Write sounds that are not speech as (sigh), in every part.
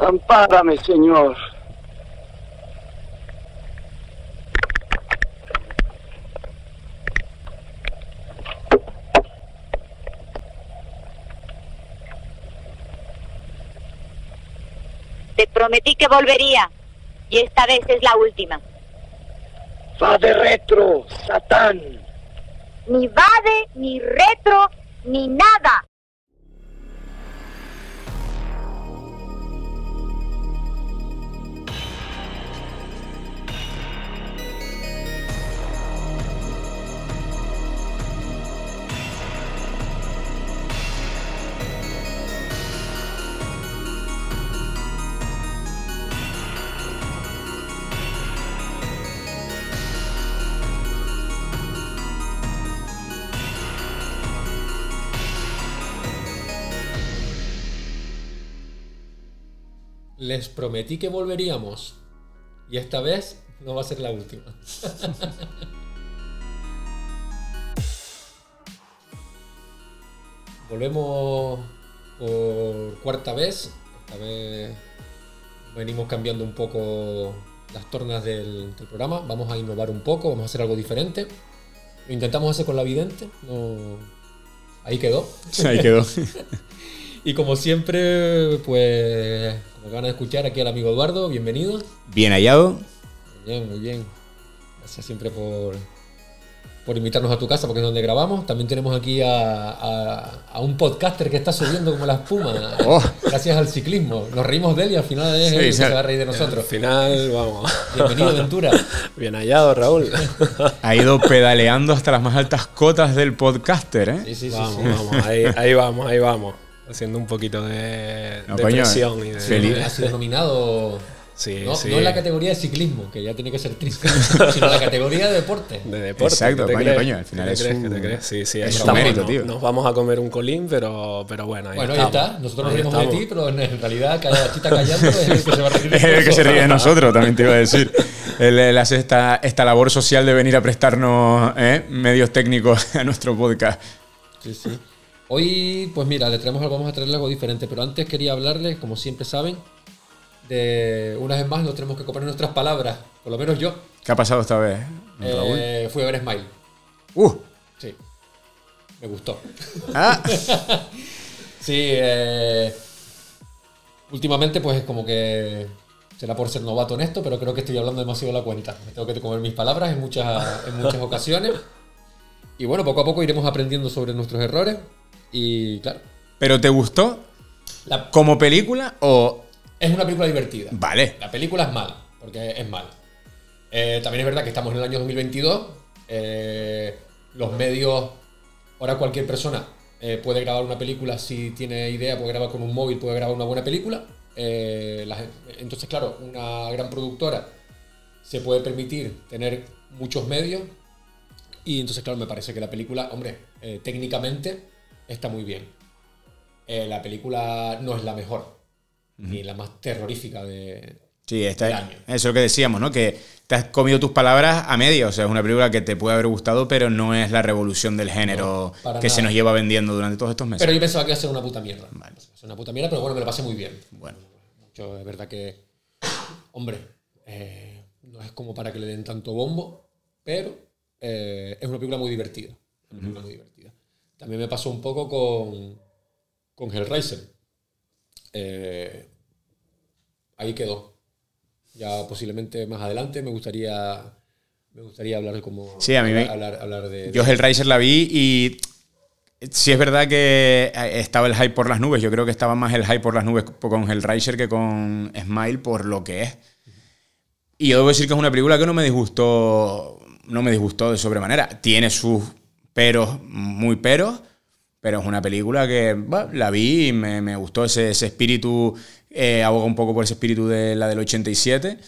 Ampárame, Señor. Te prometí que volvería. Y esta vez es la última. Va de retro, Satán. Ni vade, ni retro, ni nada. Les prometí que volveríamos. Y esta vez no va a ser la última. (laughs) Volvemos por cuarta vez. Esta vez venimos cambiando un poco las tornas del, del programa. Vamos a innovar un poco, vamos a hacer algo diferente. Lo intentamos hacer con la vidente. No... Ahí quedó. Ahí quedó. (laughs) Y como siempre, pues, como van a escuchar aquí al amigo Eduardo, bienvenido. Bien hallado. Muy bien, muy bien. Gracias siempre por, por invitarnos a tu casa, porque es donde grabamos. También tenemos aquí a, a- a un podcaster que está subiendo como la espuma, Oh. gracias al ciclismo. Nos reímos de él y al final es Sí, él que se va a reír de Al nosotros. final, vamos. Bienvenido, Ventura. (laughs) Bien hallado, Raúl. (laughs) Ha ido pedaleando hasta las más altas cotas del podcaster, ¿eh? Sí, sí, sí. vamos, sí. vamos, ahí, ahí vamos, ahí vamos. Haciendo un poquito de, No, de coño, presión y de. feliz. Ha sido nominado. Sí, no, sí. no en la categoría de ciclismo, que ya tiene que ser triste, (laughs) sino en la categoría de deporte. De deporte. Exacto, ¿qué te coño, crees? coño, al final ¿Qué es crees? su- ¿Qué te crees? Sí, sí, es su mérito, Nos- tío. Nos vamos a comer un colín, pero, pero bueno, ahí Bueno, ahí está. Nosotros nos reímos de ti, pero en, realidad cada chita callando es el que se va a reír (laughs) Es el que se ríe de nosotros, también te iba a decir. Él, él hace esta, esta labor social de venir a prestarnos ¿eh? medios técnicos a nuestro podcast. Sí, sí. Hoy, pues mira, le traemos algo, vamos a traerle algo diferente, pero antes quería hablarles, como siempre saben, de una vez más nos tenemos que comprar nuestras palabras, por lo menos yo. ¿Qué ha pasado esta vez? Eh, fui a ver Smile. Uh, Sí. Me gustó. ah, (laughs) Sí, eh, últimamente pues es como que será por ser novato en esto, pero creo que estoy hablando demasiado la cuenta. Me tengo que comer mis palabras en muchas, en muchas ocasiones. Y bueno, poco a poco iremos aprendiendo sobre nuestros errores. Y claro, ¿Pero te gustó la- como película o...? es una película divertida. Vale. La película es mala, porque es mala. Eh, también es verdad que estamos en el año 2022. eh, los medios, ahora cualquier persona eh, puede grabar una película si tiene idea, puede grabar con un móvil, puede grabar una buena película. Entonces, claro, una gran productora se puede permitir tener muchos medios. Y entonces, claro, me parece que la película, hombre, técnicamente está muy bien. Eh, la película no es la mejor, ni la más terrorífica de, Sí, esta- del año. eso es lo que decíamos, ¿no? Que te has comido tus palabras a media. O sea, es una película que te puede haber gustado, pero no es la revolución del género No, que se nos lleva vendiendo durante todos estos meses. Pero yo pensaba que iba a ser una puta mierda. Es una puta mierda, pero bueno, me lo pasé muy bien. Bueno. Yo, es verdad que, hombre, eh, no es como para que le den tanto bombo, pero eh, es una película muy divertida. Es Una película muy divertida. También me pasó un poco con, con Hellraiser. Eh, ahí quedó. Ya posiblemente más adelante me gustaría me gustaría hablar como Sí, a mí me- hablar, hablar de, Yo Hellraiser la vi y sí es verdad que eh, estaba el hype por las nubes. Yo creo que estaba más el hype por las nubes con Hellraiser que con Smile por lo que es. Y yo debo decir que es una película que no me disgustó, no me disgustó de sobremanera. Tiene sus peros, muy peros, pero es una película que bah, la vi y me, me gustó ese, ese espíritu, eh, aboga un poco por ese espíritu de la del 87.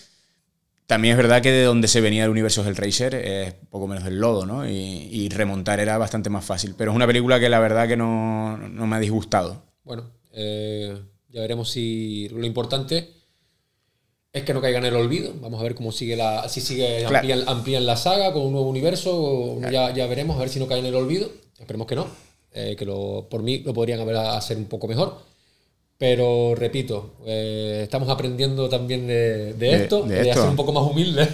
También es verdad que de donde se venía el universo Hellraiser es poco menos del lodo, ¿no? Y, y remontar era bastante más fácil. Pero es una película que la verdad que no, no me ha disgustado. Bueno, eh, ya veremos si lo importante es que no caiga en el olvido. Vamos a ver cómo sigue la, si sigue Claro. amplían, amplían la saga con un nuevo universo. Ya, ya veremos a ver si no cae en el olvido. Esperemos que no. eh, que lo, por mí lo podrían haber hacer un poco mejor. Pero repito, eh, estamos aprendiendo también de, esto, de de, esto. ser un poco más humildes.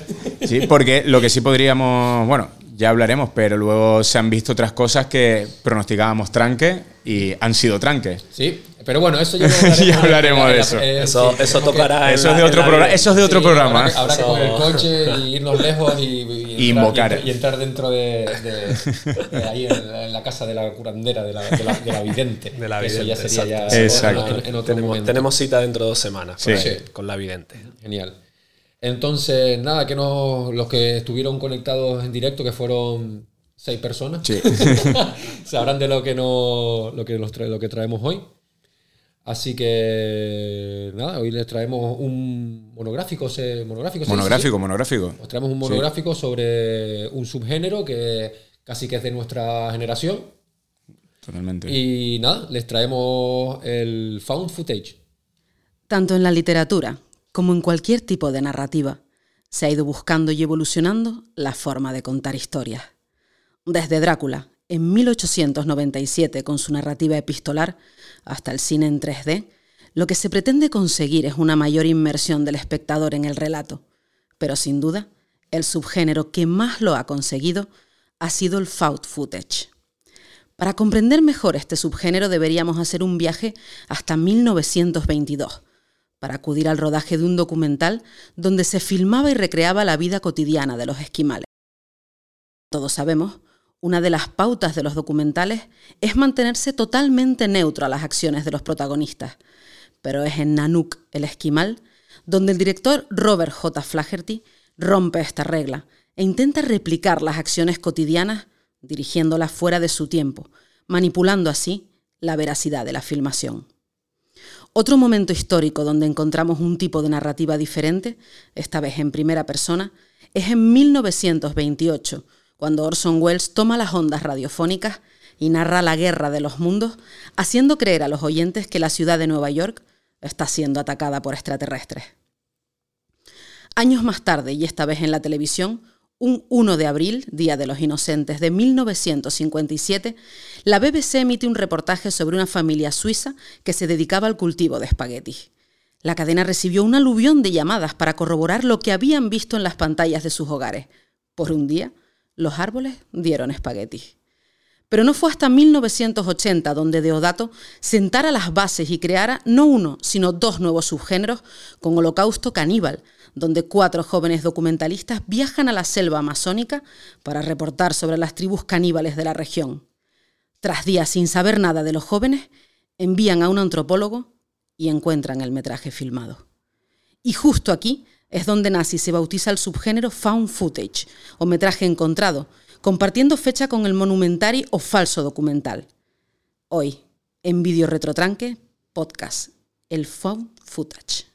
Sí, porque lo que sí podríamos, bueno, ya hablaremos, pero luego se han visto otras cosas que pronosticábamos tranque y han sido tranques. sí, pero bueno, eso ya, (laughs) hablaremos de eso. eh, Eso, sí, tocará. Eso es la- la programa. Eso es de otro Sí, programa. Habrá que, habrá que coger el coche y irnos lejos y, Invocar. y entrar- y entrar dentro de, de- de ahí en, la- en la casa de la curandera, de la, de la, de la vidente. De la Eso ya vidente, sería ya exacto. en- otro tenemos, momento. tenemos cita dentro de dos semanas Sí. ahí, con la vidente. Genial. Entonces, nada, que nos, los que estuvieron conectados en directo, que fueron seis personas, Sí. (laughs) sabrán de lo que, no, lo, que trae- lo que traemos hoy. Así que, nada, hoy les traemos un monográfico. ¿se- monográfico, se dice? Monográfico, monográfico. Os traemos un monográfico sobre un subgénero que casi que es de nuestra generación. Totalmente. Y nada, les traemos el found footage. Tanto en la literatura como en cualquier tipo de narrativa, se ha ido buscando y evolucionando la forma de contar historias. Desde Drácula, en 1897, con su narrativa epistolar, hasta el cine en 3D, lo que se pretende conseguir es una mayor inmersión del espectador en el relato. Pero sin duda, el subgénero que más lo ha conseguido ha sido el found footage. Para comprender mejor este subgénero deberíamos hacer un viaje hasta 1922, para acudir al rodaje de un documental donde se filmaba y recreaba la vida cotidiana de los esquimales. Todos sabemos, una de las pautas de los documentales es mantenerse totalmente neutro a las acciones de los protagonistas, pero es en Nanook, el esquimal, donde el director Robert J. Flaherty rompe esta regla e intenta replicar las acciones cotidianas dirigiéndolas fuera de su tiempo, manipulando así la veracidad de la filmación. Otro momento histórico donde encontramos un tipo de narrativa diferente, esta vez en primera persona, es en 1928, cuando Orson Welles toma las ondas radiofónicas y narra la guerra de los mundos, haciendo creer a los oyentes que la ciudad de Nueva York está siendo atacada por extraterrestres. Años más tarde, y esta vez en la televisión, un 1 de abril, Día de los Inocentes de 1957, la BBC emite un reportaje sobre una familia suiza que se dedicaba al cultivo de espaguetis. La cadena recibió un aluvión de llamadas para corroborar lo que habían visto en las pantallas de sus hogares. Por un día, los árboles dieron espaguetis. Pero no fue hasta 1980 donde Deodato sentara las bases y creara no uno, sino dos nuevos subgéneros con Holocausto Caníbal, donde cuatro jóvenes documentalistas viajan a la selva amazónica para reportar sobre las tribus caníbales de la región. Tras días sin saber nada de los jóvenes, envían a un antropólogo y encuentran el metraje filmado. Y justo aquí es donde y se bautiza el subgénero found footage, o metraje encontrado, compartiendo fecha con el monumentary o falso documental. Hoy, en Video Retrotranque, podcast, el found footage.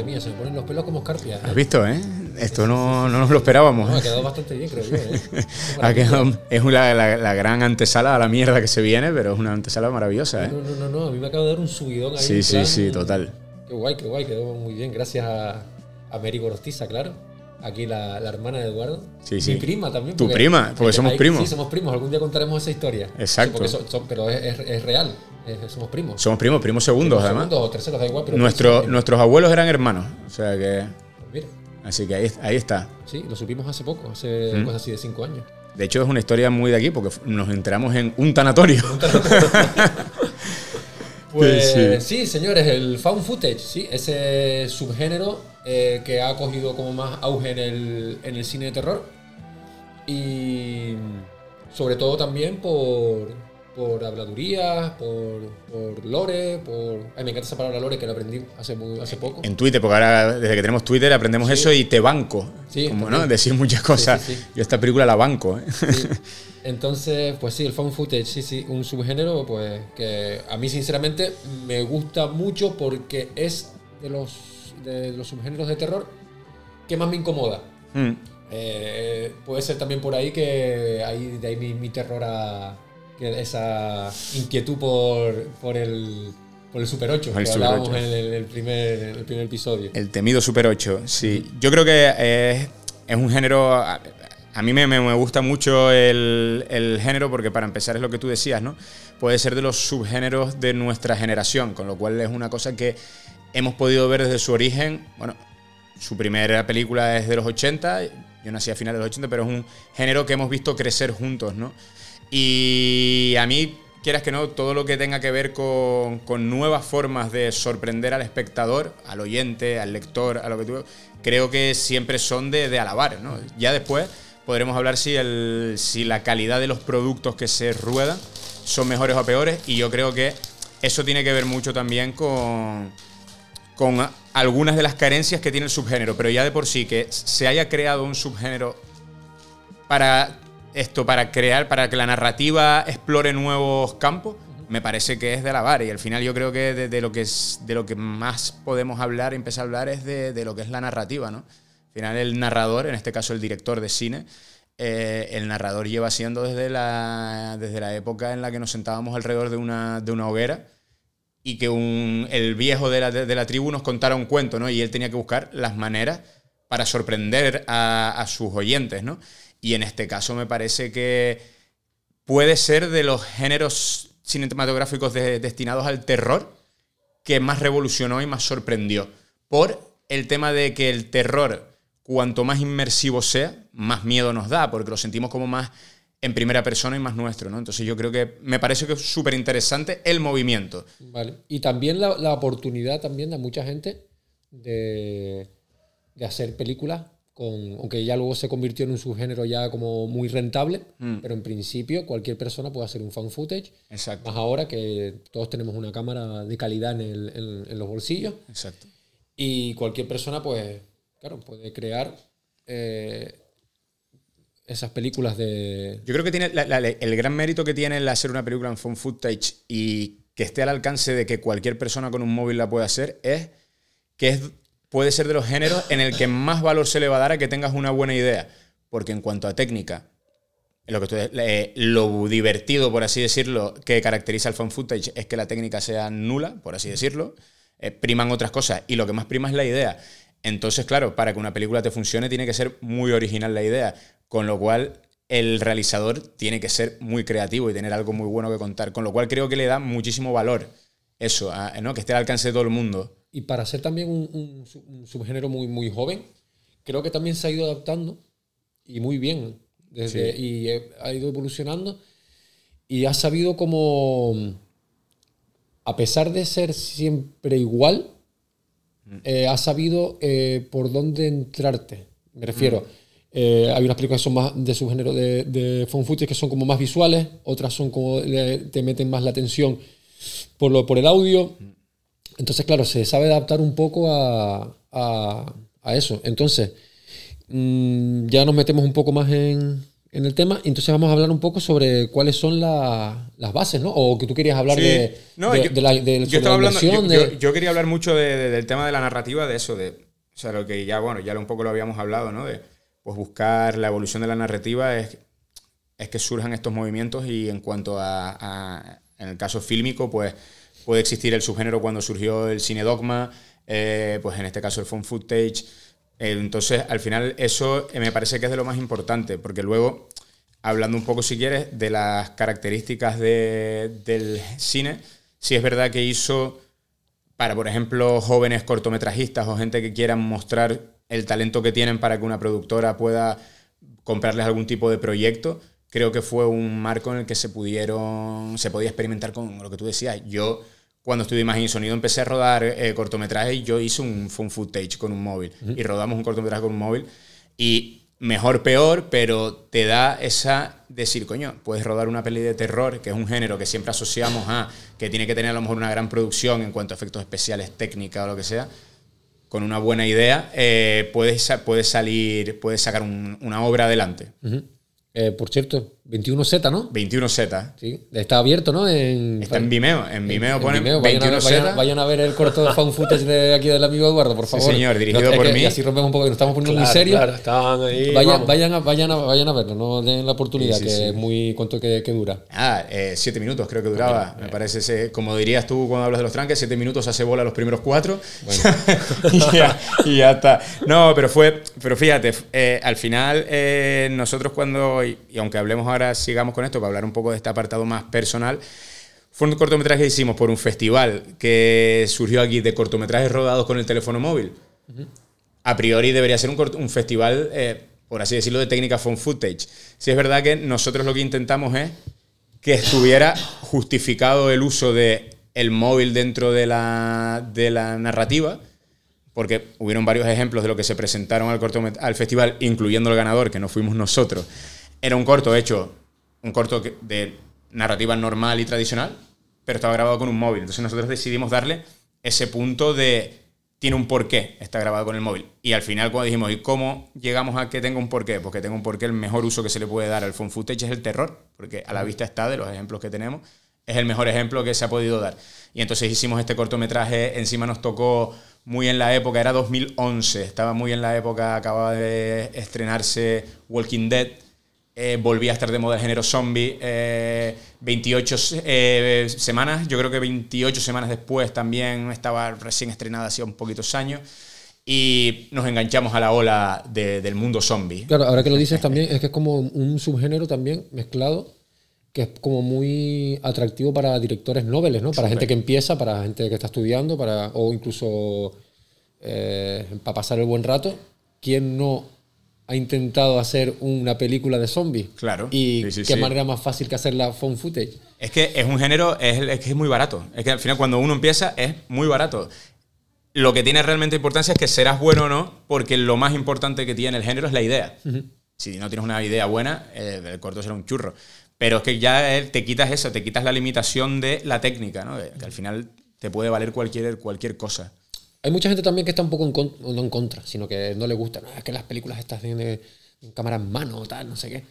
Madre mía, se me ponen los pelos como escarpias. ¿Has ¿eh? visto, eh? Esto no, no nos lo esperábamos. No, ha ¿eh? quedado bastante bien, creo yo. ¿eh? (laughs) Ha quedado- es una- la, la gran antesala a la mierda que se viene, pero es una antesala maravillosa, ¿eh? No, no, no, no, a mí me acaba de dar un subidón ahí. Sí, sí, plan- sí, total. Qué guay, qué guay, quedó muy bien. Gracias a, a Mary Gorostiza, claro. Aquí la, la hermana de Eduardo. Sí, sí. Mi prima también. Tu prima, porque somos primos. Sí, somos primos. Algún día contaremos esa historia. Exacto. Sí, son- pero es, es- es real. es- somos primos. Somos primos, primos segundos, además. Segundos o terceros, da igual. Pero Nuestro- nuestros abuelos eran hermanos, o sea que... Pues mira, Así que ahí, ahí está. sí, lo supimos hace poco, hace Mm. cosas así de cinco años. De hecho, es una historia muy de aquí, porque nos enteramos en un tanatorio. (laughs) Pues Sí, sí. señores, el found footage, sí, ese subgénero eh, que ha cogido como más auge en el, en el cine de terror. Y sobre todo también por, por habladurías, por, por lore, por... Ay, me encanta esa palabra lore que la aprendí hace, muy, hace poco. En Twitter, porque ahora desde que tenemos Twitter aprendemos Sí. eso y te banco. Sí, como. Decir muchas cosas. sí, sí. Yo esta película la banco. ¿eh? Entonces, pues sí, el found footage, sí, sí, un subgénero, pues que a mí sinceramente me gusta mucho porque es de los, de los subgéneros de terror que más me incomoda. Mm. Eh, puede ser también por ahí que ahí, de ahí mi, mi terror a esa inquietud por, por el por el Super 8 Por el que Super hablábamos 8. en el, el primer, el primer episodio. El temido Super 8, sí. Yo creo que es, es un género. A, a mí me, me- me gusta mucho el, el género porque, para empezar, es lo que tú decías, ¿no? Puede ser de los subgéneros de nuestra generación, con lo cual es una cosa que hemos podido ver desde su origen. Bueno, su primera película es de los 80, yo nací a finales de los 80, pero es un género que hemos visto crecer juntos, ¿no? Y a mí, quieras que no, todo lo que tenga que ver con, nuevas formas de sorprender al espectador, al oyente, al lector, a lo que tú... Creo que siempre son de, de alabar, ¿no? Ya después podremos hablar si, el, si la calidad de los productos que se ruedan son mejores o peores y yo creo que eso tiene que ver mucho también con, con algunas de las carencias que tiene el subgénero, pero ya de por sí que se haya creado un subgénero para esto, para crear, para que la narrativa explore nuevos campos, me parece que es de alabar. Y al final yo creo que de, de lo que es, de lo que más podemos hablar, empezar a hablar, es de, de lo que es la narrativa, ¿no? Al final el narrador, en este caso el director de cine, eh, el narrador lleva siendo desde la, desde la época en la que nos sentábamos alrededor de una, de una hoguera y que un- el viejo de la, de la tribu nos contara un cuento, ¿no? Y él tenía que buscar las maneras para sorprender a, sus oyentes, ¿no? Y en este caso me parece que puede ser de los géneros cinematográficos de- destinados al terror que más revolucionó y más sorprendió. Por el tema de que el terror, cuanto más inmersivo sea, más miedo nos da, porque lo sentimos como más en primera persona y más nuestro, ¿no? Entonces yo creo que me parece que es súper interesante el movimiento. Vale. Y también la, la oportunidad también de mucha gente de, de hacer películas, con, aunque ya luego se convirtió en un subgénero ya como muy rentable, Mm. pero en principio cualquier persona puede hacer un fan footage. Exacto. Más ahora que todos tenemos una cámara de calidad en, el- en- en los bolsillos Exacto. y cualquier persona, pues, claro, puede crear eh, esas películas de... Yo creo que tiene el gran mérito que tiene el hacer una película en phone footage y que esté al alcance de que cualquier persona con un móvil la pueda hacer es que es, puede ser de los géneros en el que más valor se le va a dar a que tengas una buena idea. Porque en cuanto a técnica, lo, que eh, lo divertido, por así decirlo, que caracteriza al phone footage es que la técnica sea nula, por así decirlo. Eh, priman otras cosas y lo que más prima es la idea. Entonces, claro, para que una película te funcione tiene que ser muy original la idea. Con lo cual, el realizador tiene que ser muy creativo y tener algo muy bueno que contar. Con lo cual, creo que le da muchísimo valor eso, a- ¿no? que esté al alcance de todo el mundo. Y para ser también un, un sub- un subgénero muy, muy joven, creo que también se ha ido adaptando y muy bien. Desde, Y eh, ha ido evolucionando y ha sabido como, a pesar de ser siempre igual, eh, ha sabido eh, por dónde entrarte. Me refiero, eh, hay unas películas que son más de subgénero de, de found footage que son como más visuales, otras son como le- te meten más la atención por, lo, por el audio. Entonces, claro, se sabe adaptar un poco a, a- a eso. Entonces, mm, ya nos metemos un poco más en, en el tema. Entonces vamos a hablar un poco sobre cuáles son la- las bases, ¿no? O que tú querías hablar Sí. de, No, de, yo- de la, de- yo estaba la hablando, yo, yo- de- yo quería hablar mucho de- de- del tema de la narrativa, de eso, de, o sea, lo que ya, bueno, ya un poco lo habíamos hablado, ¿no? De pues buscar la evolución de la narrativa es, es que surjan estos movimientos y en cuanto a, en el caso fílmico, pues puede existir el subgénero cuando surgió el cine dogma, eh, pues en este caso el phone footage. Eh, entonces, al final, eso eh, me parece que es de lo más importante, porque luego, hablando un poco, si quieres, de las características de- del cine, sí es verdad que hizo para, por ejemplo, jóvenes cortometrajistas o gente que quieran mostrar el talento que tienen para que una productora pueda comprarles algún tipo de proyecto, creo que fue un marco en el que se pudieron, se podía experimentar con lo que tú decías. Yo, cuando estudié imagen y sonido, empecé a rodar eh, cortometrajes y yo hice un footage con un móvil y rodamos un cortometraje con un móvil y mejor, peor, pero te da esa decir, coño, puedes rodar una peli de terror, que es un género que siempre asociamos a que tiene que tener a lo mejor una gran producción en cuanto a efectos especiales, técnica o lo que sea. Con una buena idea, eh, puedes, puedes salir, puedes sacar un- una obra adelante. Eh, por cierto, 21Z, ¿no? 21Z. Sí, está abierto, ¿no? En, Está en Vimeo. En Vimeo en pone Vimeo. Vayan, a, 21Z. vayan- vayan a ver el corto de fan footage de aquí del amigo Eduardo, por Sí, favor. señor, dirigido No, por que- mí. Así rompemos un poco, que nos estamos poniendo Claro, muy serios. claro, estaban ahí. Vayan, vayan, a, vayan, a, vayan a verlo, no den la oportunidad, Sí, sí, que sí. es muy. ¿Cuánto que, que dura? Ah, eh, siete minutos creo que duraba. Me parece, ese- como dirías tú cuando hablas de los tranques, siete minutos hace bola los primeros cuatro. (laughs) y, ya, y ya está. No, pero fue, pero fíjate, eh, al final eh, nosotros cuando, y, y aunque hablemos ahora, sigamos con esto para hablar un poco de este apartado más personal, fue un cortometraje que hicimos por un festival que surgió aquí de cortometrajes rodados con el teléfono móvil. A priori debería ser un, un festival, eh, por así decirlo, de técnica phone footage. Si es verdad que nosotros lo que intentamos es que estuviera justificado el uso de el móvil dentro de la, de la narrativa, porque hubieron varios ejemplos de lo que se presentaron al, al festival, incluyendo el ganador, que no fuimos nosotros. Era un corto hecho, un corto de narrativa normal y tradicional, pero estaba grabado con un móvil. Entonces nosotros decidimos darle ese punto de tiene un porqué, está grabado con el móvil. Y al final cuando dijimos, ¿y cómo llegamos a que tenga un porqué? Porque tenga un porqué, el mejor uso que se le puede dar al phone footage es el terror, porque a la vista está de los ejemplos que tenemos, es el mejor ejemplo que se ha podido dar. Y entonces hicimos este cortometraje, encima nos tocó muy en la época, era 2011, estaba muy en la época, acababa de estrenarse Walking Dead, eh, volvía a estar de moda el género zombie. eh, 28 se- eh, semanas, yo creo que 28 semanas después también estaba recién estrenada, hacía un poquitos años. Y nos enganchamos a la ola de- del mundo zombie. Claro, ahora que lo dices también, es que es como un subgénero también mezclado, que es como muy atractivo para directores noveles, ¿no? Para gente que empieza, para gente que está estudiando, para, o incluso eh, para pasar el buen rato. ¿Quién no ha intentado hacer una película de zombies? Claro. Y Sí, sí, qué sí. manera más fácil que hacer la phone footage. Es que es un género, es, es que es muy barato. Es que al final cuando uno empieza es muy barato. Lo que tiene realmente importancia es que serás bueno o no, porque lo más importante que tiene el género es la idea. Si no tienes una idea buena, eh, el corto será un churro. Pero es que ya eh, te quitas eso, te quitas la limitación de la técnica, ¿no? Que al final te puede valer cualquier, cualquier cosa. Hay mucha gente también que está un poco en con- no en contra, sino que no le gusta. "No, es que las películas de, de- en cámara en mano, tal, no sé qué.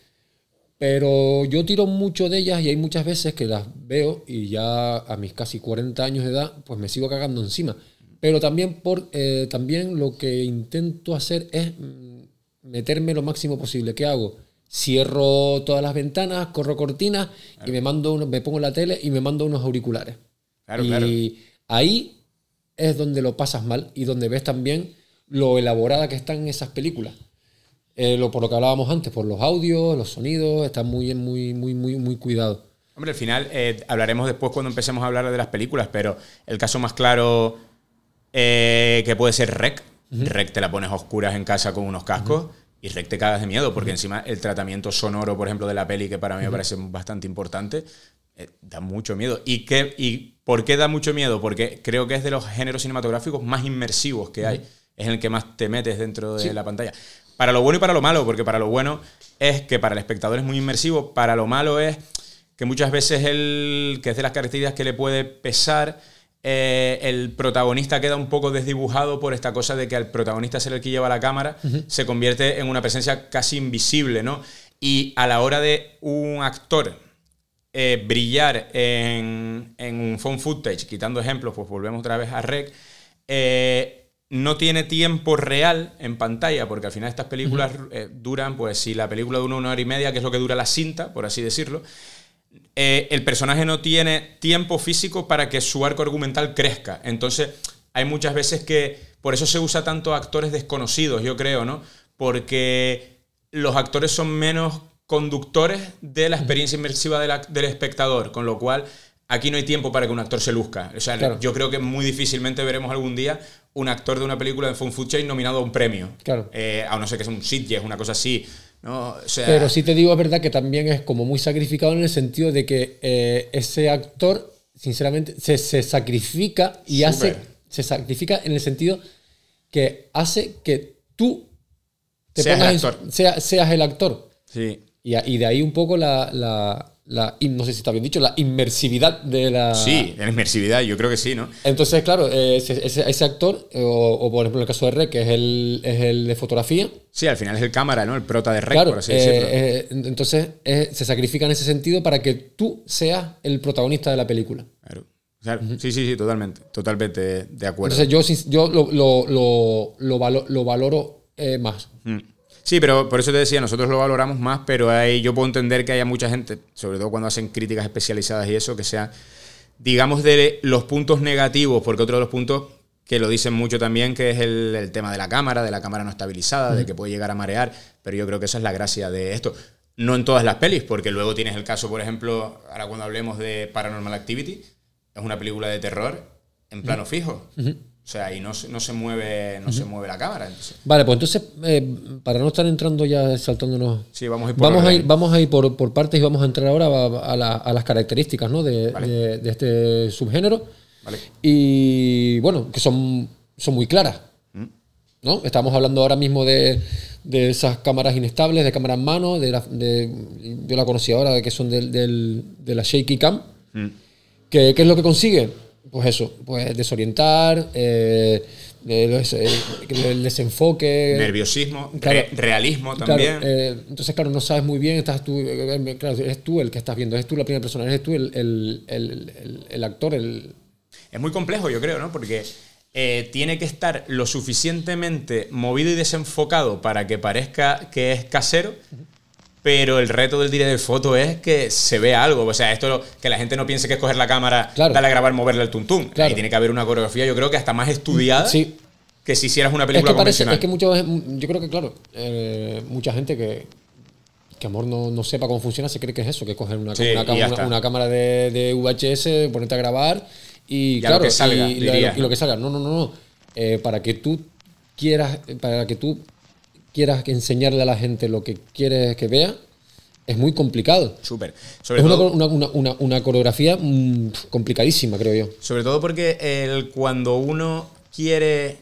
Pero yo tiro mucho de ellas y hay muchas veces que las veo y ya a mis casi 40 años de edad, pues me sigo cagando encima. Pero también, por, eh, también lo que intento hacer es mm, meterme lo máximo posible. ¿Qué hago? Cierro todas las ventanas, corro cortinas y me, mando unos- me pongo la tele y me mando unos auriculares. Claro, y claro. ahí es donde lo pasas mal y donde ves también lo elaborada que están esas películas. Eh, lo, por lo que hablábamos antes, por los audios, los sonidos, están muy, muy, muy, muy, muy cuidados. Hombre, al final eh, hablaremos después cuando empecemos a hablar de las películas, pero el caso más claro eh, que puede ser Rec. Rec te la pones a oscuras en casa con unos cascos y Rec te cagas de miedo, porque encima el tratamiento sonoro, por ejemplo, de la peli, que para mí me parece bastante importante, eh, da mucho miedo. ¿Y, qué, ¿Y por qué da mucho miedo? Porque creo que es de los géneros cinematográficos más inmersivos que hay. Es en el que más te metes dentro de Sí. la pantalla. Para lo bueno y para lo malo, porque para lo bueno es que para el espectador es muy inmersivo, para lo malo es que muchas veces el que es de las características que le puede pesar eh, el protagonista queda un poco desdibujado por esta cosa de que al protagonista ser el que lleva la cámara se convierte en una presencia casi invisible, ¿no? Y a la hora de un actor eh, brillar en, en un phone footage, quitando ejemplos, pues volvemos otra vez a Rec, eh, no tiene tiempo real en pantalla, porque al final estas películas eh, duran, pues si la película dura una hora y media, que es lo que dura la cinta, por así decirlo, el personaje no tiene tiempo físico para que su arco argumental crezca. Entonces, hay muchas veces que por eso se usa tanto actores desconocidos, yo creo, ¿no? Porque los actores son menos conductores de la experiencia inmersiva de la- del espectador, con lo cual aquí no hay tiempo para que un actor se luzca. O sea, Claro. yo creo que muy difícilmente veremos algún día un actor de una película de Fun Footage nominado a un premio. Claro. Eh, a no ser que sea un Sitges, una cosa así. ¿no? O sea, Pero sí te digo, es verdad que también es como muy sacrificado en el sentido de que eh, ese actor, sinceramente, se, se sacrifica y hace. Se sacrifica en el sentido que hace que tú te Seas pongas el en actor. sea- seas el actor. sí. Y, de ahí un poco la, la- la no sé si está bien dicho, la inmersividad de la... Sí, en inmersividad, yo creo que sí, ¿no? Entonces, claro, ese, ese- ese actor, o, o por ejemplo en el caso de Rec, que es el, es el de fotografía, Sí, al final es el cámara, ¿no? El prota de Rec, claro, por así decirlo. eh, entonces eh, se sacrifica en ese sentido para que tú seas el protagonista de la película. Claro. Claro. Sí, sí, sí, totalmente. Totalmente de acuerdo. Entonces yo, yo lo, lo, lo, lo valoro eh, más. Mm. Sí, pero por eso te decía, nosotros lo valoramos más, pero ahí yo puedo entender que haya mucha gente, sobre todo cuando hacen críticas especializadas y eso, que sea, digamos, de los puntos negativos, porque otro de los puntos que lo dicen mucho también, que es el, el tema de la cámara, de la cámara no estabilizada, de que puede llegar a marear, pero yo creo que esa es la gracia de esto. No en todas las pelis, porque luego tienes el caso, por ejemplo, ahora cuando hablemos de Paranormal Activity, es una película de terror en plano fijo. O sea, y no, se- no se mueve, no se mueve la cámara. entonces- Vale, pues entonces, eh, para no estar entrando ya saltándonos Sí, vamos a ir por Vamos a, ir, vamos a ir por, por partes y vamos a entrar ahora a, a la- a las características ¿no? de, Vale. de- de este subgénero. Vale. Y bueno, que son, son muy claras. Mm. ¿no? Estamos hablando ahora mismo de, de esas cámaras inestables, de cámara en mano. De la, de- yo la conocí ahora, que son del, del- de la Shaky Cam. Mm. ¿Qué, qué es lo que consigue? Pues eso, pues desorientar, eh, el, el desenfoque. Nerviosismo, Claro. re- realismo Claro, también. eh, entonces, claro, no sabes muy bien, estás tú, eh, eh, claro, eres tú el que estás viendo, eres tú la primera persona, eres tú el, el- el- el- actor, el... Es muy complejo, yo creo, ¿no? Porque eh, tiene que estar lo suficientemente movido y desenfocado para que parezca que es casero, pero el reto del director de foto es que se vea algo. O sea, esto que la gente no piense que es coger la cámara, Claro. darle a grabar, moverle el tuntún. Claro. Ahí tiene que haber una coreografía, yo creo que hasta más estudiada Sí, que si hicieras una es película que parece, convencional. es que muchas yo creo que, claro, eh, mucha gente que, que amor no, no sepa cómo funciona se cree que es eso, que coger una, Sí, una, y una- una cámara de, de VHS, ponerte a grabar y, Ya lo claro, que salga, y, lo- dirías, y lo ¿no? que salga. No, no, no, no. Eh, para que tú quieras, para que tú quieras enseñarle a la gente lo que quieres que vea, es muy complicado. Súper. Sobre Es una, todo- una, una, una, una coreografía mm, complicadísima, creo yo. Sobre todo porque el, cuando uno quiere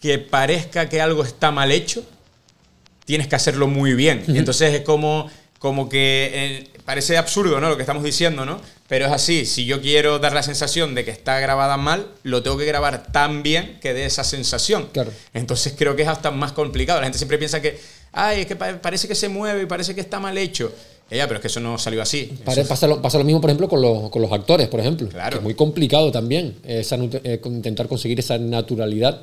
que parezca que algo está mal hecho, tienes que hacerlo muy bien. Y entonces es como, como que eh, parece absurdo ¿no? lo que estamos diciendo, ¿no? Pero es así, si yo quiero dar la sensación de que está grabada mal, lo tengo que grabar tan bien que dé esa sensación. Claro. Entonces creo que es hasta más complicado. La gente siempre piensa que, ay, es que pa- parece que se mueve y parece que está mal hecho. Ya, pero es que eso no salió así. Pare- Pasa lo, pasa lo mismo, por ejemplo, con los, con los actores, por ejemplo. Claro. Que es muy complicado también eh, esa eh, intentar conseguir esa naturalidad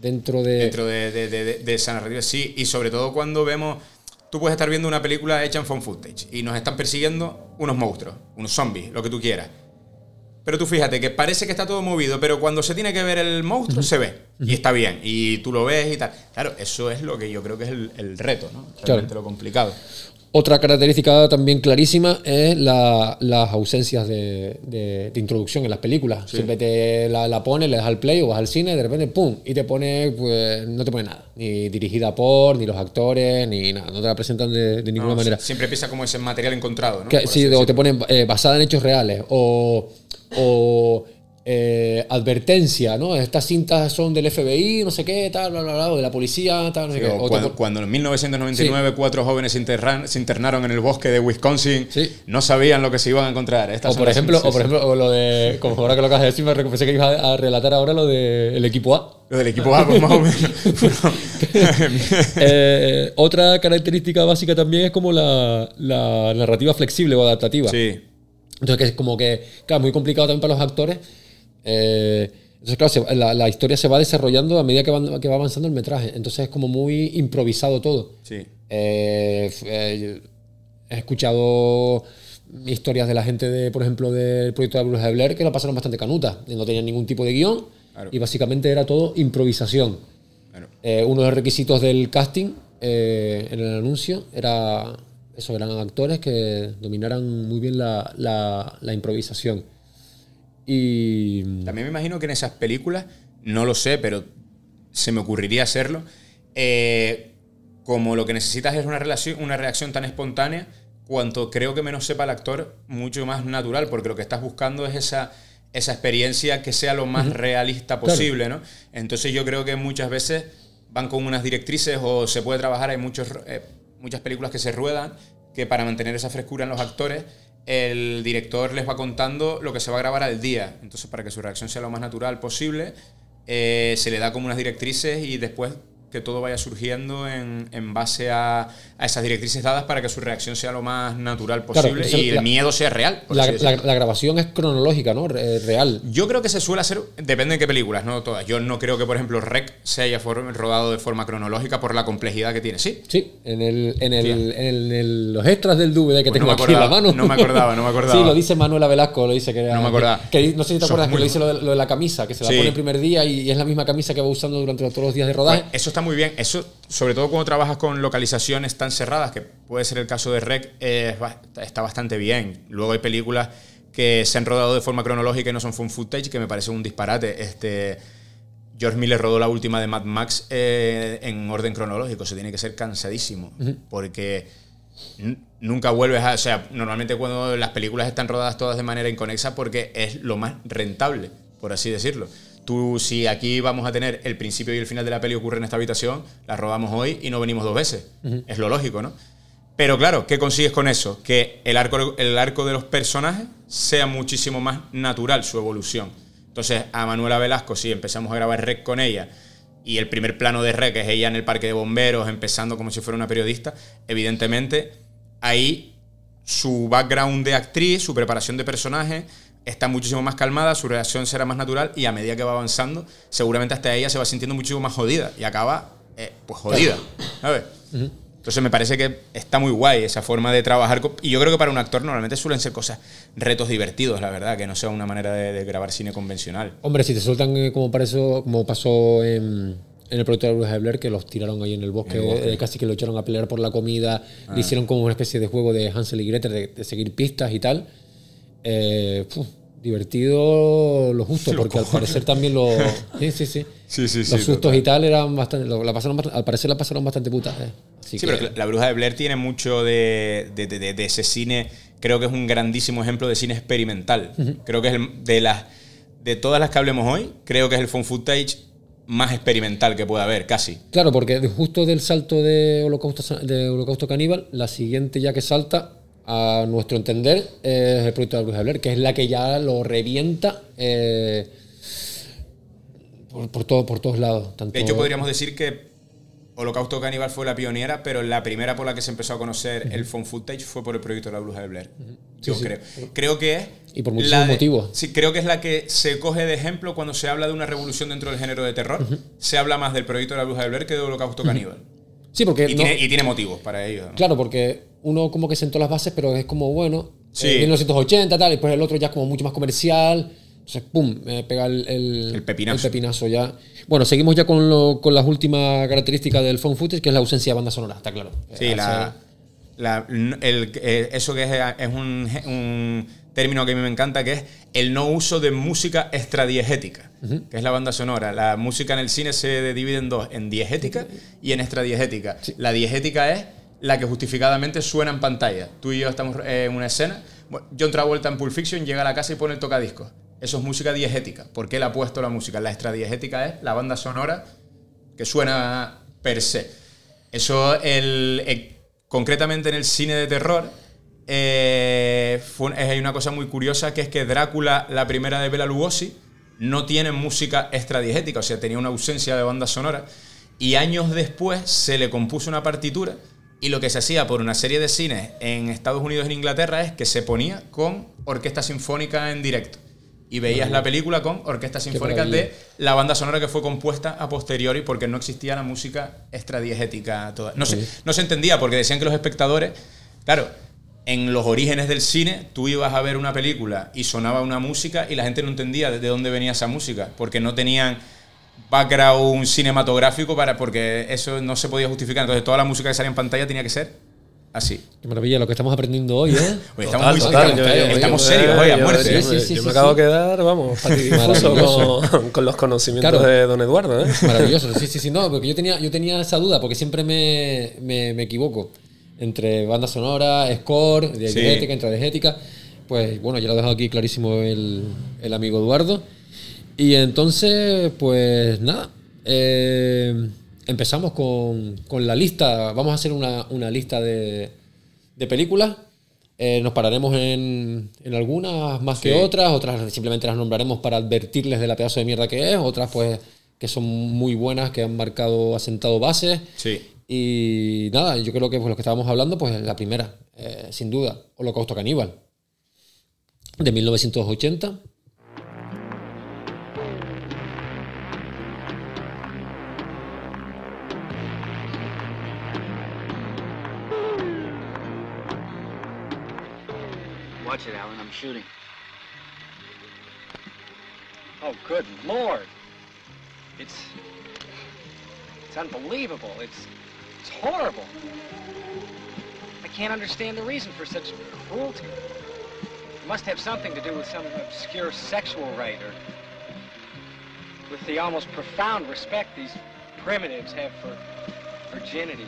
dentro de... dentro de, de- de- de- de esa narrativa, sí. Y sobre todo cuando vemos, tú puedes estar viendo una película hecha en phone footage y nos están persiguiendo unos monstruos, unos zombies, lo que tú quieras. Pero tú fíjate que parece que está todo movido, pero cuando se tiene que ver el monstruo se ve. Y está bien. Y tú lo ves y tal. Claro, eso es lo que yo creo que es el, el reto, ¿no? Realmente lo complicado. Otra característica también clarísima es la- las ausencias de, de- de introducción en las películas. Siempre te la, la pones, le das al play o vas al cine, de repente, ¡pum! Y te pone, pues, no te pone nada. Ni dirigida por, ni los actores, ni nada. No te la presentan de, de ninguna No, manera. Siempre empieza como ese material encontrado, ¿no? Que- sí, o te ponen eh, basada en hechos reales o, o eh, advertencia, ¿no? Estas cintas son del FBI, no sé qué, tal, bla, bla, bla, o de la policía, tal, no sé Sí, qué. O te cuando, cuando en 1999 cuatro jóvenes se, interran- se internaron en el bosque de Wisconsin, Sí. no sabían lo que se iban a encontrar. Estas o por ejemplo, o por ejemplo, o lo de, como ahora que lo acabas de decir, me pensé que ibas a, a relatar ahora lo del equipo A. Lo del equipo A, pues más o menos. (laughs) (laughs) Eh, otra característica básica también es como la, la narrativa flexible o adaptativa. sí. Entonces, que es como que, claro, muy complicado también para los actores. Eh, entonces, claro, se- la, la historia se va desarrollando a medida que, van- que va avanzando el metraje. Entonces, es como muy improvisado todo. Sí. Eh, eh, he escuchado historias de la gente, de, por ejemplo, del proyecto de Bruja de Blair que lo pasaron bastante canuta. No tenían ningún tipo de guion Claro. y básicamente era todo improvisación. Claro. Eh, uno de los requisitos del casting eh, en el anuncio era eso, eran actores que dominaran muy bien la, la- la improvisación. Y También me imagino que en esas películas, no lo sé, pero se me ocurriría hacerlo. eh, como lo que necesitas es una, relación, una reacción tan espontánea, cuanto creo que menos sepa el actor, mucho más natural, porque lo que estás buscando es esa, esa experiencia que sea lo más realista posible, ¿no? Entonces yo creo que muchas veces van con unas directrices o se puede trabajar, hay muchos, eh, muchas películas que se ruedan que para mantener esa frescura en los actores, el director les va contando lo que se va a grabar al día. Entonces, para que su reacción sea lo más natural posible, eh, se le da como unas directrices y después que todo vaya surgiendo en, en base a, a esas directrices dadas para que su reacción sea lo más natural Claro, posible entonces y el la- miedo sea real. La, la- la grabación es cronológica, ¿no? Re- real. Yo creo que se suele hacer, depende de qué películas, no todas. Yo no creo que, por ejemplo, Rec se haya rodado de forma cronológica por la complejidad que tiene. Sí, Sí, en, el, en, el, en, el- en los extras del DVD que Pues no tengo me aquí en la acordaba, mano. no me acordaba, no me acordaba. (laughs) Sí, lo dice Manuela Velasco, lo dice que No me acordaba. que- no sé si te Sos acuerdas que lo dice lo de, lo de la camisa, que se la Sí. pone el primer día y, y es la misma camisa que va usando durante todos los días de rodaje. Pues eso está muy bien. Eso, sobre todo cuando trabajas con localizaciones tan cerradas, que puede ser el caso de Rec, eh, está bastante bien. Luego hay películas que se han rodado de forma cronológica y no son fun footage, que me parece un disparate. Este, George Miller rodó la última de Mad Max eh, en orden cronológico. Eso tiene que ser cansadísimo. Porque nunca vuelves a. O sea, normalmente cuando las películas están rodadas todas de manera inconexa, porque es lo más rentable, por así decirlo. Tú, si aquí vamos a tener el principio y el final de la peli ocurre en esta habitación, la rodamos hoy y no venimos dos veces. Es lo lógico, ¿no? Pero claro, ¿qué consigues con eso? Que el arco, el arco de los personajes sea muchísimo más natural su evolución. Entonces, a Manuela Velasco, si empezamos a grabar Rec con ella, y el primer plano de Rec es ella en el parque de bomberos, empezando como si fuera una periodista, evidentemente ahí su background de actriz, su preparación de personaje, está muchísimo más calmada, su reacción será más natural y a medida que va avanzando, seguramente hasta ella se va sintiendo muchísimo más jodida y acaba, eh, pues jodida, ¿sabes? Entonces me parece que está muy guay esa forma de trabajar. y yo creo que para un actor normalmente suelen ser cosas, retos divertidos, la verdad, que no sea una manera de, de grabar cine convencional. Hombre, si te sueltan eh, como, pasó, como pasó en, en el proyecto de de Blair, que los tiraron ahí en el bosque, eh, casi que lo echaron a pelear por la comida, Ah. le hicieron como una especie de juego de Hansel y Gretel, de, de seguir pistas y tal. Eh, divertido lo justo, porque al parecer también los... (laughs) Sí, sí, sí. Sí, sí, los sustos y tal eran bastante... la pasaron, al parecer la pasaron bastante putas. eh. Sí, que- pero la Bruja de Blair tiene mucho de, de- de- de- de ese cine. Creo que es un grandísimo ejemplo de cine experimental. Creo que es el- de las de todas las que hablemos hoy, creo que es el phone footage más experimental que puede haber, casi. Claro, porque justo del salto de Holocausto, de Holocausto Caníbal, la siguiente ya que salta, a nuestro entender, es el proyecto de de Blair, que es la que ya lo revienta eh, por, por, todo, por todos lados. Tanto, De hecho, podríamos decir que Holocausto Caníbal fue la pionera, pero la primera por la que se empezó a conocer el phone footage fue por el proyecto de la Bruja de Blair. Yo Sí, sí. creo. Creo que es. Y por de- motivos. Sí, creo que es la que se coge de ejemplo cuando se habla de una revolución dentro del género de terror. Se habla más del proyecto de la Bruja de Blair que de Holocausto Caníbal. Sí, porque Y, no- tiene, y tiene motivos para ello. ¿no? Claro, porque uno como que sentó las bases, pero es como, bueno, Sí. eh, 1980, tal, y después el otro ya es como mucho más comercial. Entonces, pum, me pega el, el, El pepinazo. el pepinazo ya. Bueno, seguimos ya con, lo- con las últimas características del phone footage, que es la ausencia de banda sonora, está claro. Sí, Eh, la, hace- la- el- eh, eso que es, es un, un término que a mí me encanta, que es el no uso de música extradiegética, que es la banda sonora. La música en el cine se divide en dos, en diegética y en extradiegética. La diegética es la que justificadamente suena en pantalla. Tú y yo estamos eh, en una escena, John Travolta en Pulp Fiction llega a la casa y pone el tocadiscos. Eso es música diegética. ¿Por qué le ha puesto la música? La extradiegética es la banda sonora que suena per se. Eso, el, eh, concretamente en el cine de terror, eh, fue- es- hay una cosa muy curiosa que es que Drácula, la primera de Bela Lugosi, no tiene música extradiegética, o sea, tenía una ausencia de banda sonora. Y años después se le compuso una partitura y lo que se hacía por una serie de cines en Estados Unidos y en Inglaterra es que se ponía con orquesta sinfónica en directo. Y veías la película con orquesta sinfónica de la banda sonora que fue compuesta a posteriori porque no existía la música extradiegética toda. No, se, no se entendía porque decían que los espectadores, claro, en los orígenes del cine tú ibas a ver una película y sonaba una música y la gente no entendía de dónde venía esa música porque no tenían background cinematográfico para porque eso no se podía justificar. Entonces toda la música que salía en pantalla tenía que ser así. Qué maravilla lo que estamos aprendiendo hoy, ¿eh? (laughs) Oye, Total, estamos muy total, serios, yo- yo- estamos yo- serios yo- hoy a muerte. Yo, Sí, sí, sí, yo sí, me acabo sí. de quedar, vamos, (laughs) con, con los conocimientos Claro. de don Eduardo. ¿eh? Maravilloso, sí, sí, sí, no, porque yo tenía, yo tenía esa duda, porque siempre me, me, me equivoco entre banda sonora, score, diegética, intradiegética. Pues bueno, ya lo ha dejado aquí clarísimo el, el amigo Eduardo. Y entonces, pues nada, eh, empezamos con, con la lista. Vamos a hacer una, una lista de, de películas. Eh, nos pararemos en, en algunas más que otras, otras simplemente las nombraremos para advertirles de la pedazo de mierda que es, otras pues que son muy buenas, que han marcado, asentado bases. Sí. Y nada, yo creo que pues, lo que estábamos hablando, pues la primera, eh, sin duda, Holocausto Caníbal, de 1980. Watch it, Alan. I'm shooting. Oh, good lord! It's it's unbelievable. It's it's horrible. I can't understand the reason for such cruelty. It must have something to do with some obscure sexual rite or with the almost profound respect these primitives have for virginity.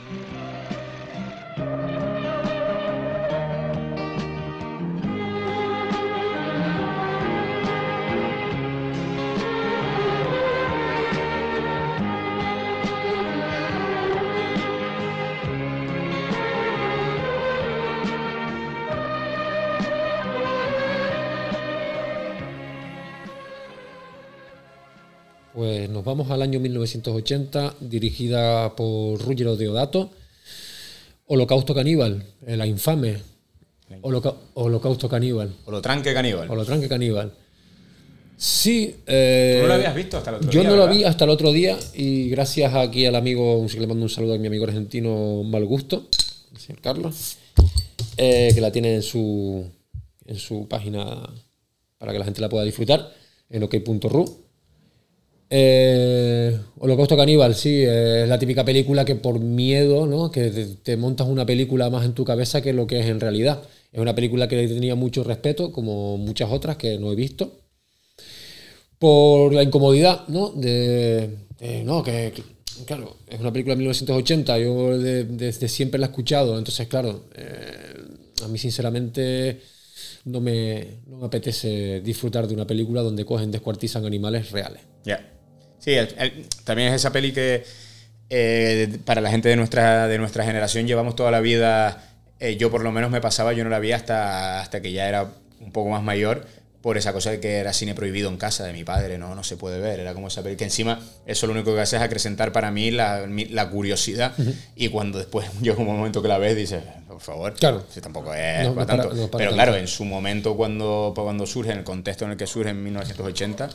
Nos vamos al año 1980, dirigida por Ruggero Deodato. Holocausto Caníbal, eh, la infame Holoca- Holocausto Caníbal, O lo tranque caníbal. Holotranque Caníbal. Sí. eh, Tú no lo habías visto hasta el otro yo día, no lo vi hasta el otro día y gracias aquí al amigo, le mando un saludo a mi amigo argentino Mal Gusto, el señor Carlos, eh, que la tiene en su, en su página para que la gente la pueda disfrutar, en ok.ru. Eh, Holocausto Caníbal, sí, es la típica película que por miedo, ¿no? Que te, montas una película más en tu cabeza que lo que es en realidad. Es una película que le tenía mucho respeto, como muchas otras que no he visto. Por la incomodidad, ¿no? De, no, que, claro, es una película de 1980, yo de- desde siempre la he escuchado, entonces, claro, eh, a mí sinceramente no me, no me apetece disfrutar de una película donde cogen, descuartizan animales reales. Ya. Sí, el- el- también es esa peli que eh, para la gente de nuestra, de nuestra generación llevamos toda la vida, eh, yo por lo menos me pasaba, yo no la vi hasta, hasta que ya era un poco más mayor, por esa cosa de que era cine prohibido en casa de mi padre, no, no se puede ver, era como esa peli que encima eso lo único que hace es acrecentar para mí la, la curiosidad y cuando después (laughs) llega un momento que la ves dices, por favor, Claro. si tampoco es No, no para para- tanto. no para Pero tanto. claro, en su momento cuando, cuando surge, en el contexto en el que surge en 1980,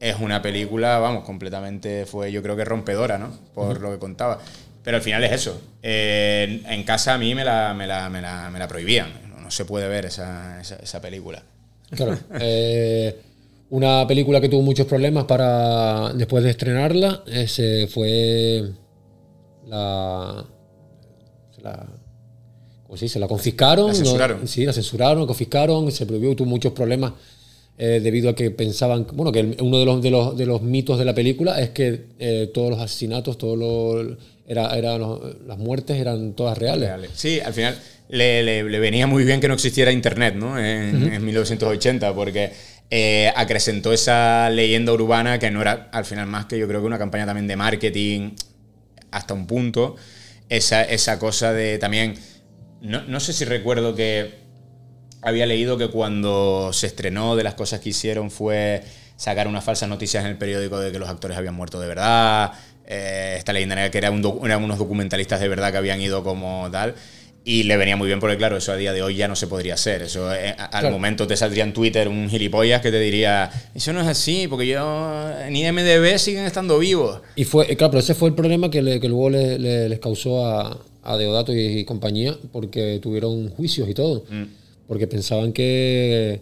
es una película, vamos, completamente fue, yo creo que rompedora, ¿no? Por lo que contaba. Pero al final es eso. Eh, en, en casa a mí me la, me la, me la, me la prohibían. No, no se puede ver esa, esa, esa película. Claro. eh, una película que tuvo muchos problemas para después de estrenarla ese fue la, la ¿cómo se dice? La confiscaron. La ¿no? censuraron. Sí, la censuraron, confiscaron, se prohibió, tuvo muchos problemas eh, debido a que pensaban, bueno, que el- uno de los, de los, de los mitos de la película es que eh, todos los asesinatos, todos los, era, era los- las muertes eran todas reales. Reales. Sí, al final le, le- le venía muy bien que no existiera internet, ¿no? En, en 1980, porque eh, acrecentó esa leyenda urbana que no era al final más que yo creo que una campaña también de marketing hasta un punto. Esa, esa cosa de también. No, no sé si recuerdo que había leído que cuando se estrenó de las cosas que hicieron fue sacar unas falsas noticias en el periódico de que los actores habían muerto de verdad. Eh, esta leyenda era que era un docu- eran unos documentalistas de verdad que habían ido como tal. Y le venía muy bien porque, claro, eso a día de hoy ya no se podría hacer. Eso eh, al Claro. momento te saldría en Twitter un gilipollas que te diría, eso no es así, porque yo en IMDB siguen estando vivos. Y fue, eh, claro, pero ese fue el problema que, le- que luego le- le- les causó a, a Deodato y, y compañía, porque tuvieron juicios y todo. Porque pensaban que,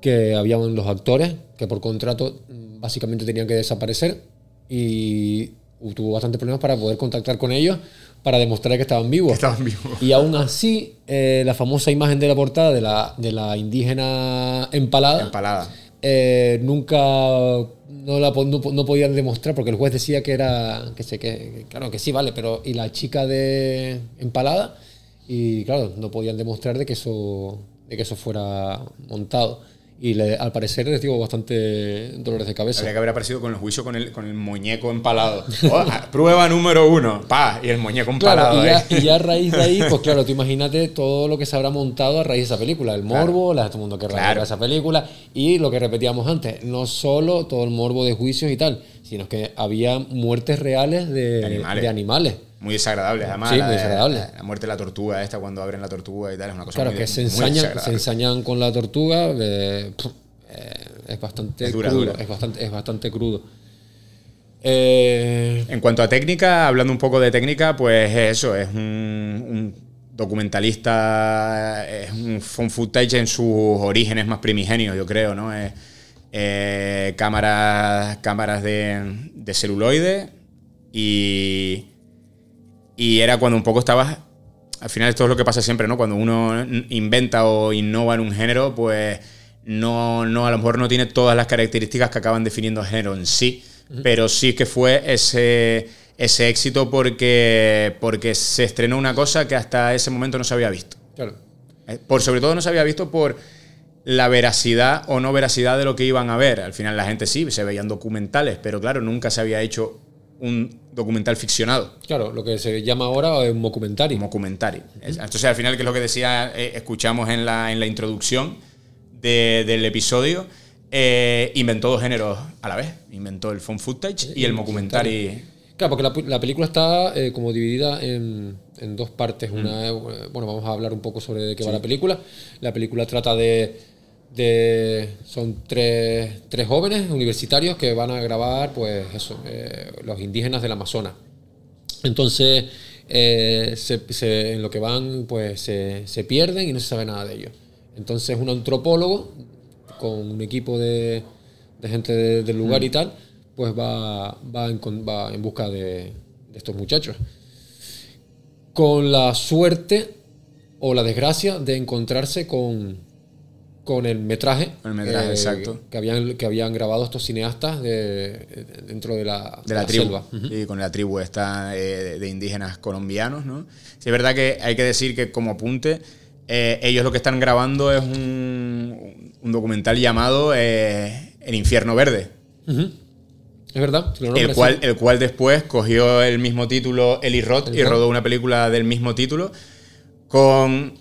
que habían los actores que por contrato básicamente tenían que desaparecer y tuvo bastantes problemas para poder contactar con ellos para demostrar que estaban vivos. estaban vivos. Y aún así, eh, la famosa imagen de la portada de la, de la indígena empalada Empalada. eh, nunca no, la, no, po- no podían demostrar porque el juez decía que era que sé que, que claro que sí vale pero y la chica de empalada y claro no podían demostrar de que eso de que eso fuera montado y le- al parecer les dio bastante dolores de cabeza. Habría que haber aparecido con el juicio con el, con el muñeco empalado. (laughs) Oh, ah, prueba número uno. Pa, y el muñeco empalado. Claro, y ya, y ya a raíz de ahí, pues (laughs) claro, tú imagínate todo lo que se habrá montado a raíz de esa película. El morbo, la, todo el mundo que Claro. esa película. Y lo que repetíamos antes, no solo todo el morbo de juicios y tal, sino que había muertes reales de, De animales. de animales. Muy desagradable, además. Sí, muy desagradable. La, la muerte de la tortuga esta, cuando abren la tortuga y tal, es una cosa Claro, muy, que se ensañan, se ensañan con la tortuga. eh, eh, es bastante Es dura, crudo. dura. Es, bastante, es bastante crudo. Eh, En cuanto a técnica, hablando un poco de técnica, pues es eso, es un, un documentalista, es un found footage en sus orígenes más primigenios, yo creo, ¿no? Es, eh, cámaras, cámaras de, de celuloide y, y era cuando un poco estabas... Al final esto es lo que pasa siempre, ¿no? Cuando uno inventa o innova en un género, pues no, no, a lo mejor no tiene todas las características que acaban definiendo el género en sí, pero sí que fue ese, ese éxito porque, porque se estrenó una cosa que hasta ese momento no se había visto. claro. Eh, Por sobre todo no se había visto por la veracidad o no veracidad de lo que iban a ver. Al final la gente sí, se veían documentales, pero claro, nunca se había hecho un documental ficcionado. Claro, lo que se llama ahora un documentario. Documentary. Es- Entonces, al final, que es lo que decía, eh, escuchamos en la, en la introducción de- del episodio, eh, inventó dos géneros a la vez. Inventó el phone footage y el documentary. Claro, porque la, película está eh, como dividida en, en dos partes. Una, eh, bueno, vamos a hablar un poco sobre de qué va la película. La película trata de, de son tres, tres jóvenes universitarios que van a grabar, pues eso, eh, los indígenas del Amazonas. Entonces, eh, se- se- en lo que van, pues se, se pierden y no se sabe nada de ellos. Entonces, un antropólogo con un equipo de, de gente de- del lugar y tal, pues va, va, en, con- va en busca de, de estos muchachos. Con la suerte o la desgracia de encontrarse con, con el metraje, El metraje, eh, exacto. que, habían, que habían grabado estos cineastas de, dentro de la, de la, tribu. selva. Con la tribu esta eh, de, de indígenas colombianos, ¿no? Sí, es verdad que hay que decir que como apunte, eh, ellos lo que están grabando es un, un documental llamado eh, El infierno verde. Es verdad, El cual, el cual después cogió el mismo título Eli Roth y Eli rodó una película del mismo título con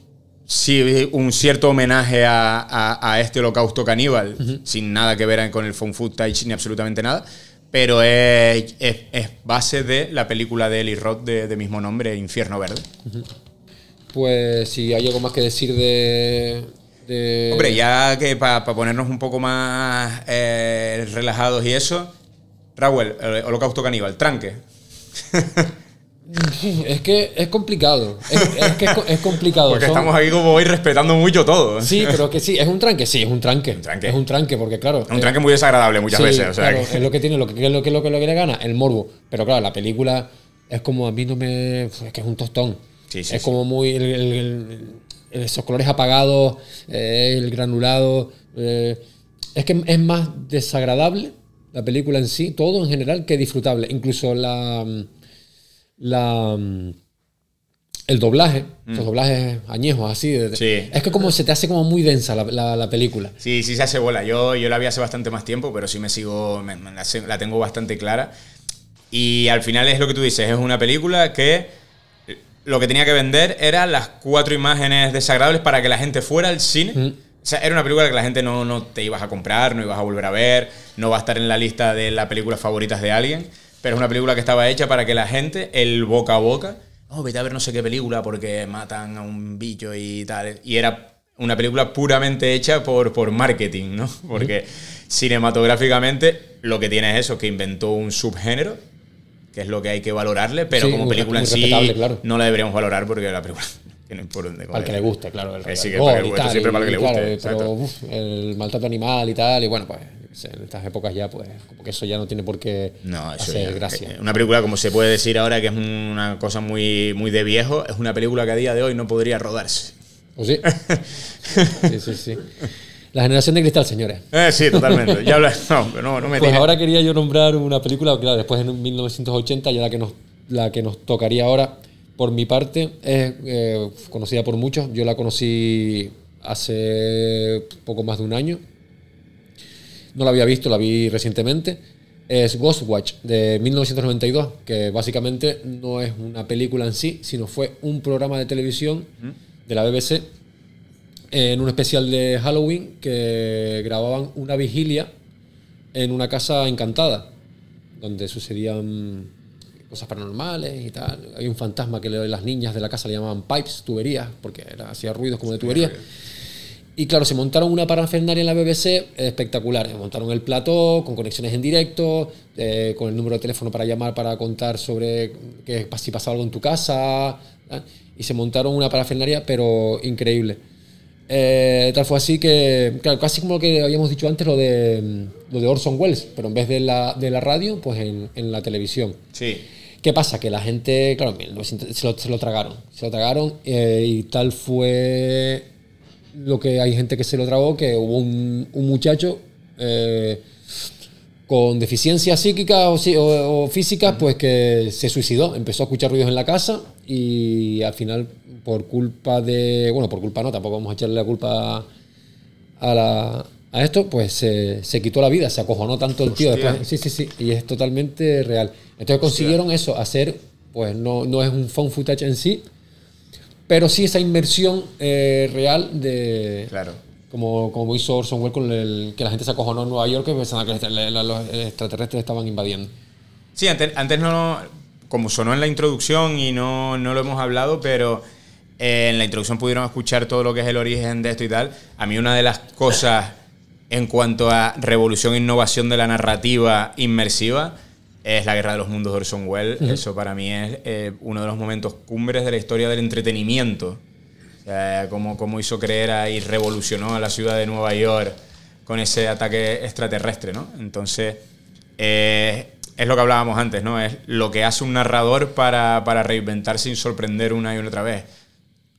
sí, un cierto homenaje a, a- a este holocausto caníbal, sin nada que ver con el found footage ni absolutamente nada, pero es, es- es base de la película de Eli Roth de, de mismo nombre, Infierno Verde. Pues si hay algo más que decir de. de- Hombre, ya que para ponernos un poco más eh, relajados y eso, Raúl, holocausto caníbal, tranque. (laughs) Es que es complicado. Es, es que es, co- es complicado. Porque Son- estamos aquí como hoy respetando mucho todo. Sí, pero que sí, es un tranque, sí, es un tranque. Un tranque. Es un tranque, porque claro. Es un eh, tranque muy desagradable muchas sí, veces. O sea, claro, que- es lo que tiene, lo que, lo, que, lo, que, lo que le gana, el morbo. Pero claro, la película es como a mí no me. Es que es un tostón. Sí, sí, es como muy. el- el- el- esos colores apagados, eh, el granulado. eh, es que es más desagradable la película en sí, todo en general, que disfrutable. Incluso la. La el doblaje, los doblajes añejos así. de- Mm. Sí. Es que como se te hace como muy densa la, la- la película. Sí, sí se hace bola. Yo, yo la vi hace bastante más tiempo, pero sí me sigo, me- me la, tengo bastante clara. Y al final es lo que tú dices, es una película que lo que tenía que vender eran las cuatro imágenes desagradables para que la gente fuera al cine. O sea, era una película que la gente no, no te ibas a comprar, no ibas a volver a ver, no va a estar en la lista de las películas favoritas de alguien, pero es una película que estaba hecha para que la gente, el boca a boca, oh, vete a ver no sé qué película porque matan a un bicho y tal. Y era una película puramente hecha por, por marketing, ¿no? Porque cinematográficamente lo que tiene es eso, que inventó un subgénero, que es lo que hay que valorarle, pero Sí, como película en sí claro. no la deberíamos valorar porque la película (laughs) tiene por el que le guste, claro. El sí, que para tal, siempre para el que le guste, claro, pero uf, el maltrato animal y tal, y bueno, pues en estas épocas ya, pues, como que eso ya no tiene por qué No, eso hacer ya- gracia. eh, Una película, como se puede decir ahora, que es una cosa muy, muy de viejo, es una película que a día de hoy no podría rodarse. ¿O sí? (laughs) sí, sí, sí. La generación de cristal, señores. Eh, sí, totalmente. Ya habla, no, no, no me Pues tiene- ahora quería yo nombrar una película, claro, después en 1980, ya la que nos, la que nos tocaría ahora, por mi parte, es eh, conocida por muchos. Yo la conocí hace poco más de un año, no la había visto, la vi recientemente. Es Ghostwatch de 1992, que básicamente no es una película en sí, sino fue un programa de televisión de la BBC en un especial de Halloween que grababan una vigilia en una casa encantada, donde sucedían cosas paranormales y tal. Hay un fantasma que las niñas de la casa le llamaban pipes, tuberías, porque era- hacía ruidos como de tuberías. Y claro, se montaron una parafernalia en la BBC espectacular. Montaron el plató con conexiones en directo, eh, con el número de teléfono para llamar para contar sobre que, si pasaba algo en tu casa. ¿ah? Y se montaron una parafernalia, pero increíble. Eh, tal fue así que, claro, casi como lo que habíamos dicho antes, lo de, lo de Orson Welles, pero en vez de la, de la radio, pues en, en la televisión. Sí. ¿Qué pasa? Que la gente, claro, en 1900 se lo, se lo tragaron. Se lo tragaron eh, y tal fue lo que hay gente que se lo tragó, que hubo un, un muchacho eh, con deficiencias psíquicas o, o- o físicas, pues que se suicidó. Empezó a escuchar ruidos en la casa y al final, por culpa de... Bueno, por culpa no, tampoco vamos a echarle la culpa a, la- a esto, pues se, se quitó la vida, se acojonó tanto el tío después. Sí, sí, sí, y es totalmente real. Entonces consiguieron eso, hacer, pues no, no es un phone footage en sí, pero sí esa inmersión eh, real de... Claro. Como, como hizo Orson Welles con el que la gente se acojonó en Nueva York pensando que los extra- los extraterrestres estaban invadiendo. Sí, antes, antes no. Como sonó en la introducción y no, no lo hemos hablado, pero eh, en la introducción pudieron escuchar todo lo que es el origen de esto y tal. A mí, una de las cosas en cuanto a revolución e innovación de la narrativa inmersiva es la Guerra de los Mundos de Orson Welles. Eso para mí es eh, uno de los momentos cumbres de la historia del entretenimiento. O sea, cómo, cómo hizo creer a- y revolucionó a la ciudad de Nueva York con ese ataque extraterrestre, ¿no? Entonces, eh, es lo que hablábamos antes, ¿no? Es lo que hace un narrador para, para reinventarse sin sorprender una y otra vez.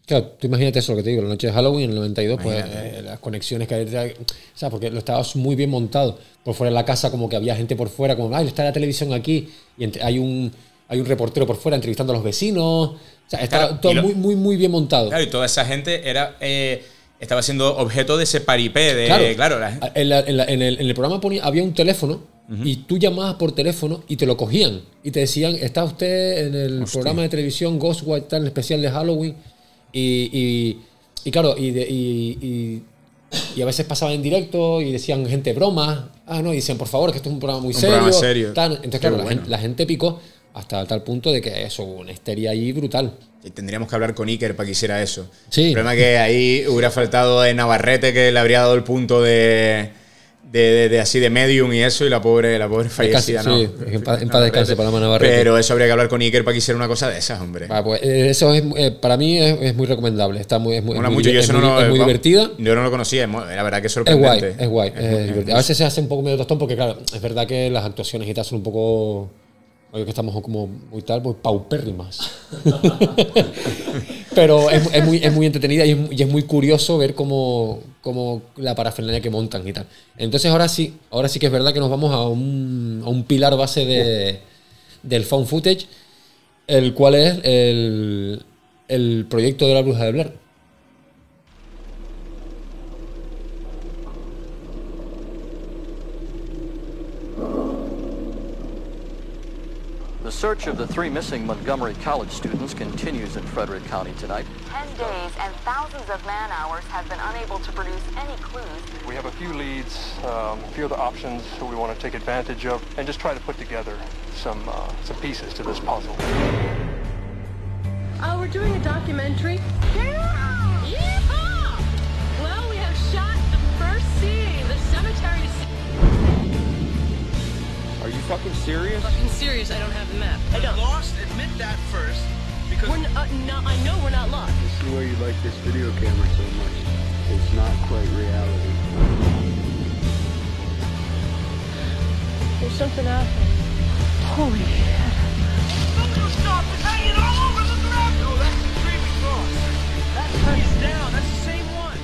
Claro, tú imagínate eso, lo que te digo, la noche de Halloween en el 92, pues eh, las conexiones que hay, o sea, porque lo estaba muy bien montado. Por fuera de la casa, como que había gente por fuera, como, ay, está la televisión aquí, y entre- hay un hay un reportero por fuera entrevistando a los vecinos. O sea, estaba Claro, todo lo- muy, muy, muy bien montado. Claro, y toda esa gente era eh, estaba siendo objeto de ese paripé, de, Claro, claro, la- en, la- en la- en el, en el programa ponía, había un teléfono y tú llamabas por teléfono y te lo cogían y te decían, está usted en el programa de televisión Ghostwatch, tal, especial de Halloween. Y, y- y claro, y, de- y- a veces pasaban en directo y decían gente broma. Ah, no, y decían, por favor, que esto es un programa muy Un serio. programa serio. tal. Entonces, claro, la, gente, la gente picó hasta tal punto de que eso, una histeria ahí brutal. Y Tendríamos que hablar con Iker para que hiciera eso. Sí. El problema es que ahí hubiera faltado de Navarrete que le habría dado el punto de, de, de- de así de medium y eso, y la pobre, la pobre fallecida, sí, ¿no? en paz- en paz descanse Paloma Navarrete. Pero eso habría que hablar con Iker para que hiciera una cosa de esas, hombre. Ah, pues, eh, eso es, eh, para mí es, es muy recomendable. Está muy, es muy, Mola es muy mucho, diver- yo es eso no muy- es muy vamos, divertida. Yo no lo conocía, la verdad que es Es guay, sorprendente. es guay. es divertido. A veces se hace un poco medio tostón porque, claro, es verdad que las actuaciones y tal son un poco. Oye, que estamos como muy tal, pues paupérrimas. (laughs) Pero es, muy, es muy entretenida y es, y es muy curioso ver cómo, cómo la parafernalia que montan y tal. Entonces, ahora sí, ahora sí que es verdad que nos vamos a un, a un pilar base de, del found footage, el cual es el, el proyecto de la bruja de Blair. The search of the three missing Montgomery College students continues in Frederick County tonight. Ten days and thousands of man hours have been unable to produce any clues. We have a few leads, um, a few other options that we want to take advantage of, and just try to put together some uh, some pieces to this puzzle. Oh, we're doing a documentary? Yeah! Yeehaw! Fucking serious? Fucking serious, I don't have the map. I don't. Lost, admit that first. Because We're n- uh, no, I know we're not lost. see why you like this video camera so much. It's not quite reality. There's something out there. Holy shit. stuff is hanging all over the ground. No, that's the creepy cross. That face down. That's the same one.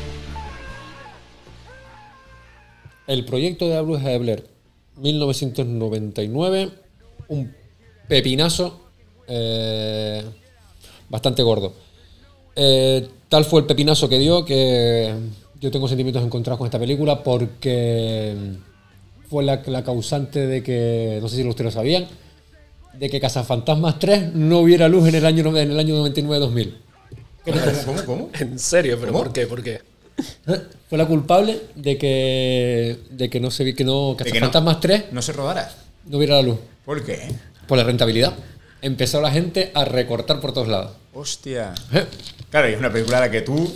El proyecto de Blair, 1999, un pepinazo eh, bastante gordo. Eh, tal fue el pepinazo que dio que yo tengo sentimientos encontrados con esta película porque fue la, la causante de que, no sé si ustedes lo sabían, de que Cazafantasmas 3 no viera luz en el año, en el año 99-2000. (laughs) ¿Cómo, cómo? ¿En serio? ¿Pero ¿Cómo? por qué? ¿Por qué? (laughs) Fue la culpable de que, de que no se vi que no que no- Cazafantasmas 3 No se rodara. no viera la luz. ¿Por qué? Por la rentabilidad. Empezó la gente a recortar por todos lados. Hostia. Claro, y es una película a la que tú (laughs)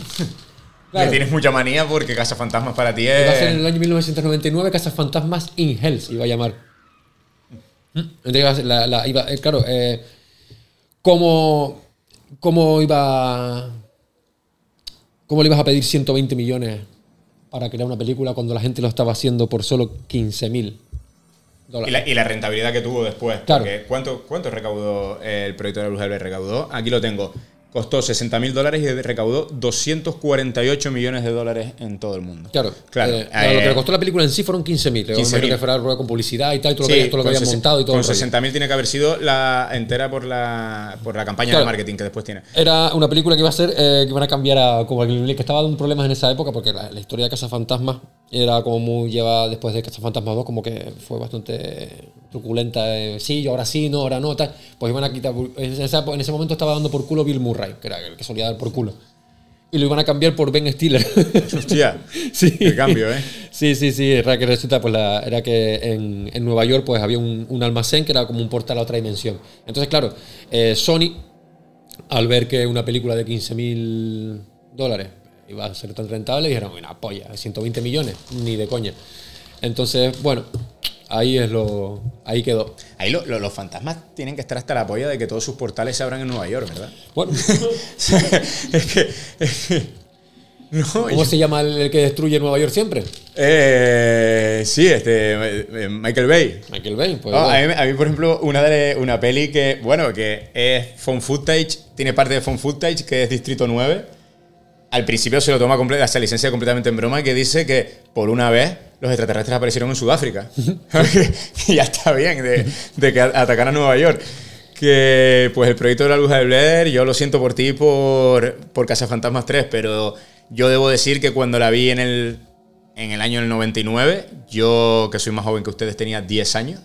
Claro. le tienes mucha manía porque Casa Fantasmas para ti Iba a ser en es. el año 1999 Cazafantasmas in Hells, iba a llamar. Entonces iba a ser la- la- iba- eh, claro, eh, ¿cómo, ¿cómo iba. ¿Cómo le ibas a pedir 120 millones para crear una película cuando la gente lo estaba haciendo por solo 15 mil Y dólares? la, y la rentabilidad que tuvo después. Claro. Porque ¿cuánto, ¿Cuánto recaudó el proyecto de la Luz? Recaudó, aquí lo tengo. Costó 60 mil dólares y recaudó 248 millones de dólares en todo el mundo. Claro, Claro, eh, claro, lo que eh, le costó la película en sí fueron 15 mil. 15.000. que fuera rueda con publicidad y tal, y todo lo que, todo lo que habían montado y todo. Con el rollo. 60.000 tiene que haber sido la entera por la, por la campaña Claro. de marketing que después tiene. Era una película que iba a ser, eh, que iban a cambiar a, como el que estaba dando problemas en esa época, porque la, la historia de Casa Fantasma era como muy lleva después de Casa Fantasma 2, como que fue bastante truculenta. eh, sí, yo ahora sí, no, ahora no, tal. Pues iban a quitar. En, ese momento estaba dando por culo Bill Murray, que era el que solía dar por culo. Y lo iban a cambiar por Ben Stiller. (laughs) Hostia, (laughs) sí. qué cambio, ¿eh? Sí, sí, sí. Era que resulta, pues, la- era que en, en Nueva York, pues, había un, un almacén que era como un portal a otra dimensión. Entonces, claro, eh, Sony, al ver que una película de 15 mil dólares iba a ser tan rentable, dijeron, una polla, 120 millones, ni de coña. Entonces, bueno, ahí es lo. Ahí quedó. Ahí lo- lo- los fantasmas tienen que estar hasta la polla de que todos sus portales se abran en Nueva York, ¿verdad? Bueno, (laughs) es que. es que- no, ¿cómo yo- se llama el, que destruye Nueva York siempre? Eh, sí, este. eh, Michael Bay. Michael Bay. Pues, Oh, bueno. a, mí, a mí, por ejemplo, una, de, una peli que, bueno, que es phone footage, tiene parte de phone footage, que es Distrito 9. Al principio se lo toma completa, se licencia completamente en broma, que dice que por una vez los extraterrestres aparecieron en Sudáfrica. (laughs) y ya está bien de, de que atacan a Nueva York. Que pues el proyecto de la luz de Blair, yo lo siento por ti por, por Cazafantasmas 3, pero yo debo decir que cuando la vi en el, en el año del 99, yo que soy más joven que ustedes tenía 10 años,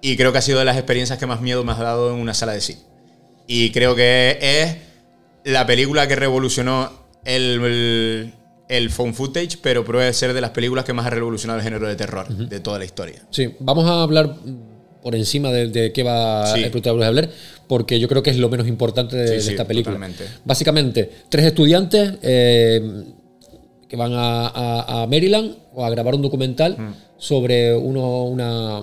y creo que ha sido de las experiencias que más miedo me ha dado en una sala de cine. Y creo que es la película que revolucionó el, el, el phone footage, pero puede ser de las películas que más ha revolucionado el género de terror de toda la historia. Sí, vamos a hablar por encima de, de qué va Sí. el protagonista de Blair, porque yo creo que es lo menos importante de, Sí, de sí, esta película. totalmente. Básicamente, tres estudiantes eh, que van a, a- a Maryland o a grabar un documental Mm. sobre uno- una,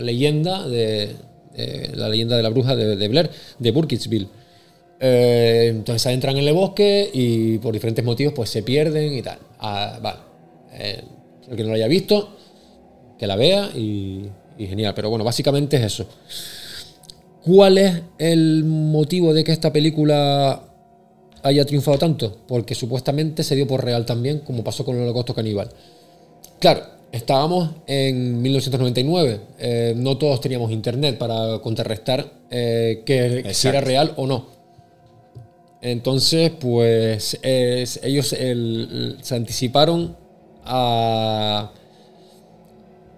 leyenda de, la leyenda de la bruja de, de Blair, de Burkittsville. Eh, entonces entran en el bosque y por diferentes motivos pues se pierden y tal. Ah, vale. Eh, el que no lo haya visto, que la vea y, y genial. Pero bueno, básicamente es eso. ¿Cuál es el motivo de que esta película haya triunfado tanto? Porque supuestamente se dio por real también, como pasó con el Holocausto Caníbal. Claro, estábamos en 1999. eh, no todos teníamos internet para contrarrestar eh, que si era real o no. Entonces, pues es- ellos el- se anticiparon a,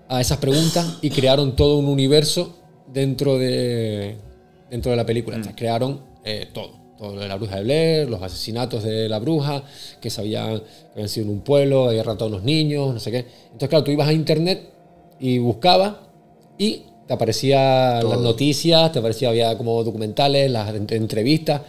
a esas preguntas y crearon todo un universo dentro de, dentro de la película. Entonces, crearon eh, todo. Todo lo de la bruja de Blair, los asesinatos de la bruja, que sabían que habían sido en un pueblo, habían raptado a unos niños, no sé qué. Entonces, claro, tú ibas a internet y buscabas y te aparecían Todo. las noticias, te aparecía, había como documentales, las ent- entrevistas,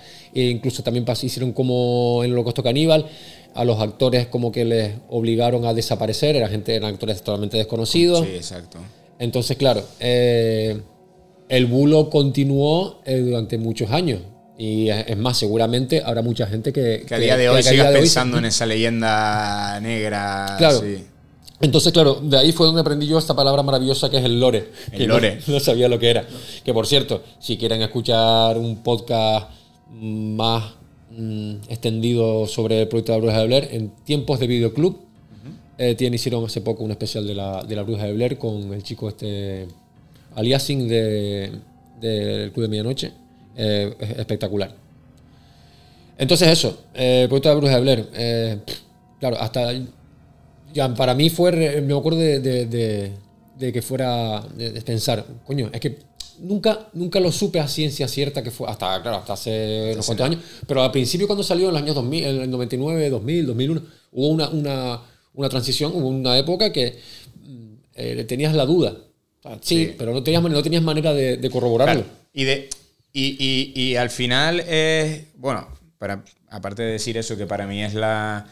e incluso también hicieron como en el Holocausto Caníbal, a los actores como que les obligaron a desaparecer, eran gente, eran actores totalmente desconocidos. Sí, exacto. Entonces, claro, eh, el bulo continuó eh, durante muchos años. Y es más, seguramente habrá mucha gente que... Que a día de hoy sigas hoy- pensando en esa leyenda negra. Claro. sí. Entonces, claro, de ahí fue donde aprendí yo esta palabra maravillosa que es el lore. El que no- lore. (laughs) No, sabía lo que era. Que por cierto, si quieren escuchar un podcast más mm, extendido sobre el proyecto de la Bruja de Blair, en tiempos de videoclub, eh, tienen, hicieron hace poco un especial de la, de la Bruja de Blair con el chico este aliasing de- del Club de Medianoche. Eh, es espectacular. Entonces eso, eh, el proyecto de la Bruja de Blair. eh, claro, hasta ya para mí fue, me acuerdo de, de- de- de que fuera, de, de pensar, coño, es que nunca, nunca lo supe a ciencia cierta que fue, hasta, claro, hasta hace unos cuantos años, pero al principio cuando salió en los años 2000, en el 99, 2000, 2001, hubo una, una, una transición, hubo una época que mm, eh, tenías la duda. O sea, sí, Sí. pero no tenías, no tenías manera de, de corroborarlo. Claro. Y, de, y, y- y al final es. Bueno, para, aparte de decir eso, que para mí es la.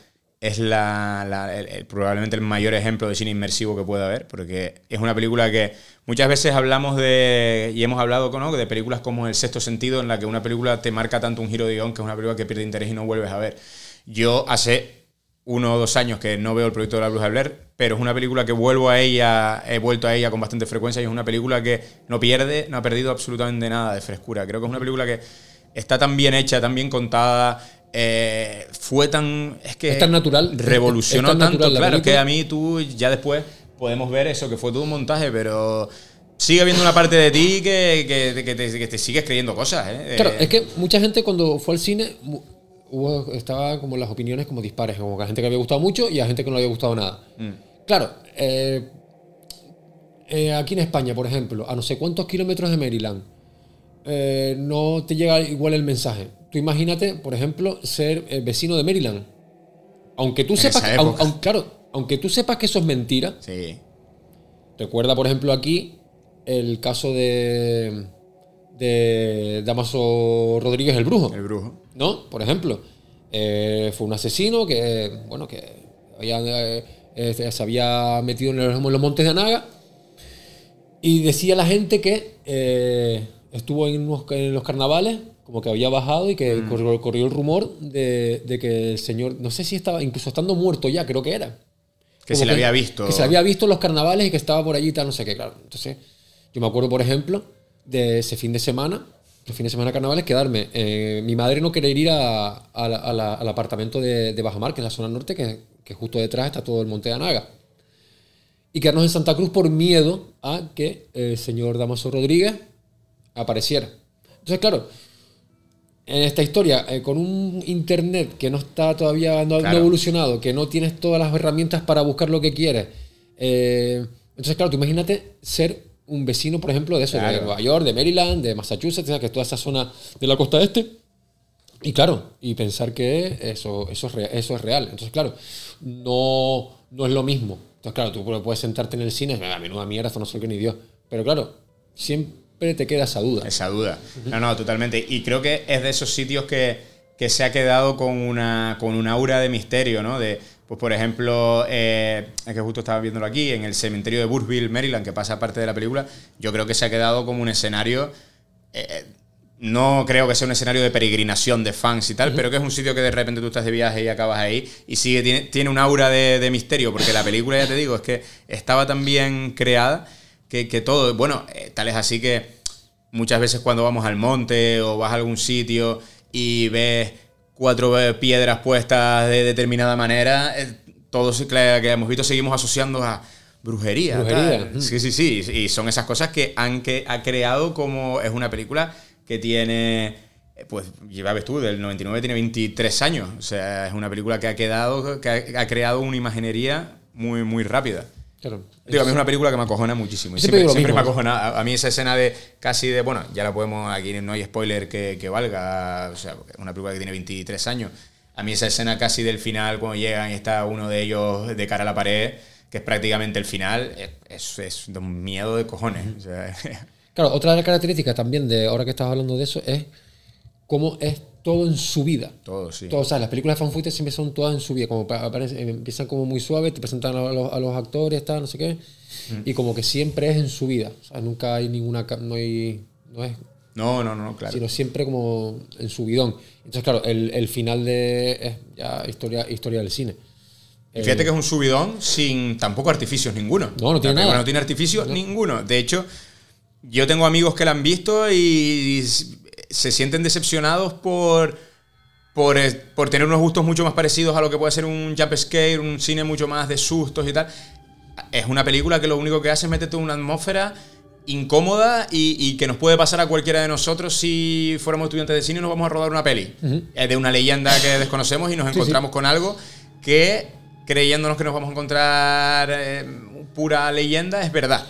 Es la, la- probablemente el mayor ejemplo de cine inmersivo que puede haber, porque es una película que muchas veces hablamos de, y hemos hablado ¿no? de películas como El Sexto Sentido, en la que una película te marca tanto un giro de guion que es una película que pierde interés y no vuelves a ver. Yo hace uno o dos años que no veo el proyecto de la Bruja Blair, pero es una película que vuelvo a ella, he vuelto a ella con bastante frecuencia y es una película que no pierde, no ha perdido absolutamente nada de frescura. Creo que es una película que está tan bien hecha, tan bien contada, eh, fue tan... Es que Es tan natural, Revolucionó tan tanto, natural la claro, que a mí tú ya después podemos ver eso, que fue todo un montaje, pero... Sigue habiendo una parte de ti que, que- que te, que te sigues creyendo cosas, ¿eh? Claro, Eh, es que mucha gente cuando fue al cine hubo, estaba como las opiniones como dispares, como que a gente que había gustado mucho y a gente que no le había gustado nada. Mm. Claro, eh, eh, aquí en España, por ejemplo, a no sé cuántos kilómetros de Maryland, no te llega igual el mensaje. Tú imagínate, por ejemplo, ser eh, vecino de Maryland. Aunque tú En sepas, que- aun- época. aun- claro, aunque tú sepas que eso es mentira. Sí. Recuerda, por ejemplo, aquí el caso de de Damaso Rodríguez el Brujo. El Brujo. ¿No? Por ejemplo, eh, fue un asesino que, bueno, que había, eh, eh, se había metido en los, en los montes de Anaga y decía la gente que eh, estuvo en, unos- en los carnavales, como que había bajado y que Mm. corrió, corrió el rumor de, de que el señor, no sé si estaba, incluso estando muerto ya, creo que era. Que Como se le había visto. Que se había visto en los carnavales y que estaba por allí y tal, no sé qué, claro. Entonces, yo me acuerdo, por ejemplo, de ese fin de semana, el fin de semana de carnavales, quedarme. eh, mi madre no quería ir a- a la- a la- al apartamento de, de Bajamar, que es la zona norte, que, que justo detrás está todo el monte de Anaga. Y quedarnos en Santa Cruz por miedo a que el señor Damaso Rodríguez apareciera. Entonces, claro, en esta historia, eh, con un internet que no está todavía, no, Claro. evolucionado, que no tienes todas las herramientas para buscar lo que quieres. eh, entonces, claro, tú imagínate ser un vecino, por ejemplo, de eso, de. Nueva York, de Maryland, de Massachusetts, que es toda esa zona de la costa este. Y claro, y pensar que eso, eso, es, rea- eso es real. Entonces, claro, no, no es lo mismo. Entonces, claro, tú puedes sentarte en el cine, a menuda mierda, esto no sé qué ni Dios. Pero claro, siempre te queda esa duda. Esa duda. No, no, totalmente. Y creo que es de esos sitios que, que se ha quedado con una, con un aura de misterio, ¿no? De, pues, por ejemplo, eh, es que justo estaba viéndolo aquí, en el cementerio de Burnsville, Maryland, que pasa parte de la película, yo creo que se ha quedado como un escenario... eh, no creo que sea un escenario de peregrinación de fans y tal, pero que es un sitio que de repente tú estás de viaje y acabas ahí y sigue, tiene, tiene un aura de, de misterio, porque la película, ya te digo, es que estaba tan bien creada que, que todo, bueno, eh, tal es así que muchas veces cuando vamos al monte o vas a algún sitio y ves cuatro piedras puestas de determinada manera, eh, todos que, que hemos visto seguimos asociando a brujería. Sí, sí, sí. Y son esas cosas que han que, ha creado como es una película que tiene, eh, pues ves tú, del 99 tiene 23 años. O sea, es una película que ha quedado, que ha, ha creado una imaginería muy, muy rápida. Claro. Digo, a mí es una película que me acojona muchísimo. Siempre me acojona. A, a mí esa escena de casi de, bueno, ya la podemos, aquí no hay spoiler que, que valga, o sea, una película que tiene 23 años. A mí esa escena casi del final, cuando llegan y está uno de ellos de cara a la pared, que es prácticamente el final, es, es, es de un miedo de cojones. O sea, Claro, otra de las características también de ahora que estás hablando de eso es cómo es todo en su vida. todo, sí. Todo, o sea, las películas de fan footage siempre son todas en su vida, como empiezan como muy suaves, te presentan a los, a los actores, tal, no sé qué, y como que siempre es en su vida. O sea, nunca hay ninguna, no hay, no es, No, no, no, claro. sino siempre como en su bidón. Entonces, claro, el, el final de es ya historia, historia del cine. Y fíjate que es un subidón sin tampoco artificios ninguno. No, no tiene nada. No tiene artificios ninguno. De hecho, yo tengo amigos que la han visto y se sienten decepcionados por, por, eh, por tener unos gustos mucho más parecidos a lo que puede ser un jump scare, un cine mucho más de sustos y tal. Es una película que lo único que hace es meterte en una atmósfera incómoda y, y que nos puede pasar a cualquiera de nosotros si fuéramos estudiantes de cine y nos vamos a rodar una peli. De una leyenda que (laughs) desconocemos y nos Sí, sí. encontramos con algo que creyéndonos que nos vamos a encontrar eh, pura leyenda es verdad.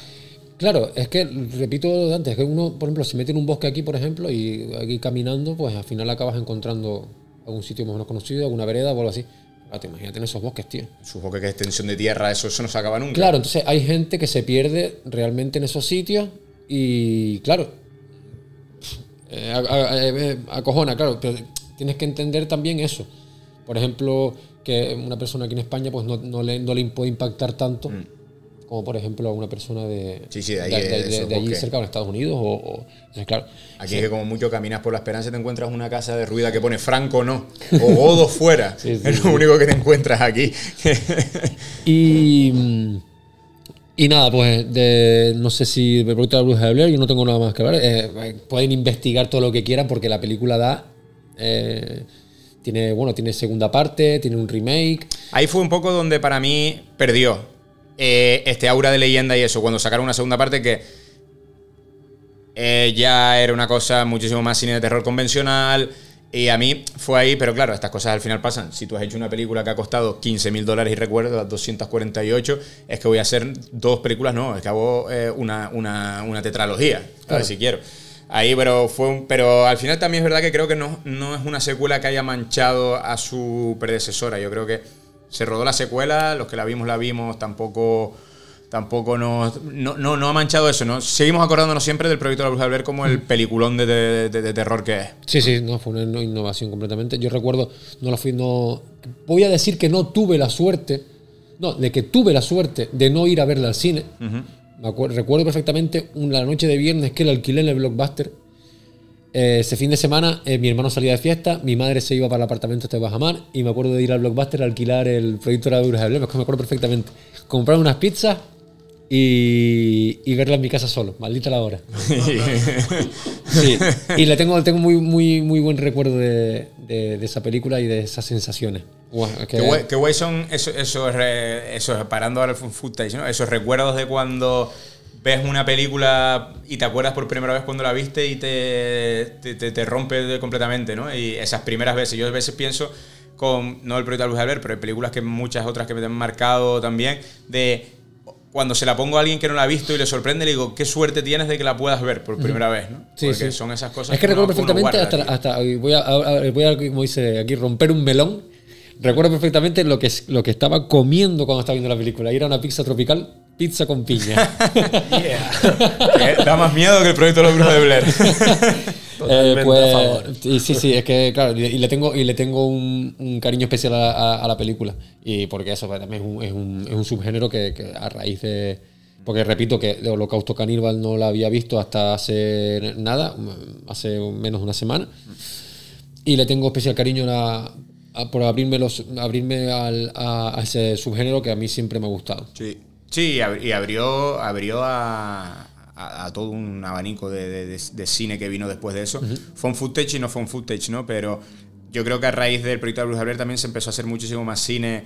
Claro, es que, repito lo de antes, es que uno, por ejemplo, se mete en un bosque aquí, por ejemplo, y aquí caminando, pues al final acabas encontrando algún sitio más o menos conocido, alguna vereda o algo así. Ahora, te imagínate en esos bosques, tío. Supongo que es extensión de tierra, eso, eso no se acaba nunca. Claro, entonces hay gente que se pierde realmente en esos sitios y, claro, eh, a- eh, acojona, claro, pero tienes que entender también eso. Por ejemplo, que una persona aquí en España pues no, no le, no le puede impactar tanto como, por ejemplo, a una persona de. Sí, sí, de ahí, de, de allí cerca, en Estados Unidos. O, o- entonces, claro, Aquí sí. es que como mucho caminas por la esperanza te encuentras una casa de ruida que pone Franco no, o Godo fuera. Es lo único que te encuentras aquí. (laughs) Y, mm, y nada, pues no sé si producto de la Bruja de Blair, yo no tengo nada más que hablar. Eh, pueden investigar todo lo que quieran porque la película da. eh, tiene, bueno, tiene segunda parte, tiene un remake. Ahí fue un poco donde para mí perdió eh, este aura de leyenda y eso, cuando sacaron una segunda parte que eh, ya era una cosa muchísimo más cine de terror convencional. Y a mí fue ahí, pero claro, estas cosas al final pasan. Si tú has hecho una película que ha costado 15 mil dólares y recuerdo las 248, es que voy a hacer dos películas, no, es que hago eh, una, una, una tetralogía, a ver si quiero. Ahí, pero fue un- pero al final también es verdad que creo que no, no es una secuela que haya manchado a su predecesora. Yo creo que se rodó la secuela, los que la vimos la vimos, tampoco tampoco nos no, no, no ha manchado eso, ¿no? Seguimos acordándonos siempre del proyecto de la Bruja del Ver como el peliculón de, de- de- de terror que es. Sí, sí, no, fue una inno- innovación completamente. Yo recuerdo, no la fui, no. Voy a decir que no tuve la suerte, no, de que tuve la suerte de no ir a verla al cine. Me recuerdo perfectamente una noche de viernes que la alquilé en el Blockbuster. Eh, ese fin de semana eh, mi hermano salía de fiesta, mi madre se iba para el apartamento este de Bajamar y me acuerdo de ir al Blockbuster a alquilar el proyecto de la Bruja de Blair, es que me acuerdo perfectamente. Comprar unas pizzas y, y verla en mi casa solo, maldita la hora. (laughs) Sí, y le tengo, tengo muy, muy, muy buen recuerdo de, de- de esa película y de esas sensaciones. Es que- Qué guay, qué guay son esos, esos, esos, parando ahora el footage, ¿no? Esos recuerdos de cuando ves una película y te acuerdas por primera vez cuando la viste y te, te, te- te rompe completamente, ¿no? Y esas primeras veces, yo a veces pienso con, no el proyecto de Luz Albert, pero hay películas que muchas otras que me han marcado también, de cuando se la pongo a alguien que no la ha visto y le sorprende, le digo, qué suerte tienes de que la puedas ver por primera vez, ¿no? Sí, Porque sí. son esas cosas Es que uno- recuerdo uno perfectamente guarda, hasta, hasta voy a, a- voy a, como dice aquí, romper un melón. Recuerdo perfectamente lo que, lo que estaba comiendo cuando estaba viendo la película. Y era una pizza tropical, pizza con piña. (laughs) Da más miedo que el proyecto de la Bruja de Blair. (laughs) Eh, Totalmente pues, a favor. y sí, sí, es que claro, y y le tengo, y le tengo un, un cariño especial a, a- a la película. Y porque eso pues, también es un, es un- es un subgénero que, que a raíz de. Porque repito que de Holocausto Caníbal no la había visto hasta hace nada, hace menos de una semana. Y le tengo especial cariño a la- a- por abrirme, los, abrirme al- a, a ese subgénero que a mí siempre me ha gustado. Sí, sí y ab- y abrió, abrió a, a- a todo un abanico de, de- de- de cine que vino después de eso. Fue un footage y no fue un footage, ¿no? Pero yo creo que a raíz del proyecto de Bruce Albert también se empezó a hacer muchísimo más cine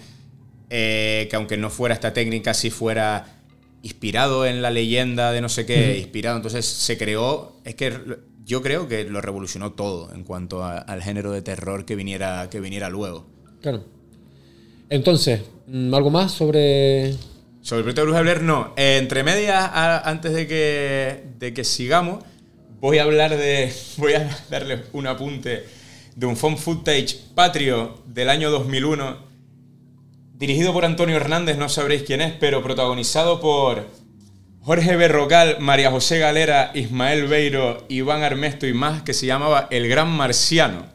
eh, que aunque no fuera esta técnica, sí fuera inspirado en la leyenda de no sé qué, inspirado. Entonces se creó, es que yo creo que lo revolucionó todo en cuanto a- al género de terror que viniera, que viniera luego. Claro. Entonces, ¿algo más sobre.? Sobre el proyecto de Bruja Blair, no. Entre medias, antes de que, de que sigamos, voy a hablar de. (laughs) Voy a darle un apunte de un phone footage patrio del año 2001, dirigido por Antonio Hernández, no sabréis quién es, pero protagonizado por Jorge Berrocal, María José Galera, Ismael Beiro, Iván Armesto y más, que se llamaba El Gran Marciano.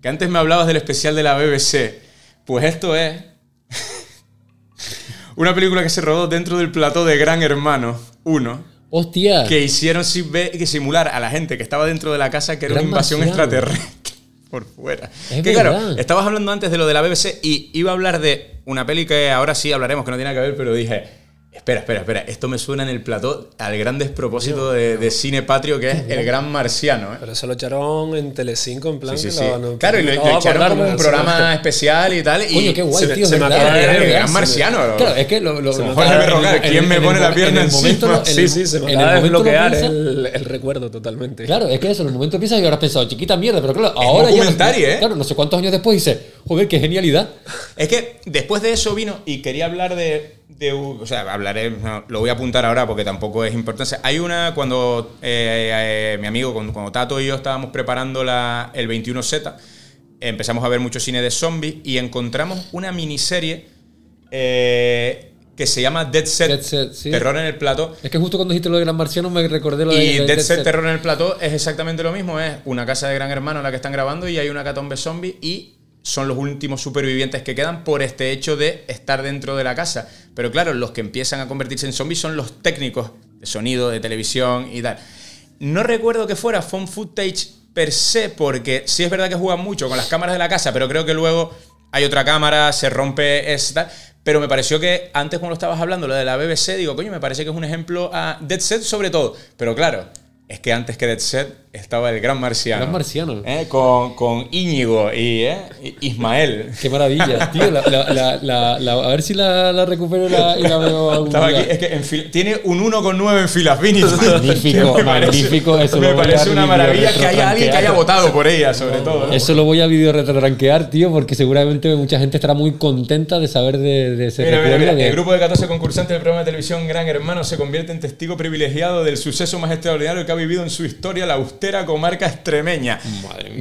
Que antes me hablabas del especial de la BBC. Pues esto es una película que se rodó dentro del plató de Gran Hermano 1. ¡Hostia! Que hicieron si- ve- que simular a la gente que estaba dentro de la casa que era Gran una invasión Marciano. extraterrestre (laughs) por fuera. Es que claro, verdad. estabas hablando antes de lo de la BBC y iba a hablar de una peli que ahora sí hablaremos, que no tiene nada que ver, pero dije, espera, espera, espera, esto me suena en el plató al gran despropósito de, de cine patrio que es El Gran Marciano. ¿eh? Pero eso lo echaron en Telecinco en plan Sí, sí, que sí. lo- no- claro, y lo, lo a echaron como un programa especial y tal. Y Coño, qué guay, se tío. se me el gran marciano. Claro, es que lo, lo, lo- Jorge Berrocal, ¿quién me pone la pierna en el momento lo- Sí, el- sí, se me acaba de lo piensas- el, recuerdo totalmente. Claro, es que eso, en el momento piensas y ahora has pensado, chiquita mierda, pero claro, ahora ya. ¿eh? Claro, no sé cuántos años después dices, joder, qué genialidad. Es que después de eso vino y quería hablar de, de. O sea, hablaré. no, lo voy a apuntar ahora porque tampoco es importante. Hay una. Cuando eh, eh, mi amigo, cuando, cuando Tato y yo estábamos preparando la, el 21Z, empezamos a ver mucho cine de zombies y encontramos una miniserie eh, que se llama Dead Set, Dead Set, sí. Terror en el Plato. Es que justo cuando dijiste lo de Gran Marciano me recordé lo de Y de Dead Dead Set Set. Terror en el Plató es exactamente lo mismo. Es una casa de gran hermano en la que están grabando y hay una catombe zombie y son los últimos supervivientes que quedan por este hecho de estar dentro de la casa. Pero claro, los que empiezan a convertirse en zombies son los técnicos de sonido, de televisión y tal. No recuerdo que fuera phone footage per se, porque sí es verdad que juegan mucho con las cámaras de la casa, pero creo que luego hay otra cámara, se rompe, es tal. Pero me pareció que antes cuando estabas hablando lo de la BBC, digo, coño, me parece que es un ejemplo a Dead Set sobre todo. Pero claro, es que antes que Dead Set estaba el Gran Marciano. Gran Marciano. ¿eh? Con, con Íñigo y ¿eh? Ismael. Qué maravilla, tío. La, la- la- a ver si la, recupero y la, veo algún Estaba día. aquí, es que en fil- tiene un 1,9 en filas finis. (laughs) Magnífico, (laughs) Me parece- magnífico, eso Me parece una maravilla que haya alguien que haya votado por ella, sobre todo. ¿no? Eso lo voy a video retranquear, tío, porque seguramente mucha gente estará muy contenta de saber de, de ese Mira, mira, mira, de- El grupo de 14 concursantes del programa de televisión Gran Hermano se convierte en testigo privilegiado del suceso más extraordinario que ha vivido en su historia la austera comarca extremeña.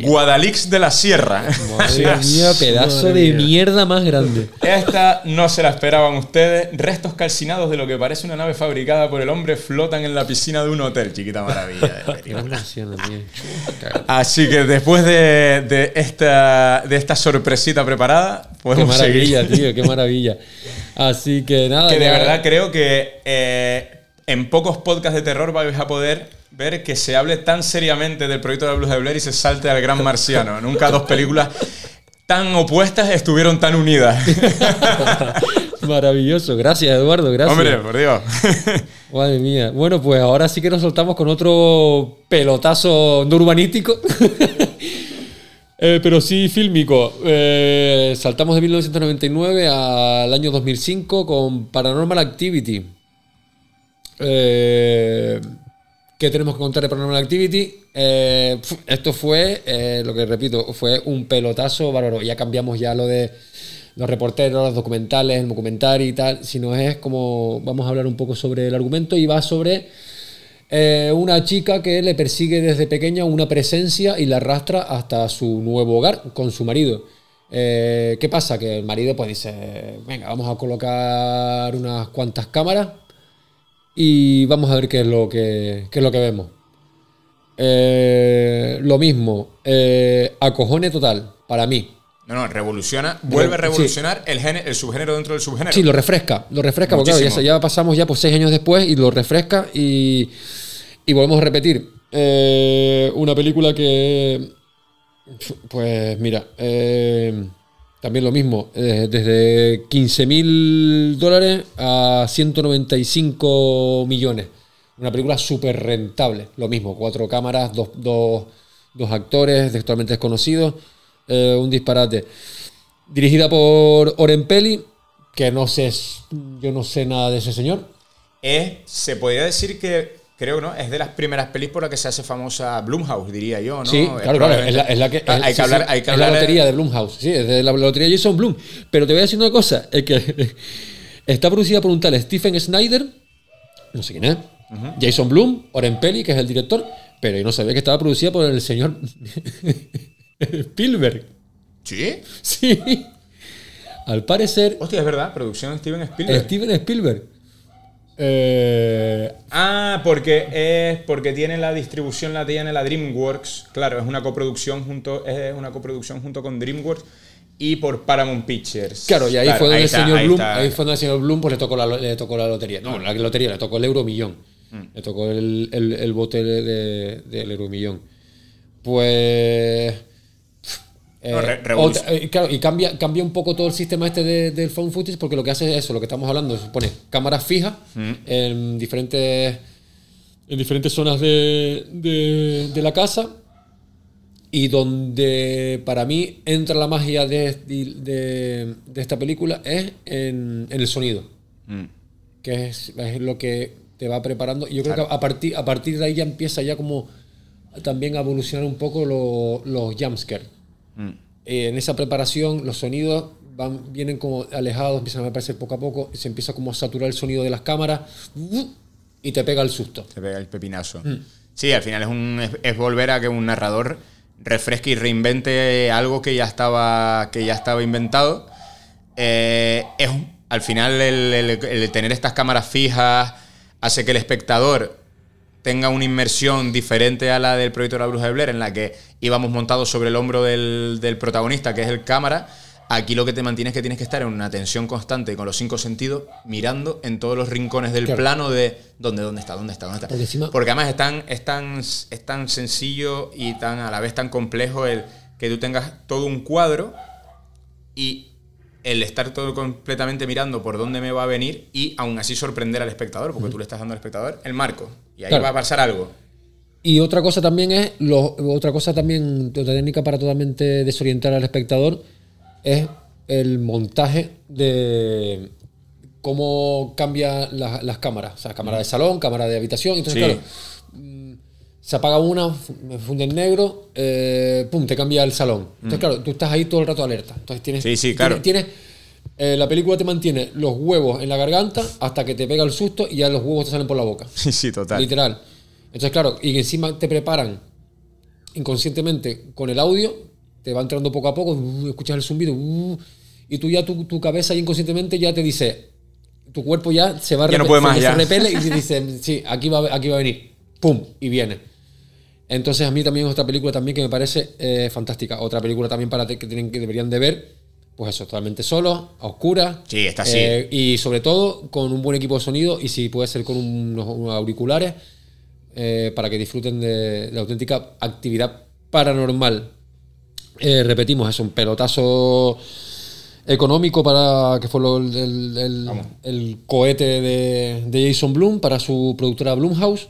Guadalix de la Sierra. Madre (laughs) Dios. mía, pedazo Madre de mía. mierda más grande. Esta no se la esperaban ustedes. Restos calcinados de lo que parece una nave fabricada por el hombre flotan en la piscina de un hotel. Chiquita maravilla. (laughs) (laughs) Así que después de, de esta, de esta sorpresita preparada, Qué podemos maravilla, seguir. tío, qué maravilla. Así que nada. Que de ya- verdad creo que eh, en pocos podcasts de terror vais a poder ver que se hable tan seriamente del proyecto de la Blues de Blair y se salte al Gran Marciano. Nunca dos películas tan opuestas estuvieron tan unidas. (laughs) Maravilloso, gracias Eduardo, gracias. Hombre, por Dios. (laughs) Madre mía. Bueno, pues ahora sí que nos soltamos con otro pelotazo no urbanístico. (laughs) Eh, pero sí fílmico. Eh, saltamos de 1999 al año 2005 con Paranormal Activity. Eh, ¿Qué tenemos que contar de Paranormal Activity? Eh, esto fue, eh, lo que repito, fue un pelotazo bárbaro. Ya cambiamos ya lo de los reporteros, los documentales, el documental y tal. Si no es como, vamos a hablar un poco sobre el argumento y va sobre eh, una chica que le persigue desde pequeña una presencia y la arrastra hasta su nuevo hogar con su marido. ¿Qué pasa? Que el marido pues dice, venga, vamos a colocar unas cuantas cámaras y vamos a ver qué es lo que, qué es lo que vemos. Eh, lo mismo, eh, acojone total, para mí. No, no, revoluciona, vuelve a Sí. revolucionar el, género- el subgénero dentro del subgénero. Sí, lo refresca, lo refresca, porque claro, ya, ya pasamos ya por seis años después y lo refresca y, y volvemos a repetir. Eh, una película que, pues mira, eh, también lo mismo, eh, desde 15 mil dólares a 195 millones. Una película súper rentable, lo mismo, cuatro cámaras, dos, dos, dos actores actualmente desconocidos, eh, un disparate. Dirigida por Oren Peli, que no sé, yo no sé nada de ese señor. Es, se podría decir que, creo, ¿no? Es de las primeras pelis por las que se hace famosa Blumhouse, diría yo, ¿no? Sí, Es claro, claro. Es la, es la que, Ah, hay sí, que hablar, sí, hay que es la hablar- lotería de Blumhouse. Sí, es de la lotería de Jason Blum. Pero te voy a decir una cosa: es que (laughs) está producida por un tal Stephen Snyder, no sé quién es, Jason Blum, Oren Peli, que es el director, pero yo no sabía que estaba producida por el señor (laughs) Spielberg. ¿Sí? Sí. Al parecer, Hostia, es verdad, producción de Steven Spielberg. Steven Spielberg. Eh, Ah, porque es porque tiene la distribución la tiene la DreamWorks. Claro, es una coproducción junto es una coproducción junto con DreamWorks y por Paramount Pictures. Claro, y ahí Claro, fue donde el señor ahí Bloom, está. ahí fue donde el señor Bloom pues, le tocó la, le tocó la lotería. No, la lotería, le tocó el euromillón. Mm. Le tocó el, el, el bote de- de- del euromillón. Pues. Eh, No, re- revoluc- otra- eh, claro, y cambia, cambia un poco todo el sistema este de- del phone footage porque lo que hace es eso, lo que estamos hablando, se pone cámaras fijas Mm. en diferentes en diferentes zonas de, de- de la casa y donde para mí entra la magia de, de- de esta película es en, en el sonido, Mm. que es, es lo que te va preparando. Y yo creo que a partir, a partir de ahí ya empieza ya como también a evolucionar un poco lo- los jumpscares. Mm. Eh, en esa preparación, los sonidos van, vienen como alejados, empiezan a aparecer poco a poco, y se empieza como a saturar el sonido de las cámaras y te pega el susto. Te pega el pepinazo. Mm. Sí, al final es, un, es, es volver a que un narrador refresque y reinvente algo que ya estaba, que ya estaba inventado. Eh, es, al final el, el- el tener estas cámaras fijas hace que el espectador tenga una inmersión diferente a la del proyecto de la Bruja de Blair, en la que íbamos montados sobre el hombro del, del protagonista, que es el cámara. Aquí lo que te mantiene es que tienes que estar en una tensión constante con los cinco sentidos, mirando en todos los rincones del Claro. plano de dónde, dónde está, dónde está, dónde está. Porque Porque además es tan, es, tan, es tan sencillo y tan a la vez tan complejo el que tú tengas todo un cuadro y el estar todo completamente mirando por dónde me va a venir y aún así sorprender al espectador, porque tú le estás dando al espectador el marco. Y ahí Claro. va a pasar algo. Y otra cosa también es, lo- otra cosa también, otra técnica para totalmente desorientar al espectador es el montaje de cómo cambia la- las cámaras. O sea, cámara de salón, cámara de habitación. Entonces, Sí. claro, se apaga una, funde en negro, eh, pum, te cambia el salón. Entonces, Mm. claro, tú estás ahí todo el rato alerta. Entonces tienes, Sí, sí, claro. tienes, eh, la película te mantiene los huevos en la garganta hasta que te pega el susto y ya los huevos te salen por la boca. (laughs) Sí, sí, total. Literal. Entonces, claro, y encima te preparan inconscientemente con el audio, te va entrando poco a poco, uh, escuchas el zumbido, uh, y tú ya, tu, tu cabeza inconscientemente ya te dice, tu cuerpo ya se va a no repele y te (laughs) dice, sí, aquí va, aquí va a venir, pum, y viene. Entonces a mí también es otra película también que me parece eh, fantástica. Otra película también para que, tienen, que deberían de ver, pues eso, totalmente solo, a oscuras. Sí, está así. eh, y sobre todo con un buen equipo de sonido y si puede ser con unos, unos auriculares eh, para que disfruten de la auténtica actividad paranormal. Repetimos, es un pelotazo económico para que fue lo- el, el- el- el cohete de, de Jason Bloom para su productora Blumhouse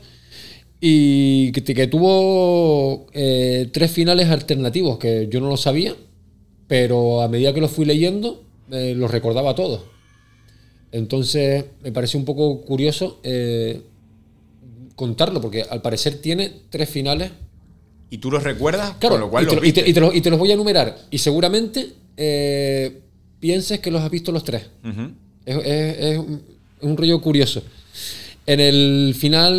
y que, que tuvo eh, tres finales alternativos que yo no lo sabía, pero a medida que los fui leyendo eh, los recordaba todos. Entonces me pareció un poco curioso eh, contarlo, porque al parecer tiene tres finales. Y tú los recuerdas, Claro, con lo cual y, te, los y te- viste. y te los, y te los voy a enumerar. Y seguramente eh, pienses que los has visto los tres. Ujú. Es, es- es un, es un rollo curioso. En el final,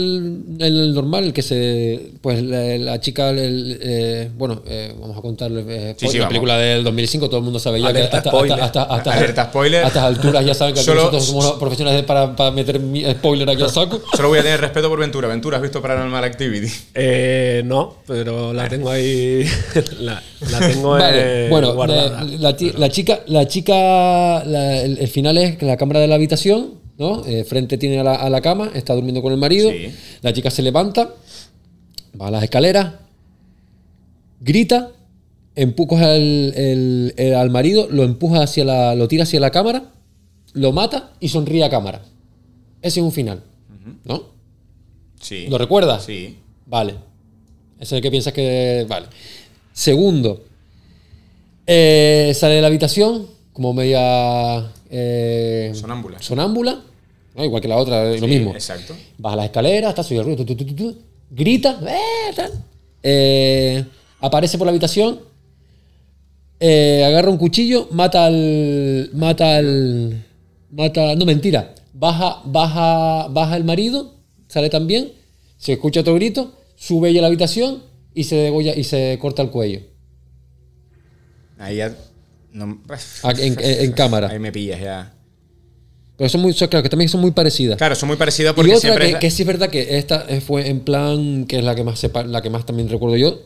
en el normal, que se. Pues la, la chica. el- eh, bueno, eh, vamos a contarle. eh, Sí, sí, la vamos. película del 2005, todo el mundo sabe ya Alerta que hasta, spoiler. hasta, hasta, hasta- Alerta spoiler. a estas alturas ya saben que Solo- nosotros somos los profesionales de- para, para meter mi- spoiler aquí al saco. Solo voy a tener respeto por Ventura. Ventura, ¿has visto Paranormal Activity? Eh, no, pero la tengo ahí. (laughs) la, la tengo Vale, eh, bueno, guardada. eh, la, la chica, la chica, la- el, el final es que la cámara de la habitación, ¿no? Eh, frente tiene a la, a la cama, está durmiendo con el marido. Sí. La chica se levanta, va a las escaleras, grita, empuja al, el- el- al marido, lo empuja hacia la, lo tira hacia la cámara, lo mata y sonríe a cámara. Ese es un final, ¿no? Sí. ¿Lo recuerdas? Sí. Vale. Ese es el que piensas que. Vale. Segundo, eh, sale de la habitación como media. eh, Sonámbula. Sonámbula. ¿No? Igual que la otra, lo mismo. Exacto. Baja las escaleras, está subiendo el ruido, tu, tu, tu, tu, tu, grita, eh, tal. Eh, aparece por la habitación, eh, agarra un cuchillo, mata al. Mata al. Mata. No, mentira. Baja, baja, baja el marido, sale también, se escucha otro grito, sube ella a la habitación y se degolla y se corta el cuello. Ahí ya. no- Ah, en- en- en cámara. Ahí me pillas ya. Pero son muy, son- claro, que también son muy parecidas. Claro, son muy parecidas Y porque otra siempre. que, es- que sí es verdad que esta eh, fue en plan, que es la que más sepa- la que más también recuerdo yo.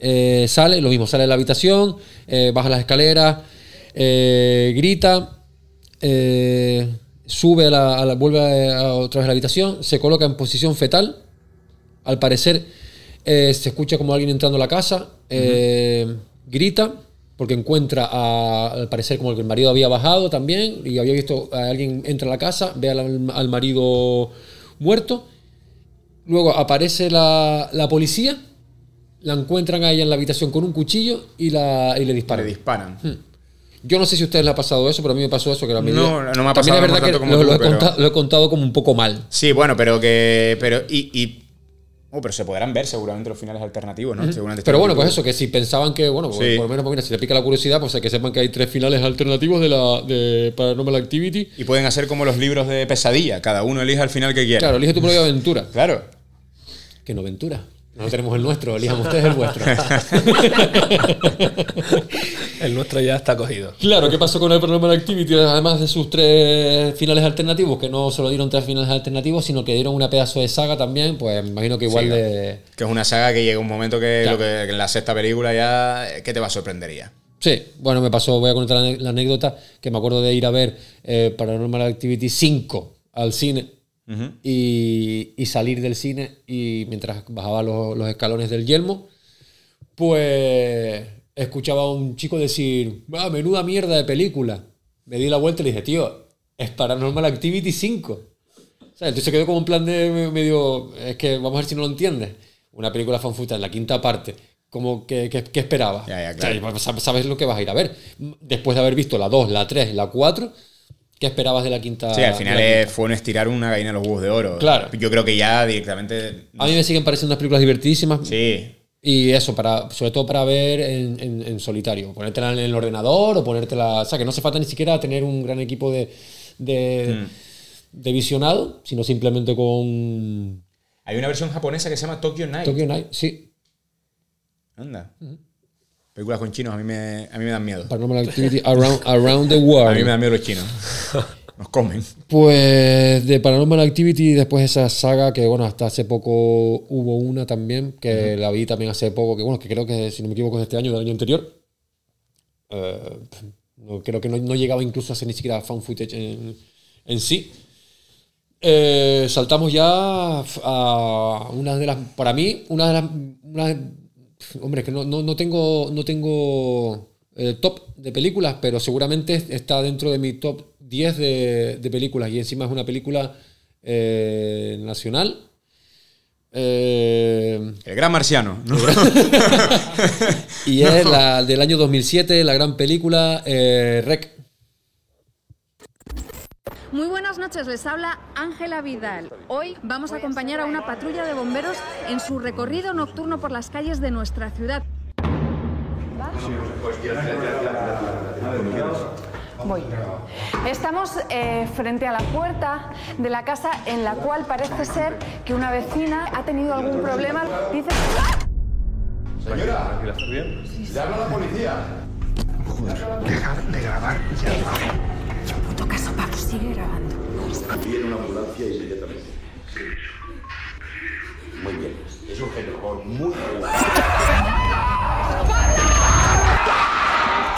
Eh, sale, lo mismo, sale de la habitación, eh, baja las escaleras, eh, grita, sube a la, a la- vuelve a, a otra vez a la habitación, se coloca en posición fetal. Al parecer se escucha como alguien entrando a la casa, grita, porque encuentra a- al parecer como que el marido había bajado también y había visto a alguien entra a la casa, ve al, al marido muerto. Luego aparece la, la policía, la encuentran a ella en la habitación con un cuchillo y, la, y le disparan. Le disparan. Yo no sé si a ustedes les ha pasado eso, pero a mí me pasó eso. Que la medida- No, no me ha También pasado es verdad que como lo, tú, lo he pero- contado, lo he contado como un poco mal. Sí, bueno, pero que. Pero. Y, y Oh, pero se podrán ver seguramente los finales alternativos, ¿no? Seguramente Pero bueno, en pues eso, que si pensaban que, bueno, pues Sí. por lo menos, pues mira, si te pica la curiosidad, pues que sepan que hay tres finales alternativos de la de Paranormal Activity. Y pueden hacer como los libros de pesadilla, cada uno elija el final que quiera. Claro, elige tu propia aventura. Claro. Que no aventura. No tenemos el nuestro, elijan ustedes el vuestro. (laughs) El nuestro ya está cogido. Claro, ¿qué pasó con el Paranormal Activity? Además de sus tres finales alternativos, que no solo dieron tres finales alternativos, sino que dieron una pedazo de saga también, pues me imagino que igual Sí, de... Que es una saga que llega un momento que, Claro. lo que, que en la sexta película ya. ¿Qué te va a sorprender ya? Sí, bueno, me pasó, voy a contar la anécdota, que me acuerdo de ir a ver eh, Paranormal Activity 5 al cine y, y salir del cine y mientras bajaba los, los escalones del yelmo, pues escuchaba a un chico decir, ah, menuda mierda de película. Me di la vuelta y le dije, tío, es Paranormal Activity 5. O sea, entonces quedó como un plan de medio, es que vamos a ver si no lo entiendes. Una película fanfuta en la quinta parte. Como que, que, que esperabas. Ya, ya, O sea, claro. sab- sabes lo que vas a ir a ver. Después de haber visto la 2, la 3, la 4, ¿qué esperabas de la quinta? Sí, al final es- fue un estirar una gallina de los huevos de oro. Claro. Yo creo que ya directamente. A mí me siguen pareciendo unas películas divertidísimas. Sí. Y eso, para, sobre todo para ver en, en- en solitario. Ponértela en el ordenador o ponértela. O sea, que no hace falta ni siquiera tener un gran equipo de, de, Mm. de visionado, sino simplemente con Hay una versión japonesa que se llama Tokyo Night. Tokyo Night. Sí, Anda. Películas con chinos a mí me, a mí me dan miedo. Paranormal Activity Around, around the World. A mí me dan miedo los chinos. (laughs) Nos comen. Pues de Paranormal Activity, después esa saga que, bueno, hasta hace poco hubo una también, que la vi también hace poco, que bueno, que creo que, si no me equivoco, es de este año, del año anterior. Eh, no, creo que no, no llegaba incluso a ser ni siquiera fan footage en, en sí. Eh, saltamos ya a una de las, para mí, una de las, una- hombre, que no, no, no tengo, no tengo eh, top de películas, pero seguramente está dentro de mi top 10 de, de películas y encima es una película eh, nacional. Eh, El gran marciano. ¿no? (laughs) (laughs) y es la del año 2007, la gran película Rec. Muy buenas noches, les habla Ángela Vidal. Hoy vamos a acompañar a una patrulla de bomberos en su recorrido nocturno por las calles de nuestra ciudad. Voy. Estamos eh, frente a la puerta de la casa en la cual parece ser que una vecina ha tenido algún problema. Dice. Señora, ¿estás bien? Le habla la policía. Dejar de grabar ya. Puto caso, sigue grabando. Viene una ambulancia inmediatamente. Muy bien. Es un género muy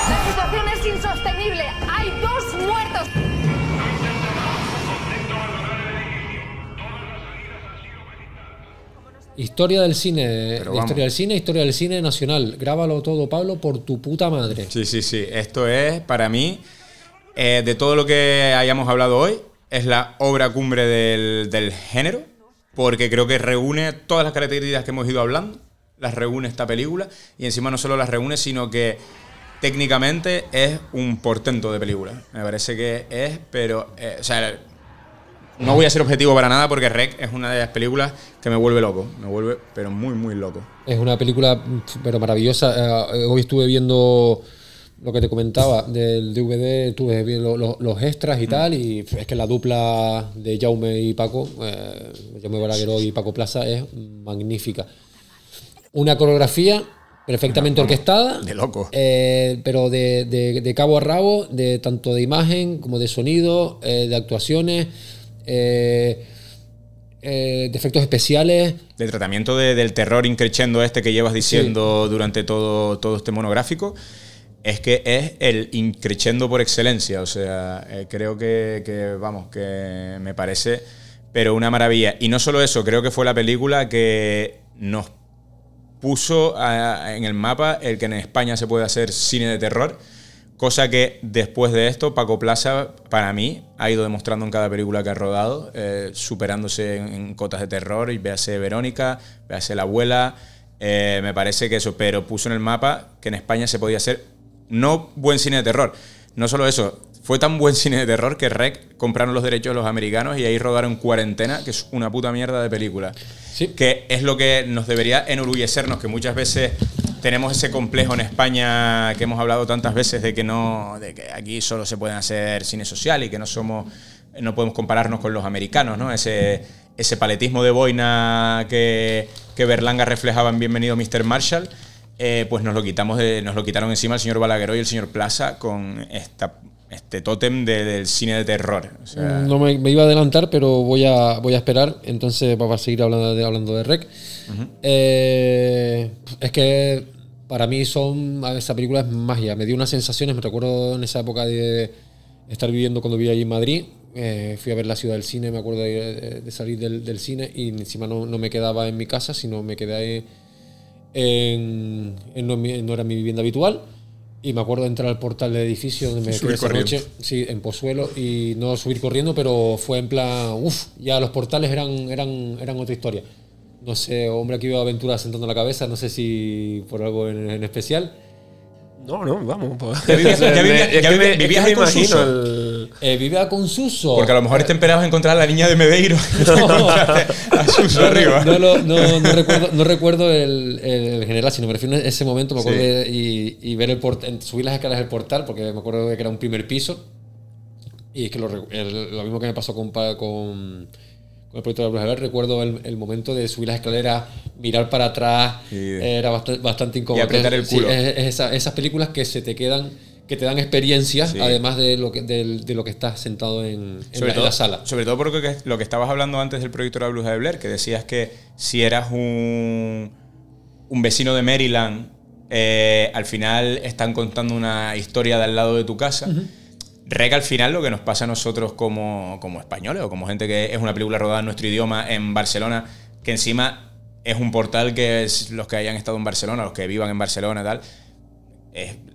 La situación es insostenible. Hay dos muertos. Historia del cine, historia del cine, historia del cine nacional. Grábalo todo, Pablo, por tu puta madre. Sí, sí, sí. Esto es, para mí, eh, de todo lo que hayamos hablado hoy, es la obra cumbre del, del género, porque creo que reúne todas las características que hemos ido hablando, las reúne esta película, y encima no solo las reúne, sino que técnicamente es un portento de película. Me parece que es, pero, eh, o sea, no voy a ser objetivo para nada porque Rec es una de las películas que me vuelve loco, me vuelve, pero muy, muy loco. Es una película pero maravillosa. Eh, hoy estuve viendo lo que te comentaba del DVD, estuve viendo lo- lo- los extras y tal, y es que la dupla de Jaume y Paco, eh, Jaume Balagueró y Paco Plaza, es magnífica. Una coreografía perfectamente orquestada. De loco. Eh, pero de, de- de cabo a rabo, de tanto de imagen como de sonido, eh, de actuaciones, eh, de efectos especiales. del tratamiento de- del terror increchendo este que llevas diciendo durante todo, todo este monográfico, es que es el increchendo por excelencia. O sea, eh, creo que, vamos, que me parece, pero una maravilla. Y no solo eso, creo que fue la película que nos puso en el mapa el que en España se puede hacer cine de terror. Cosa que después de esto, Paco Plaza, para mí, ha ido demostrando en cada película que ha rodado, eh, superándose en, en cotas de terror, y véase Verónica, véase La Abuela, eh, me parece que eso, pero puso en el mapa que en España se podía hacer no buen cine de terror, no solo eso, Fue tan buen (laughs) cine de terror que Rec compraron los derechos de los americanos y ahí rodaron Cuarentena, que es una puta mierda de película. Que es lo que nos debería enorgullecernos, que muchas veces tenemos ese complejo en España que hemos hablado tantas veces de que no, de que aquí solo se pueden hacer cine social y que no somos, no podemos compararnos con los americanos, ¿no? Ese, ese paletismo de boina que, que Berlanga reflejaba en Bienvenido Mr. Marshall. Eh, pues nos lo quitamos de- nos lo quitaron encima el señor Balagueró y el señor Plaza con esta, este tótem de- del cine de terror. O sea, No me, me iba a adelantar, pero voy a, voy a esperar. Entonces, para seguir hablando de, hablando de Rec. Eh, es que para mí son. Esa película es magia. Me dio unas sensaciones. Me recuerdo en esa época de estar viviendo cuando vivía allí en Madrid. eh, fui a ver la ciudad del cine. Me acuerdo de, salir del, del cine y encima no, no me quedaba en mi casa, sino me quedé ahí en, en no, era mi vivienda habitual. Y me acuerdo de entrar al portal del edificio donde me quedé esa noche, sí, en Pozuelo, y no subir corriendo, pero fue en plan, uff, ya los portales eran, eran, eran otra historia. No sé, hombre, aquí veo aventuras sentando la cabeza, no sé si por algo en, en especial. No, no, vamos. pues. Ya vivías- (laughs) ya vivías- Es ya que me- vivías- es que vivías me ahí con imagino Suso. El- Eh, vivía con Suso. porque a lo mejor te esperabas encontrar a la niña de Medeiro. (laughs) (laughs) No. a Suso No, arriba. no, lo- no- no recuerdo, no recuerdo el, el- general, sino me refiero a ese momento, me acuerdo Sí. de- y, y ver el portal, subir las escaleras del portal, porque me acuerdo de que era un primer piso. Y es que lo, lo mismo que me pasó con, con, con el proyecto de la Bruja recuerdo el, el momento de subir las escaleras, mirar para atrás, era bastante, bastante incómodo. apretar el Sí, culo. es- es esa- esas películas que se te quedan, que te dan experiencias, Sí. además de lo que, de, lo que estás sentado en, la, en todo, la sala. Sobre todo porque que- lo que estabas hablando antes del proyecto de la de Blair, que decías que si eras un, un vecino de Maryland, eh, al final están contando una historia de al lado de tu casa. Rec al final lo que nos pasa a nosotros como, como españoles o como gente que es una película rodada en nuestro idioma en Barcelona, que encima es un portal que es los que hayan estado en Barcelona, los que vivan en Barcelona y tal.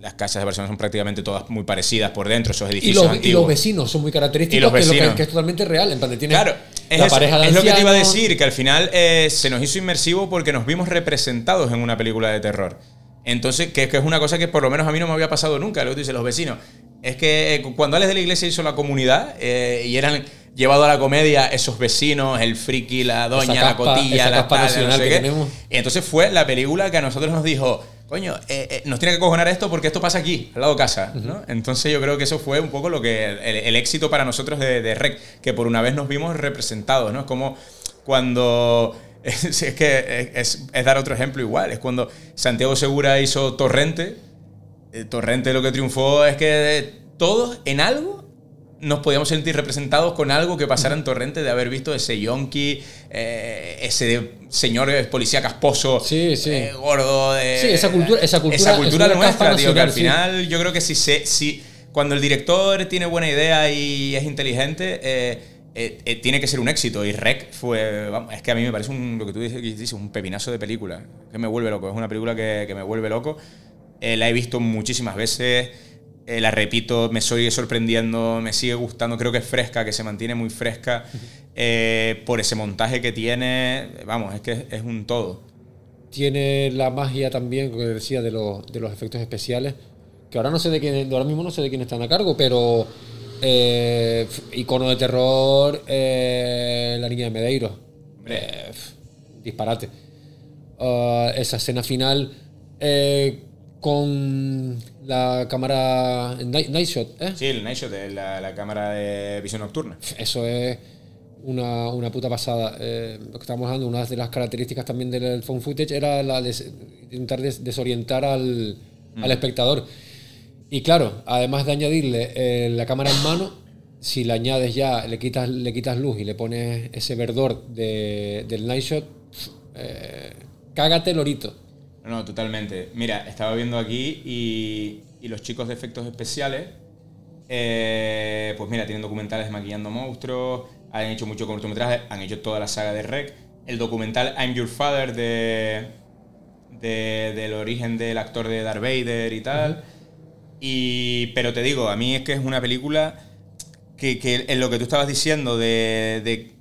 Las casas de Barcelona son prácticamente todas muy parecidas por dentro, esos Y edificios los, y antiguos. los vecinos son muy característicos, Y los que, es lo que- es totalmente real. En plan, de tienes Claro, es, la eso, pareja de es lo que te iba a decir, que al final eh, se nos hizo inmersivo porque nos vimos representados en una película de terror. Entonces, que, que es una cosa que por lo menos a mí no me había pasado nunca, lo que tú dices, los vecinos. Es que eh, cuando Alex de la Iglesia hizo la comunidad eh, y eran llevado a la comedia esos vecinos, el friki, la doña, Esa la caspa- cotilla, la tal, no sé qué. tenemos. Y entonces fue la película que a nosotros nos dijo, coño, eh, eh, nos tiene que cojonar esto porque esto pasa aquí, al lado de casa. ¿no? Entonces yo creo que eso fue un poco lo que el, el éxito para nosotros de, de Rec, que por una vez nos vimos representados, ¿no? Es como cuando... (laughs) Es, es que es, es dar otro ejemplo igual, es cuando Santiago Segura hizo Torrente, eh, Torrente lo que triunfó es que todos en algo nos podíamos sentir representados con algo que pasara en Torrente de haber visto ese yonki, eh, ese señor eh, policía casposo, eh, gordo. de- Sí, esa cultura- esa cultura- esa cultura es nuestra, tío, que al final yo creo que si, se, si cuando el director tiene buena idea y es inteligente, eh, eh, eh, tiene que ser un éxito. Y Rec fue. vamos, es que a mí me parece un, lo que tú dices, un pepinazo de película. Que me vuelve loco. Es una película que, que me vuelve loco. Eh, la he visto muchísimas veces. Eh, la repito, me sigue sorprendiendo, me sigue gustando. Creo que es fresca, que se mantiene muy fresca. eh, por ese montaje que tiene. Vamos, es que es, un todo. Tiene la magia también, como decía, de los, de los efectos especiales. Que ahora no sé de quién, ahora mismo no sé de quién están a cargo, pero eh, icono de terror, la niña de Medeiro. F- disparate. Ah, esa escena final eh, con la cámara night, night shot, ¿eh? Sí, el Night Shot, eh, la, la cámara de visión nocturna. Eso es una, una puta pasada. Eh, lo que estamos hablando, una de las características también del phone footage era la de intentar des- desorientar al, Mm. al espectador. Y claro, además de añadirle eh, la cámara en mano, si le añades ya, le quitas, le quitas luz y le pones ese verdor de- del night shot, eh, cágate lorito. No, no, totalmente. Mira, estaba viendo aquí y, y los chicos de efectos especiales, eh, pues mira, tienen documentales de maquillando monstruos, han hecho mucho cortometraje, han hecho toda la saga de Rec. El documental I'm Your Father de, de- del origen del actor de Darth Vader y tal. Y, pero te digo, a mí es que es una película que, que en lo que tú estabas diciendo de, de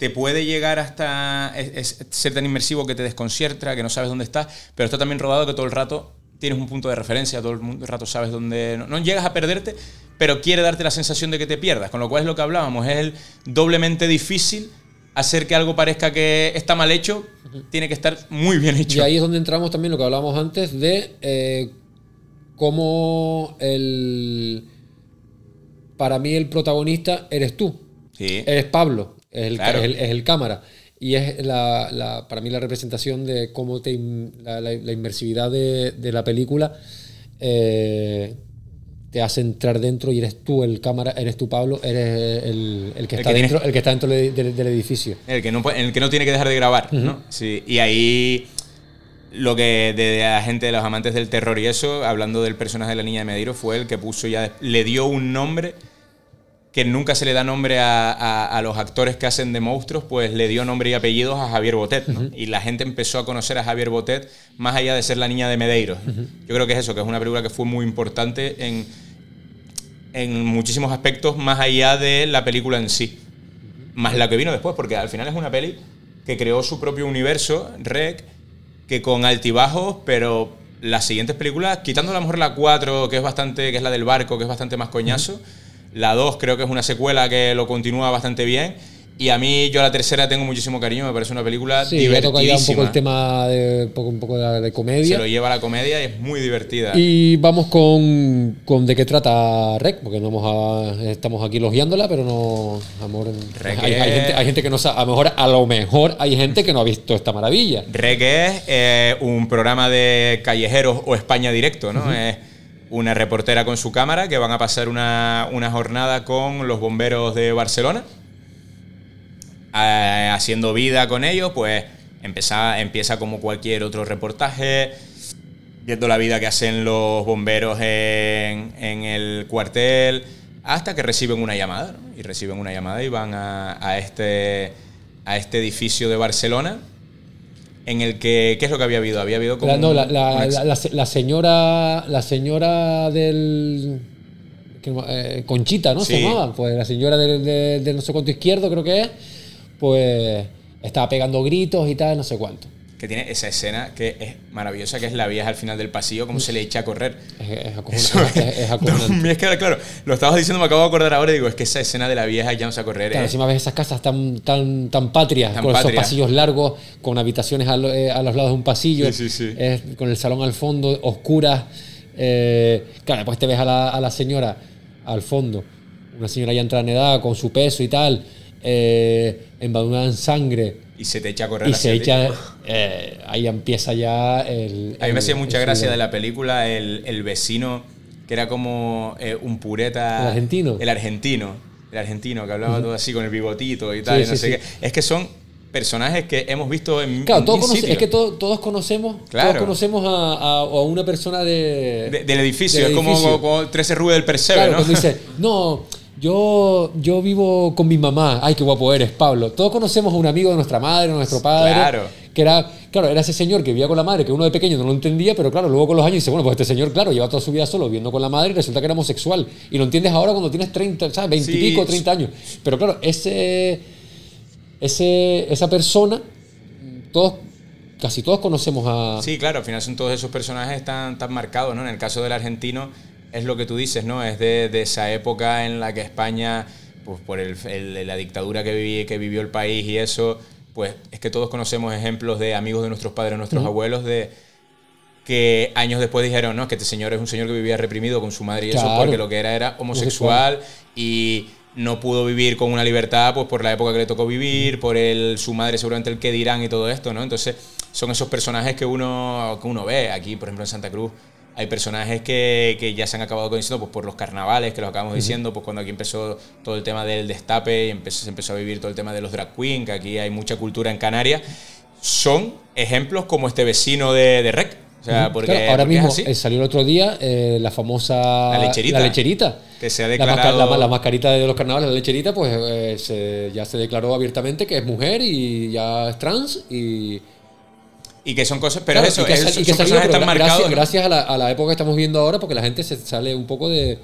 te puede llegar hasta es- es ser tan inmersivo que te desconcierta, que no sabes dónde estás, pero está también rodado que todo el rato tienes un punto de referencia, todo el rato sabes dónde. No, no llegas a perderte, pero quiere darte la sensación de que te pierdas. Con lo cual es lo que hablábamos, es el doblemente difícil hacer que algo parezca que está mal hecho, tiene que estar muy bien hecho. Y ahí es donde entramos también lo que hablábamos antes de eh, cómo el. Para mí, el protagonista eres tú. Sí. Eres Pablo, es el, Claro. es el, es el cámara. Y es la, la- para mí la representación de cómo te, la, la- la inmersividad de, de la película eh, te hace entrar dentro y eres tú el cámara, eres tú Pablo, eres el, el que El está que dentro, el que está dentro del, edificio. El que no, el que no tiene que dejar de grabar, ¿no? Sí, y ahí lo que de, de la gente, de los amantes del terror y eso, hablando del personaje de la niña de Mediro, fue el que puso ya, le dio un nombre que nunca se le da nombre a, a- a los actores que hacen de monstruos, pues le dio nombre y apellidos a Javier Botet, ¿no? Y la gente empezó a conocer a Javier Botet más allá de ser la niña de Medeiros. Yo creo que es eso, que es una película que fue muy importante en, en muchísimos aspectos más allá de la película en sí. Más la que vino después, porque al final es una peli que creó su propio universo, Rec, que con altibajos, pero las siguientes películas, quitando a lo mejor la 4, que es bastante, que es la del barco, que es bastante más coñazo, la 2 creo que es una secuela que lo continúa bastante bien. Y a mí, yo a la tercera tengo muchísimo cariño, me parece una película Sí, toca ya un poco divertidísima. el tema de, un poco, un poco de, de Se comedia. lo lleva a la comedia y es muy divertida. Y vamos con, con de qué trata Rec, porque no vamos a- estamos aquí logiándola, pero no. Amor, Rec hay, gente, hay gente que no sabe. A lo mejor, a lo mejor hay gente que no ha visto esta maravilla. Rec es eh, un programa de callejeros o España directo, ¿no? Es una reportera con su cámara que van a pasar una, una jornada con los bomberos de Barcelona, eh, haciendo vida con ellos, pues empieza, empieza como cualquier otro reportaje, viendo la vida que hacen los bomberos en, en el cuartel, hasta que reciben una llamada, ¿no? Y reciben una llamada y van a, este, a este edificio de Barcelona, en el que, ¿qué es lo que había habido? Había habido como... La, no, señora. La señora del. que eh, Conchita, ¿no? Se llamaba. Pues la señora del, del no sé cuánto izquierdo, creo que es. Pues estaba pegando gritos y tal, no sé cuánto. Que tiene esa escena que es maravillosa, que es la vieja al final del pasillo, como se le echa a correr. Es, es, es- es (laughs) acojonante. es que, claro, lo estabas diciendo, me acabo de acordar ahora y digo, es que esa escena de la vieja echándose a correr Claro, es- encima ves esas casas tan, tan, tan patrias, Tan con esos pasillos largos, con habitaciones a, lo- eh, a los lados de un pasillo, Sí, sí, sí. con el salón al fondo, oscuras. eh, claro, después te ves a la, a la señora al fondo, una señora ya entrada en edad, con su peso y tal, eh, embadurnada en sangre. Y se te echa a correr Y hacia se echa, eh, ahí empieza ya el... A mí me hacía mucha gracia de la película el, el vecino, que era como eh, un pureta. ¿El argentino? El argentino. El argentino, que hablaba todo así con el bigotito y tal. Sí, y no sí, sé sí. qué. Es que son personajes que hemos visto en. Claro, todos conoce- es que to- todos conocemos, Claro. todos conocemos a, a- a una persona de, De- del edificio, del es como, edificio. como, 13 Rue del Percebe, Claro, ¿no? dice, (laughs) no, yo, yo vivo con mi mamá. Ay, qué guapo eres, Pablo. Todos conocemos a un amigo de nuestra madre, de nuestro padre. Claro. Que era, claro, era ese señor que vivía con la madre, que uno de pequeño no lo entendía, pero claro, luego con los años dice, bueno, pues este señor, claro, lleva toda su vida solo viviendo con la madre y resulta que era homosexual. Y lo entiendes ahora cuando tienes 30, ¿sabes? 20 y pico, 30 años. Pero claro, ese, ese, esa persona, todos, casi todos conocemos a... Sí, claro, al final son todos esos personajes tan, tan marcados, ¿no? En el caso del argentino es lo que tú dices, ¿no? Es de, de esa época en la que España, pues por el, el- la dictadura que, viví, que vivió el país y eso, pues es que todos conocemos ejemplos de amigos de nuestros padres, nuestros abuelos, de que años después dijeron, no, es que este señor es un señor que vivía reprimido con su madre y eso Claro. porque lo que era era homosexual y no pudo vivir con una libertad pues por la época que le tocó vivir, por el, su madre seguramente el que dirán y todo esto, ¿no? Entonces son esos personajes que uno, que uno ve aquí, por ejemplo en Santa Cruz. Hay personajes que, que ya se han acabado conociendo pues, por los carnavales, que lo acabamos Ujú. diciendo, pues cuando aquí empezó todo el tema del destape y empezó, se empezó a vivir todo el tema de los drag queen, que aquí hay mucha cultura en Canarias. Son ejemplos como este vecino de, de Rec. O sea, porque, Claro, ahora porque mismo eh, salió el otro día eh, la famosa La lecherita. la lecherita. Que se ha La, masca- declarado- la- la mascarita de los carnavales, la lecherita, pues eh, se- ya se declaró abiertamente que es mujer y ya es trans y... Y que son cosas, pero Claro, eso, y que, es- y son que personajes tan gra- marcados. gracias, a, la, a la época que estamos viviendo ahora, porque la gente se sale un poco de...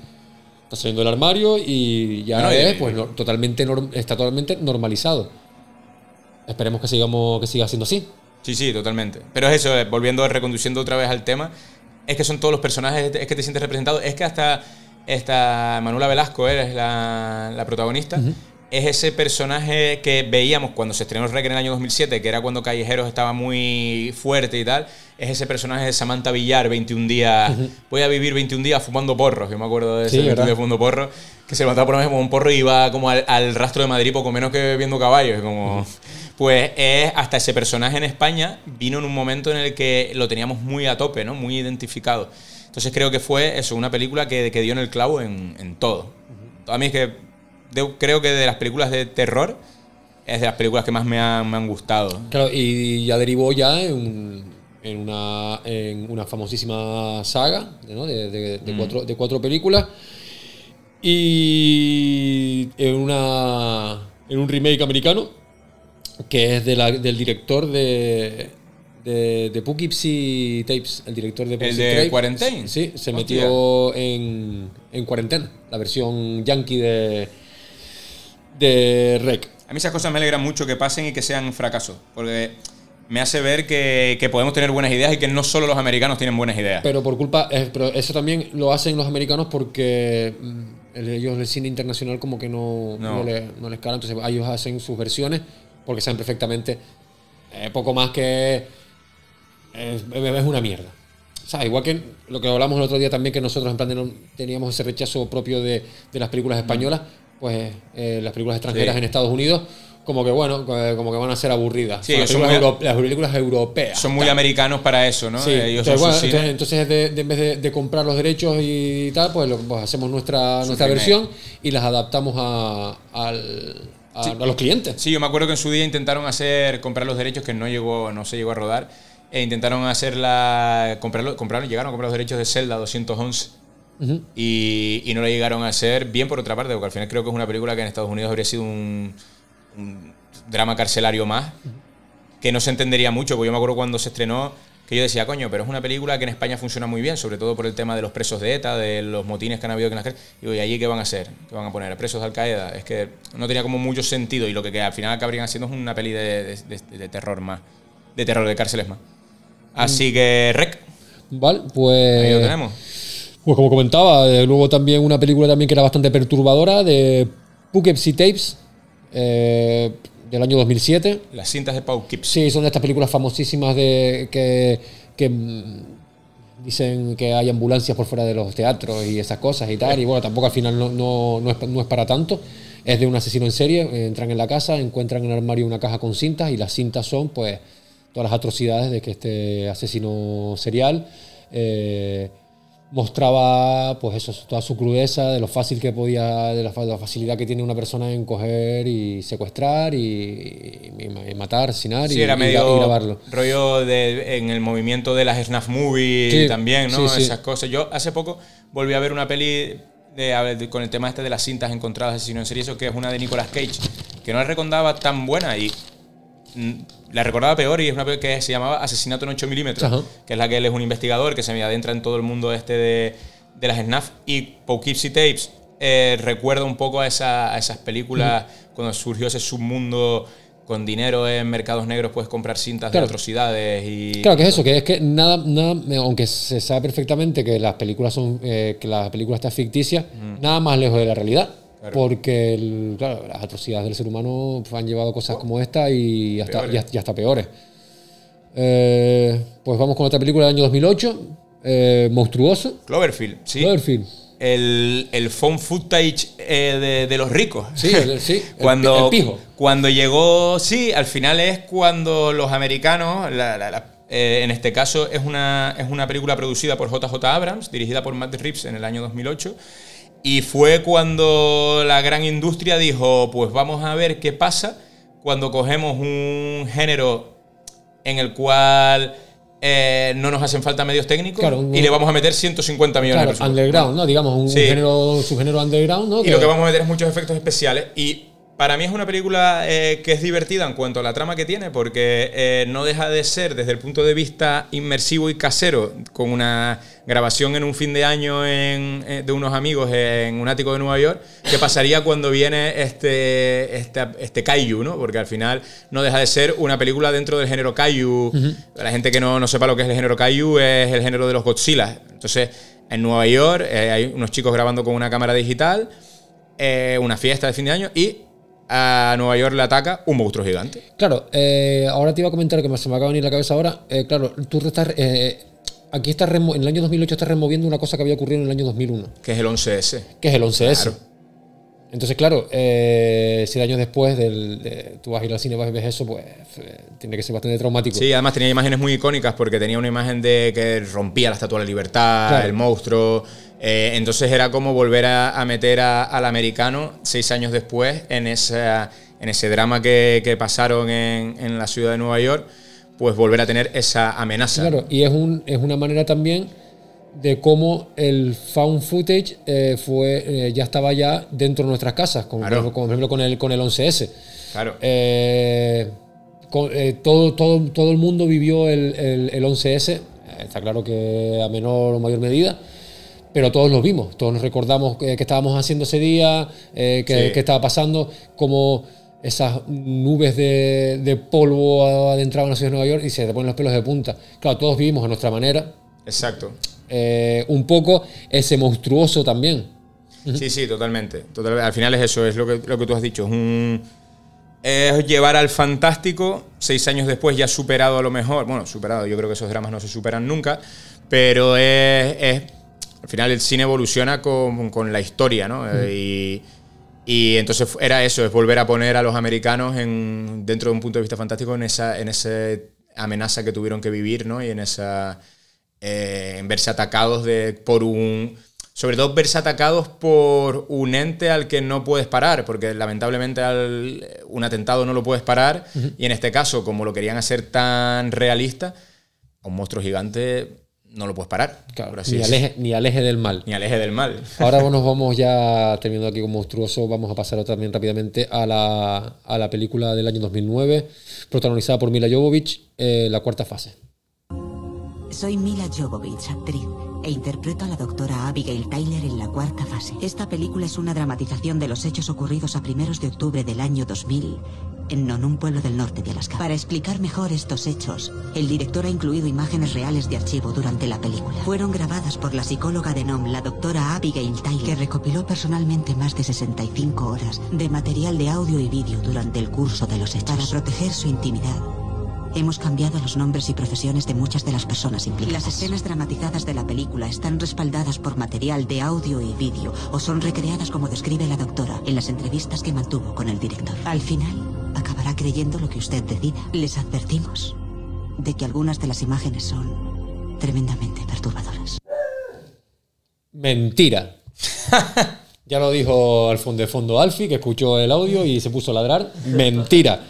Está saliendo del armario y ya No, es pues, no- totalmente norm- está totalmente normalizado. Esperemos que, sigamos, que siga siendo así. Sí, sí, totalmente. Pero es eso, eh, volviendo, reconduciendo otra vez al tema, es que son todos los personajes, es que te sientes representado. Es que hasta esta Manuela Velasco eres la, la protagonista. Es ese personaje que veíamos cuando se estrenó Rec en el año 2007, que era cuando Callejeros estaba muy fuerte y tal. Es ese personaje de Samantha Villar, 21 días. Voy a vivir 21 días fumando porros. Yo me acuerdo de ese Sí, 21 ¿verdad? días fumando porros. Que se levantaba por la como un porro y iba como al, al rastro de Madrid poco menos que viendo caballos. Como, Pues es hasta ese personaje en España vino en un momento en el que lo teníamos muy a tope, ¿no? Muy identificado. Entonces creo que fue eso, una película que, que dio en el clavo en, en todo. A mí es que de- creo que de las películas de terror es de las películas que más me han, me han gustado. Claro, y ya derivó ya en, un- en una, en una famosísima saga ¿no? de, de- de Mm. cuatro, de cuatro películas. Y en, una, en un remake americano, que es de la- del director de, de, de Poughkeepsie Tapes, el director de ¿El Poughkeepsie de Tapes. Quarantine? Sí, se Hostia. metió en, en cuarentena, la versión yankee de, de Rec. A mí esas cosas me alegran mucho que pasen y que sean fracasos, porque me hace ver que, que podemos tener buenas ideas y que no solo los americanos tienen buenas ideas. Pero por culpa, eh, pero eso también lo hacen los americanos porque mm, el- ellos el cine internacional como que no, No. no. le- no les cala, entonces ellos hacen sus versiones porque saben perfectamente eh, poco más que es, es una mierda. O sea, igual que lo que hablamos el otro día también, que nosotros en plan de no teníamos ese rechazo propio de, de las películas españolas, pues eh, las películas extranjeras Sí. en Estados Unidos, como que bueno, eh, como que van a ser aburridas. Sí, las, películas muy- euro- las películas europeas. Son muy tal. americanos para eso, ¿no? Sí, Ellos entonces, bueno, entonces, entonces de, de- en vez de, de comprar los derechos y tal, pues, lo- pues hacemos nuestra, Su nuestra versión y las adaptamos a, al- a- Sí. a los clientes. Sí, yo me acuerdo que en su día intentaron hacer comprar los derechos que no llegó, no se llegó a rodar. E intentaron hacer la comprarlo, compraron, llegaron a comprar los derechos de Zelda 211 Y, y no lo llegaron a hacer bien por otra parte, porque al final creo que es una película que en Estados Unidos habría sido un, un drama carcelario más, que no se entendería mucho, porque yo me acuerdo cuando se estrenó que yo decía, coño, pero es una película que en España funciona muy bien, sobre todo por el tema de los presos de ETA, de los motines que han habido en las calles. Digo, ¿y allí qué van a hacer? ¿Qué van a poner? ¿A presos de Al Qaeda? Es que no tenía como mucho sentido y lo que, que al final acabarían haciendo es una peli de, de- de- de terror más, de terror de cárceles más. Así que, rec, Vale, pues. ahí lo tenemos. Pues como comentaba, eh, luego también una película también que era bastante perturbadora de Poughkeepsie Tapes eh, del año 2007. Las cintas de Kips. Sí, son de estas películas famosísimas de que, que, mm, dicen que hay ambulancias por fuera de los teatros y esas cosas y tal. Y bueno, tampoco al final no, no, no, es, no es para tanto. Es de un asesino en serie. eh, Entran en la casa, encuentran en el armario una caja con cintas y las cintas son pues todas las atrocidades de que este asesino serial eh, mostraba pues eso, toda su crudeza, de lo fácil que podía, de la, fa- la facilidad que tiene una persona en coger y secuestrar y, y y matar, asesinar Sí, y, era medio y grabarlo. rollo de, en el movimiento de las snuff movies Sí, también, ¿no? sí. Esas cosas. Yo hace poco volví a ver una peli de, con el tema este de las cintas encontradas asesino en serie, eso que es una de Nicolas Cage, que no la recordaba tan buena y la recordaba peor y es una que se llamaba Asesinato en 8 milímetros, que es la que él es un investigador que se adentra en todo el mundo este de, de las snuff y Poughkeepsie Tapes eh, recuerda un poco a, esa- a esas películas cuando surgió ese submundo con dinero en mercados negros puedes comprar cintas Claro. de atrocidades y Claro que es eso, que es que nada, nada, aunque se sabe perfectamente que las películas son, eh, que la película está ficticia, nada más lejos de la realidad. Claro. Porque el- claro, las atrocidades del ser humano han llevado cosas como esta y hasta, Peores. y hasta- y hasta peores. Eh, pues vamos con otra película del año 2008, eh, Monstruoso. Cloverfield, sí. Cloverfield. El, el phone footage eh, de, de los ricos. Sí, el- sí, (laughs) cuando, pi- el pijo. Cuando llegó, sí, al final es cuando los americanos, la- la- la- eh, en este caso es una, es una película producida por JJ Abrams, dirigida por Matt Reeves en el año 2008. Y fue cuando la gran industria dijo, pues vamos a ver qué pasa cuando cogemos un género en el cual eh, no nos hacen falta medios técnicos Claro, un- y le vamos a meter 150 millones Claro, de presupuesto. underground, ¿no? Digamos, un Sí. género, subgénero underground, ¿no? Y lo que vamos a meter es muchos efectos especiales. Y Para mí es una película eh, que es divertida en cuanto a la trama que tiene, porque eh, no deja de ser, desde el punto de vista inmersivo y casero, con una grabación en un fin de año en- eh, de unos amigos en un ático de Nueva York, que pasaría cuando viene este, este, este Kaiju, ¿no? Porque al final no deja de ser una película dentro del género Kaiju. La gente que no, no sepa lo que es el género Kaiju es el género de los Godzilla. Entonces, en Nueva York hay unos chicos grabando con una cámara digital una fiesta de fin de año y a Nueva York le ataca un monstruo gigante. Claro, eh, ahora te iba a comentar que me- se me acaba de venir la cabeza ahora. Eh, claro, tú estás. eh, aquí estás en el año 2008 estás removiendo una cosa que había ocurrido en el año 2001, Que es el 11S. que es el 11S. Claro. Entonces, claro, siete años después del, de- tú vas a ir al cine vas y ves eso, pues tiene que ser bastante traumático. Sí, además tenía imágenes muy icónicas porque tenía una imagen de que rompía la Estatua de la Libertad, Claro. el monstruo. Eh, entonces era como volver a, a meter a- al americano seis años después en, esa, en ese drama que, que pasaron en, en la ciudad de Nueva York, pues volver a tener esa amenaza. Claro, y es, un, es una manera también de cómo el found footage eh, fue, eh, ya estaba ya dentro de nuestras casas, como, Claro. por ejemplo con el, con el 11S. Claro. Con- todo, todo, todo el mundo vivió el, el- el 11S, eh, está claro que a menor o mayor medida, pero todos lo vimos, todos nos recordamos eh, qué estábamos haciendo ese día, eh, qué, Sí. qué estaba pasando, cómo esas nubes de, de polvo adentraban la ciudad de Nueva York y se te ponen los pelos de punta. Claro, todos vivimos a nuestra manera, Exacto. eh, un poco ese monstruoso también. Sí, sí, totalmente. Total- al final es eso, es lo que, lo que tú has dicho. Es, un, es llevar al fantástico, seis años después ya superado a lo mejor. Bueno, superado, yo creo que esos dramas no se superan nunca, pero es. es- al final el cine evoluciona con, con la historia, ¿no? Eh, y, y entonces era eso, es volver a poner a los americanos en, dentro de un punto de vista fantástico en esa, en esa amenaza que tuvieron que vivir, ¿no? Y en esa. eh, en verse atacados de, por un. Sobre todo verse atacados por un ente al que no puedes parar, porque lamentablemente al- un atentado no lo puedes parar, Ujú. y en este caso, como lo querían hacer tan realista, a un monstruo gigante no lo puedes parar. por así Ni decirlo. aleje, ni aleje del mal. Ni aleje del mal. Ahora (laughs) nos vamos ya terminando aquí con Monstruoso, vamos a pasar también rápidamente a la, a la película del año 2009, protagonizada por Mila Jovovich, eh, La Cuarta Fase. Soy Mila Jovovich, actriz, e interpreto a la doctora Abigail Tyler en la cuarta fase. Esta película es una dramatización de los hechos ocurridos a primeros de octubre del año 2000 en Non, un pueblo del norte de Alaska. Para explicar mejor estos hechos, el director ha incluido imágenes reales de archivo durante la película. Fueron grabadas por la psicóloga de NOM, la doctora Abigail Tyler, que recopiló personalmente más de 65 horas de material de audio y vídeo durante el curso de los hechos. Para proteger su intimidad, Hemos cambiado los nombres y profesiones de muchas de las personas implicadas. Las escenas dramatizadas de la película están respaldadas por material de audio y vídeo o son recreadas como describe la doctora en las entrevistas que mantuvo con el director. Al final, acabará creyendo lo que usted decida. Les advertimos de que algunas de las imágenes son tremendamente perturbadoras. Mentira. (laughs) ya lo dijo al fondo de fondo Alfie, que escuchó el audio y se puso a ladrar. Mentira.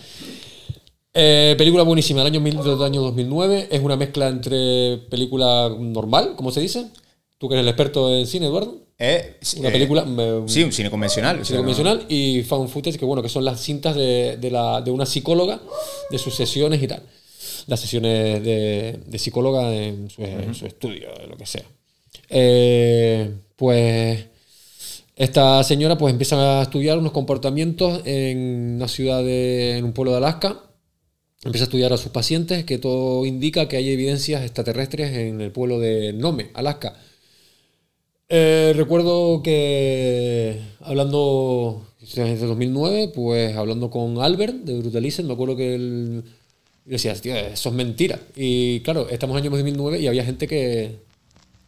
Eh, película buenísima del año, mil- del año 2009. Es una mezcla entre película normal, como se dice. Tú que eres el experto en cine, Eduardo. Eh, Una eh, película. eh, sí, un cine convencional. cine sea, no- convencional y found footage, que bueno, que son las cintas de, de la, de una psicóloga, de sus sesiones y tal. Las sesiones de, de psicóloga en su, en su estudio, lo que sea. Eh, pues esta señora pues empieza a estudiar unos comportamientos en una ciudad, de, en un pueblo de Alaska. Empieza a estudiar a sus pacientes, que todo indica que hay evidencias extraterrestres en el pueblo de Nome, Alaska. Eh, recuerdo que hablando desde 2009, pues hablando con Albert de Brutalizen, me acuerdo que él decía, tío, eso es mentira. Y claro, estamos en el año 2009 y había gente que,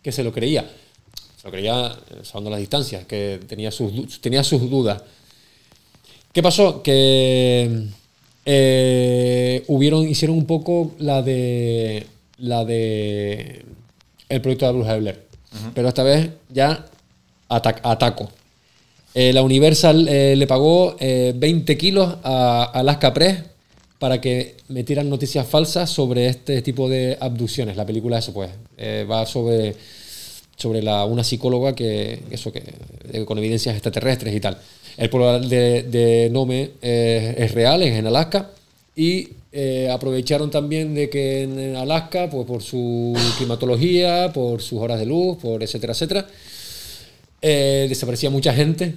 que se lo creía. Se lo creía, eh, salvando las distancias, que tenía sus, tenía sus dudas. ¿Qué pasó? Que eh, hubieron, hicieron un poco la de la de el proyecto de la Bruja de Blair. Pero esta vez ya ata- ataco. Eh, la Universal eh, le pagó eh, 20 kilos a Alaska Press para que metieran noticias falsas sobre este tipo de abducciones. La película, eso pues, va sobre sobre la, una psicóloga que, eso que, con evidencias extraterrestres y tal. El pueblo de, de Nome eh, es real, es en Alaska, y eh, aprovecharon también de que en Alaska, pues por su climatología, por sus horas de luz, por etcétera, etcétera, eh, desaparecía mucha gente,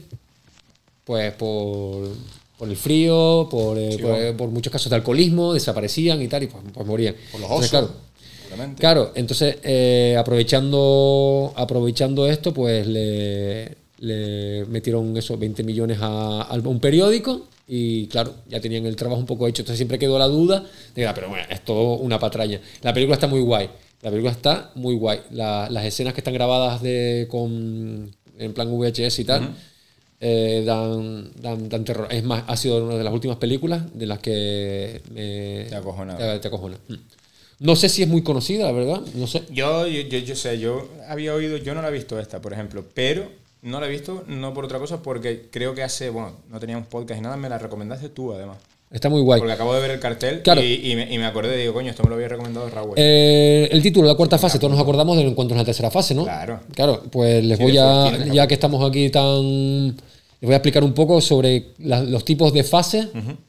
pues por, por el frío, por, eh, Sí, por, muchos casos de alcoholismo, desaparecían y tal, y pues, pues morían. Por los Entonces, osos, claro, seguramente. Claro, entonces aprovechando, aprovechando esto, pues le, le metieron esos 20 millones a, a un periódico y claro, ya tenían el trabajo un poco hecho. Entonces siempre quedó la duda de, ah, pero bueno, es todo una patraña. La película está muy guay. La película está muy guay. La- las escenas que están grabadas de, con, en plan VHS y tal, eh, dan, dan, dan terror. Es más, ha sido una de las últimas películas de las que me, Te acojona. te- te acojona. Mm. No sé si es muy conocida, la verdad. No sé. Yo, yo, yo, yo sé, yo había oído, yo no la he visto esta, por ejemplo, pero no la he visto no por otra cosa, porque creo que hace, bueno, no teníamos podcast y nada, me la recomendaste tú además. Está muy guay. Porque acabo de ver el cartel Claro. y, y me, y me acordé, digo, coño, esto me lo había recomendado Raúl. Eh, el título, la cuarta fase, todos nos acordamos del encuentro en la tercera fase, ¿no? Claro. Claro, pues les Sí, voy a, ya que estamos aquí tan... Les voy a explicar un poco sobre la- los tipos de fases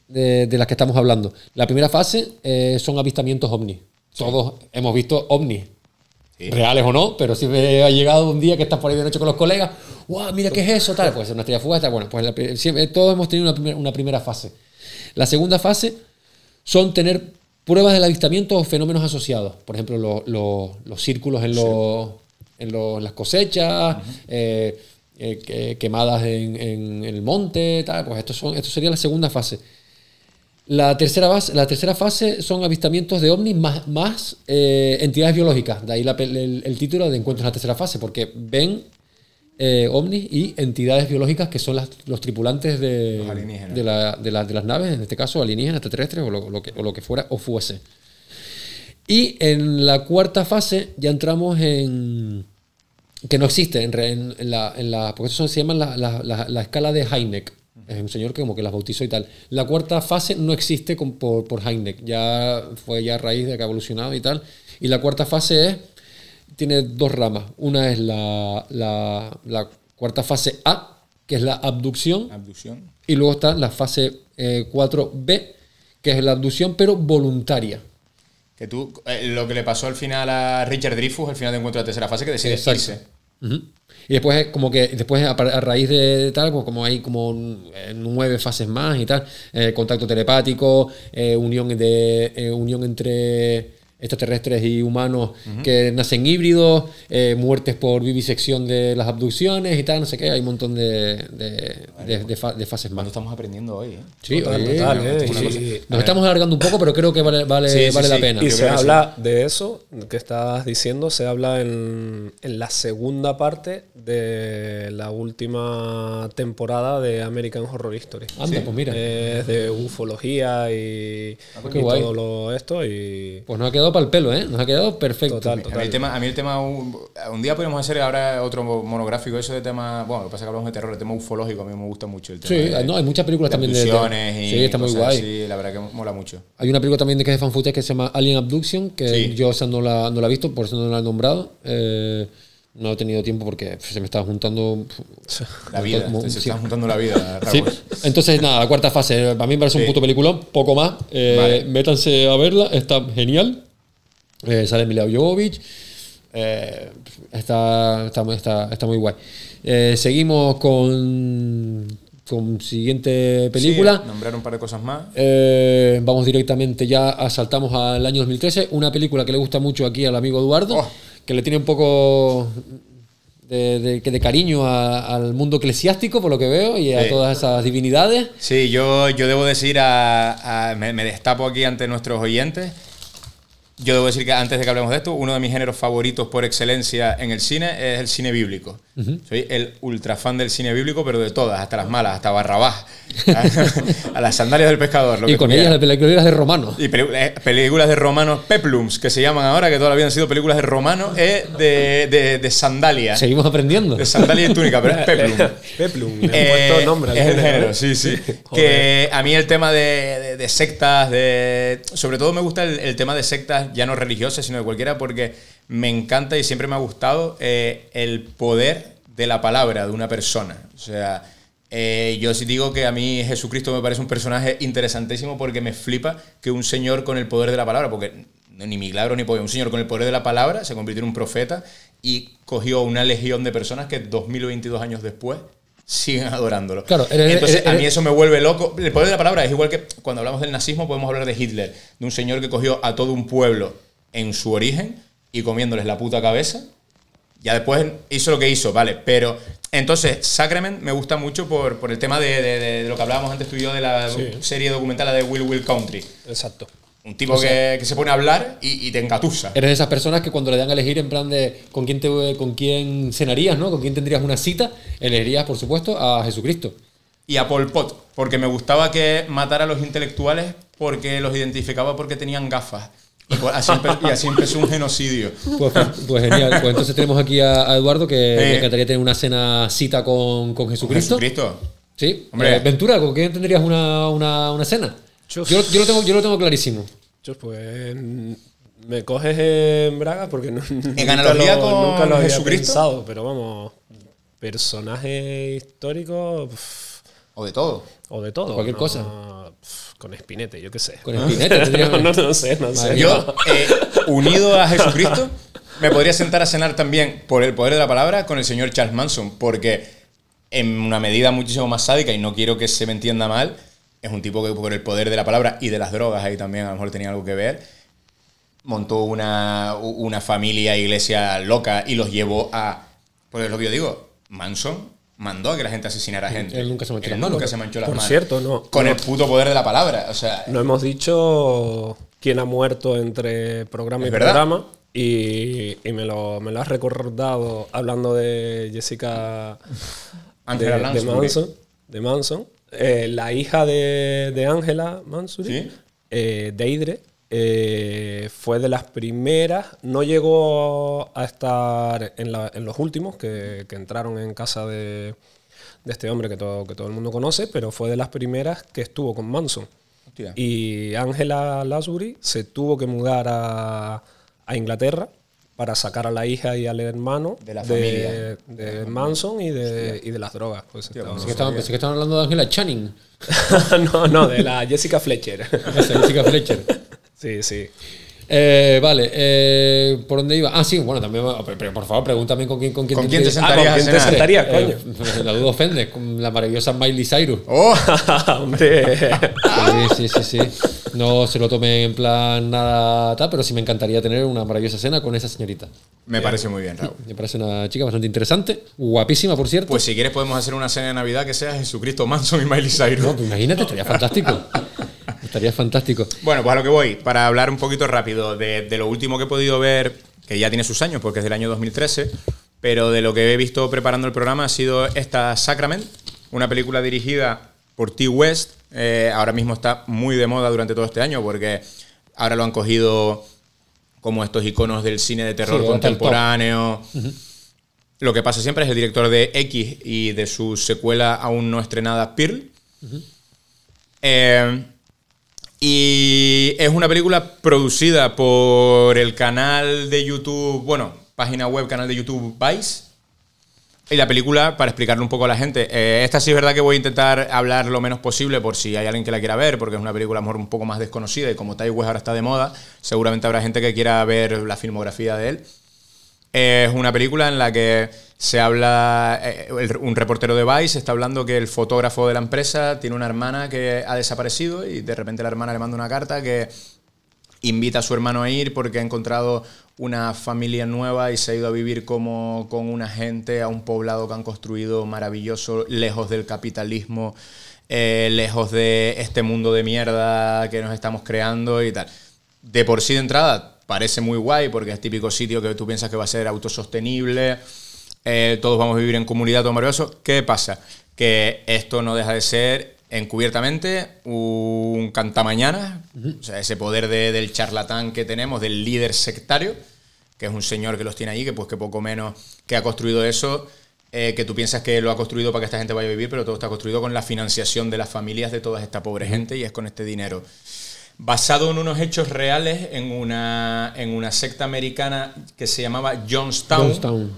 de, de las que estamos hablando. La primera fase eh, son avistamientos ovnis. Todos hemos visto ovnis. Reales o no, pero si me ha llegado un día que estás por ahí de noche con los colegas, ¡guau! Mira qué es eso, tal, pues es una estrella fugaz, tal. Bueno, pues la siempre- todos hemos tenido una, primer- una primera fase. La segunda fase son tener pruebas del avistamiento o fenómenos asociados. Por ejemplo, lo- lo- los círculos en, los- en, los- en las cosechas, eh, eh, que- quemadas en, en el monte, tal. Pues esto, son, esto sería la segunda fase. La tercera, base, la tercera fase son avistamientos de ovnis más, más eh, entidades biológicas. De ahí la el, el título de Encuentros en la tercera fase, porque ven eh, ovnis y entidades biológicas que son las- los tripulantes de, Los de, la- de la- de las naves, en este caso alienígenas, extraterrestres o lo, lo que, o lo que fuera o fuese. Y en la cuarta fase ya entramos en. que no existe en, en- en la, en la- Porque eso se llama la, la- la- la escala de Heineck. Es un señor que como que las bautizó y tal. La cuarta fase no existe con- por, por Heineck. Ya fue ya a raíz de que ha evolucionado y tal. Y la cuarta fase es. Tiene dos ramas. Una es la, la- la cuarta fase A, que es la abducción. Abducción. Y luego está la fase eh, 4B, que es la abducción, pero voluntaria. Que tú, eh, lo que le pasó al final a Richard Dreyfuss, al final de encuentro de la tercera fase, que decide Exacto. irse. Y después es como que después a, raíz de tal, pues como hay como eh, nueve fases más y tal, eh, contacto telepático, eh, unión de unión entre extraterrestres y humanos que nacen híbridos, eh, muertes por vivisección de las abducciones y tal, no sé qué, hay un montón de, de, de- de fa- de fases más. estamos aprendiendo hoy, ¿eh? Sí, Total, oye, total, no, eh, y- y- Nos estamos alargando un poco, pero creo que vale, vale, Sí, sí, vale la sí. pena. Y se sí. habla de eso que estás diciendo, se habla en, en la segunda parte de la última temporada de American Horror Story. Anda, pues mira. Es de ufología y, qué y guay. todo lo esto y... Pues nos ha quedado para el pelo, ¿eh? Nos ha quedado perfecto. Total, A mí el tema, a mí el tema un, un día podemos hacer ahora otro monográfico, eso de tema, bueno, lo que pasa es que hablamos de terror, el tema ufológico, a mí me gusta mucho el tema. Sí, de- no, hay muchas películas de también de- de- y Sí, está muy guay. así, la verdad que mola mucho. Hay una película también de que es de fan footage que se llama Alien Abduction, que Sí. yo esa no la, no la he visto, por eso no la he nombrado. Eh, no he tenido tiempo porque se me estaba juntando. La vida, mo- se sí. está juntando la vida, (laughs) Sí. Entonces, nada, la cuarta fase. A mí me parece un Sí. puto peliculón, poco más. Eh, Vale. Métanse a verla, está genial. Eh, sale Mila Jovovich. Eh, está, está, está, está muy guay. Eh, seguimos con, con siguiente película. Sí, nombrar un par de cosas más. Eh, vamos directamente ya, saltamos al año 2013, una película que le gusta mucho aquí al amigo Eduardo, Oh. que le tiene un poco de, de- cariño a- al mundo eclesiástico, por lo que veo, y a Sí. todas esas divinidades. Sí, yo, yo debo decir, a, a- me, me destapo aquí ante nuestros oyentes. Yo debo decir que antes de que hablemos de esto, uno de mis géneros favoritos por excelencia en el cine es el cine bíblico. Soy el ultra fan del cine bíblico, pero de todas, hasta las malas, hasta Barrabás, (laughs) a, las sandalias del pescador. lo Y que con ellas las películas de Romano. Y eh, películas de romanos peplums, que se llaman ahora, que toda la vida han sido películas de romanos, es de, de, de sandalia. Seguimos aprendiendo. De sandalia y túnica, pero es (laughs) peplum. Peplum, le han Eh, puesto nombre al es el género, género, ¿eh? sí, sí. (laughs) Que a mí el tema de, de- de sectas, de sobre todo me gusta el, el tema de sectas ya no religiosas, sino de cualquiera, porque me encanta y siempre me ha gustado eh, el poder de la palabra de una persona. O sea, eh, yo sí digo que a mí Jesucristo me parece un personaje interesantísimo porque me flipa que un señor con el poder de la palabra, porque ni milagro ni poder, un señor con el poder de la palabra se convirtió en un profeta y cogió una legión de personas que 2022 años después siguen adorándolo. Claro, eres- Entonces, eres- a mí eso me vuelve loco. El poder de la palabra es igual que cuando hablamos del nazismo podemos hablar de Hitler, de un señor que cogió a todo un pueblo en su origen y comiéndoles la puta cabeza. Ya después hizo lo que hizo, vale. Pero entonces, Sacrament me gusta mucho por, por el tema de, de- de lo que hablábamos antes tú y yo de la Sí. serie documental de Will Will Country. Exacto. Un tipo O sea- que, que se pone a hablar y, y te engatusa. Eres de esas personas que cuando le dan a elegir en plan de con quién, te, con quién cenarías, ¿no? Con quién tendrías una cita, elegirías, por supuesto, a Jesucristo. Y a Pol Pot, porque me gustaba que matara a los intelectuales porque los identificaba porque tenían gafas. Y pues así, y así empezó un genocidio. Pues, pues genial. Pues entonces tenemos aquí a, a Eduardo que Eh. le encantaría tener una cena cita con, con Jesucristo. Jesucristo. Sí. Hombre. Eh, Ventura, ¿con quién tendrías una, una, una cena? Yo, yo lo tengo, yo lo tengo clarísimo. Yo, pues me coges en Braga porque no, nunca, analogía lo, con nunca lo había Jesucristo? pensado, pero vamos, personaje histórico pf, O de todo. o de todo. Cualquier no, cosa. pf, Con Espinete, yo qué sé. Con tendrías- (laughs) no, no, no sé, no sé. Yo, eh, unido a Jesucristo, me podría sentar a cenar también, por el poder de la palabra, con el señor Charles Manson, porque en una medida muchísimo más sádica, y no quiero que se me entienda mal, es un tipo que por el poder de la palabra y de las drogas ahí también a lo mejor tenía algo que ver, montó una, una familia, iglesia loca y los llevó a... Pues es lo que yo digo, Manson mandó a que la gente asesinara gente. Él nunca se manchó Él las manos. Nunca se manchó las Por manos. cierto, no. Con no. el puto poder de la palabra. O sea, No hemos dicho quién ha muerto entre programa y ¿Es verdad? programa. Y, y me, lo, me lo has recordado hablando de Jessica de, de. Manson. De Manson. Eh, la hija de, Mansory, ¿Sí? eh, Deidre, eh, fue de las primeras. No llegó a estar en, la- en los últimos que, que entraron en casa de, de este hombre que todo, que todo el mundo conoce, pero fue de las primeras que estuvo con Manson. Hostia. Y Angela Lansbury se tuvo que mudar a, a Inglaterra para sacar a la hija y al hermano De la familia. de Manson y de, y de las drogas. Pues estaba- Pensé que, estaban, pensé que estaban hablando de Angela Channing. (laughs) no, no, de la Jessica Fletcher. Esa, (laughs) Jessica Fletcher. sí, sí. Eh, vale, eh, ¿por dónde iba? Ah, sí, bueno, también, pero, por favor, pregúntame con quién con quién, ¿Con quién te tendrías- sentarías Ah, ¿con quién te sentarías, Eh, coño? (laughs) la duda ofende, con la maravillosa Miley Cyrus. (laughs) ¡Oh! Hombre. Sí, sí, sí, sí. No se lo tomen en plan nada tal, pero sí me encantaría tener una maravillosa cena con esa señorita. Me parece muy bien, Raúl. Me parece una chica bastante interesante, guapísima, por cierto. Pues si quieres podemos hacer una cena de Navidad que sea Jesucristo Manson y Miley Cyrus. No, pues imagínate, estaría fantástico. Estaría fantástico. Bueno, pues a lo que voy, para hablar un poquito rápido de, de lo último que he podido ver, que ya tiene sus años porque es del año 2013, pero de lo que he visto preparando el programa ha sido esta Sacrament, una película dirigida por T. West. Eh, ahora mismo está muy de moda durante todo este año porque ahora lo han cogido como estos iconos del cine de terror Sí, contemporáneo. Lo que pasa siempre es el director de X y de su secuela aún no estrenada, Pearl. Eh, y es una película producida por el canal de YouTube, bueno, página web, canal de YouTube Vice. Y la película, para explicarle un poco a la gente, eh, esta sí es verdad que voy a intentar hablar lo menos posible por si hay alguien que la quiera ver, porque es una película a lo mejor un poco más desconocida y como Tai ahora está de moda, seguramente habrá gente que quiera ver la filmografía de él. Es una película en la que se habla, eh, un reportero de Vice está hablando que el fotógrafo de la empresa tiene una hermana que ha desaparecido y de repente la hermana le manda una carta que invita a su hermano a ir porque ha encontrado una familia nueva y se ha ido a vivir como con una gente a un poblado que han construido maravilloso, lejos del capitalismo, eh, lejos de este mundo de mierda que nos estamos creando y tal. De por sí de entrada parece muy guay porque es típico sitio que tú piensas que va a ser autosostenible, eh, todos vamos a vivir en comunidad, todo maravilloso. ¿Qué pasa? Que esto no deja de ser encubiertamente un cantamañana, o sea, ese poder de- del charlatán que tenemos, del líder sectario, que es un señor que los tiene allí, que pues que poco menos que ha construido eso, eh, que tú piensas que lo ha construido para que esta gente vaya a vivir, pero todo está construido con la financiación de las familias de toda esta pobre gente y es con este dinero. Basado en unos hechos reales en una, en una secta americana que se llamaba Johnstown. Johnstown.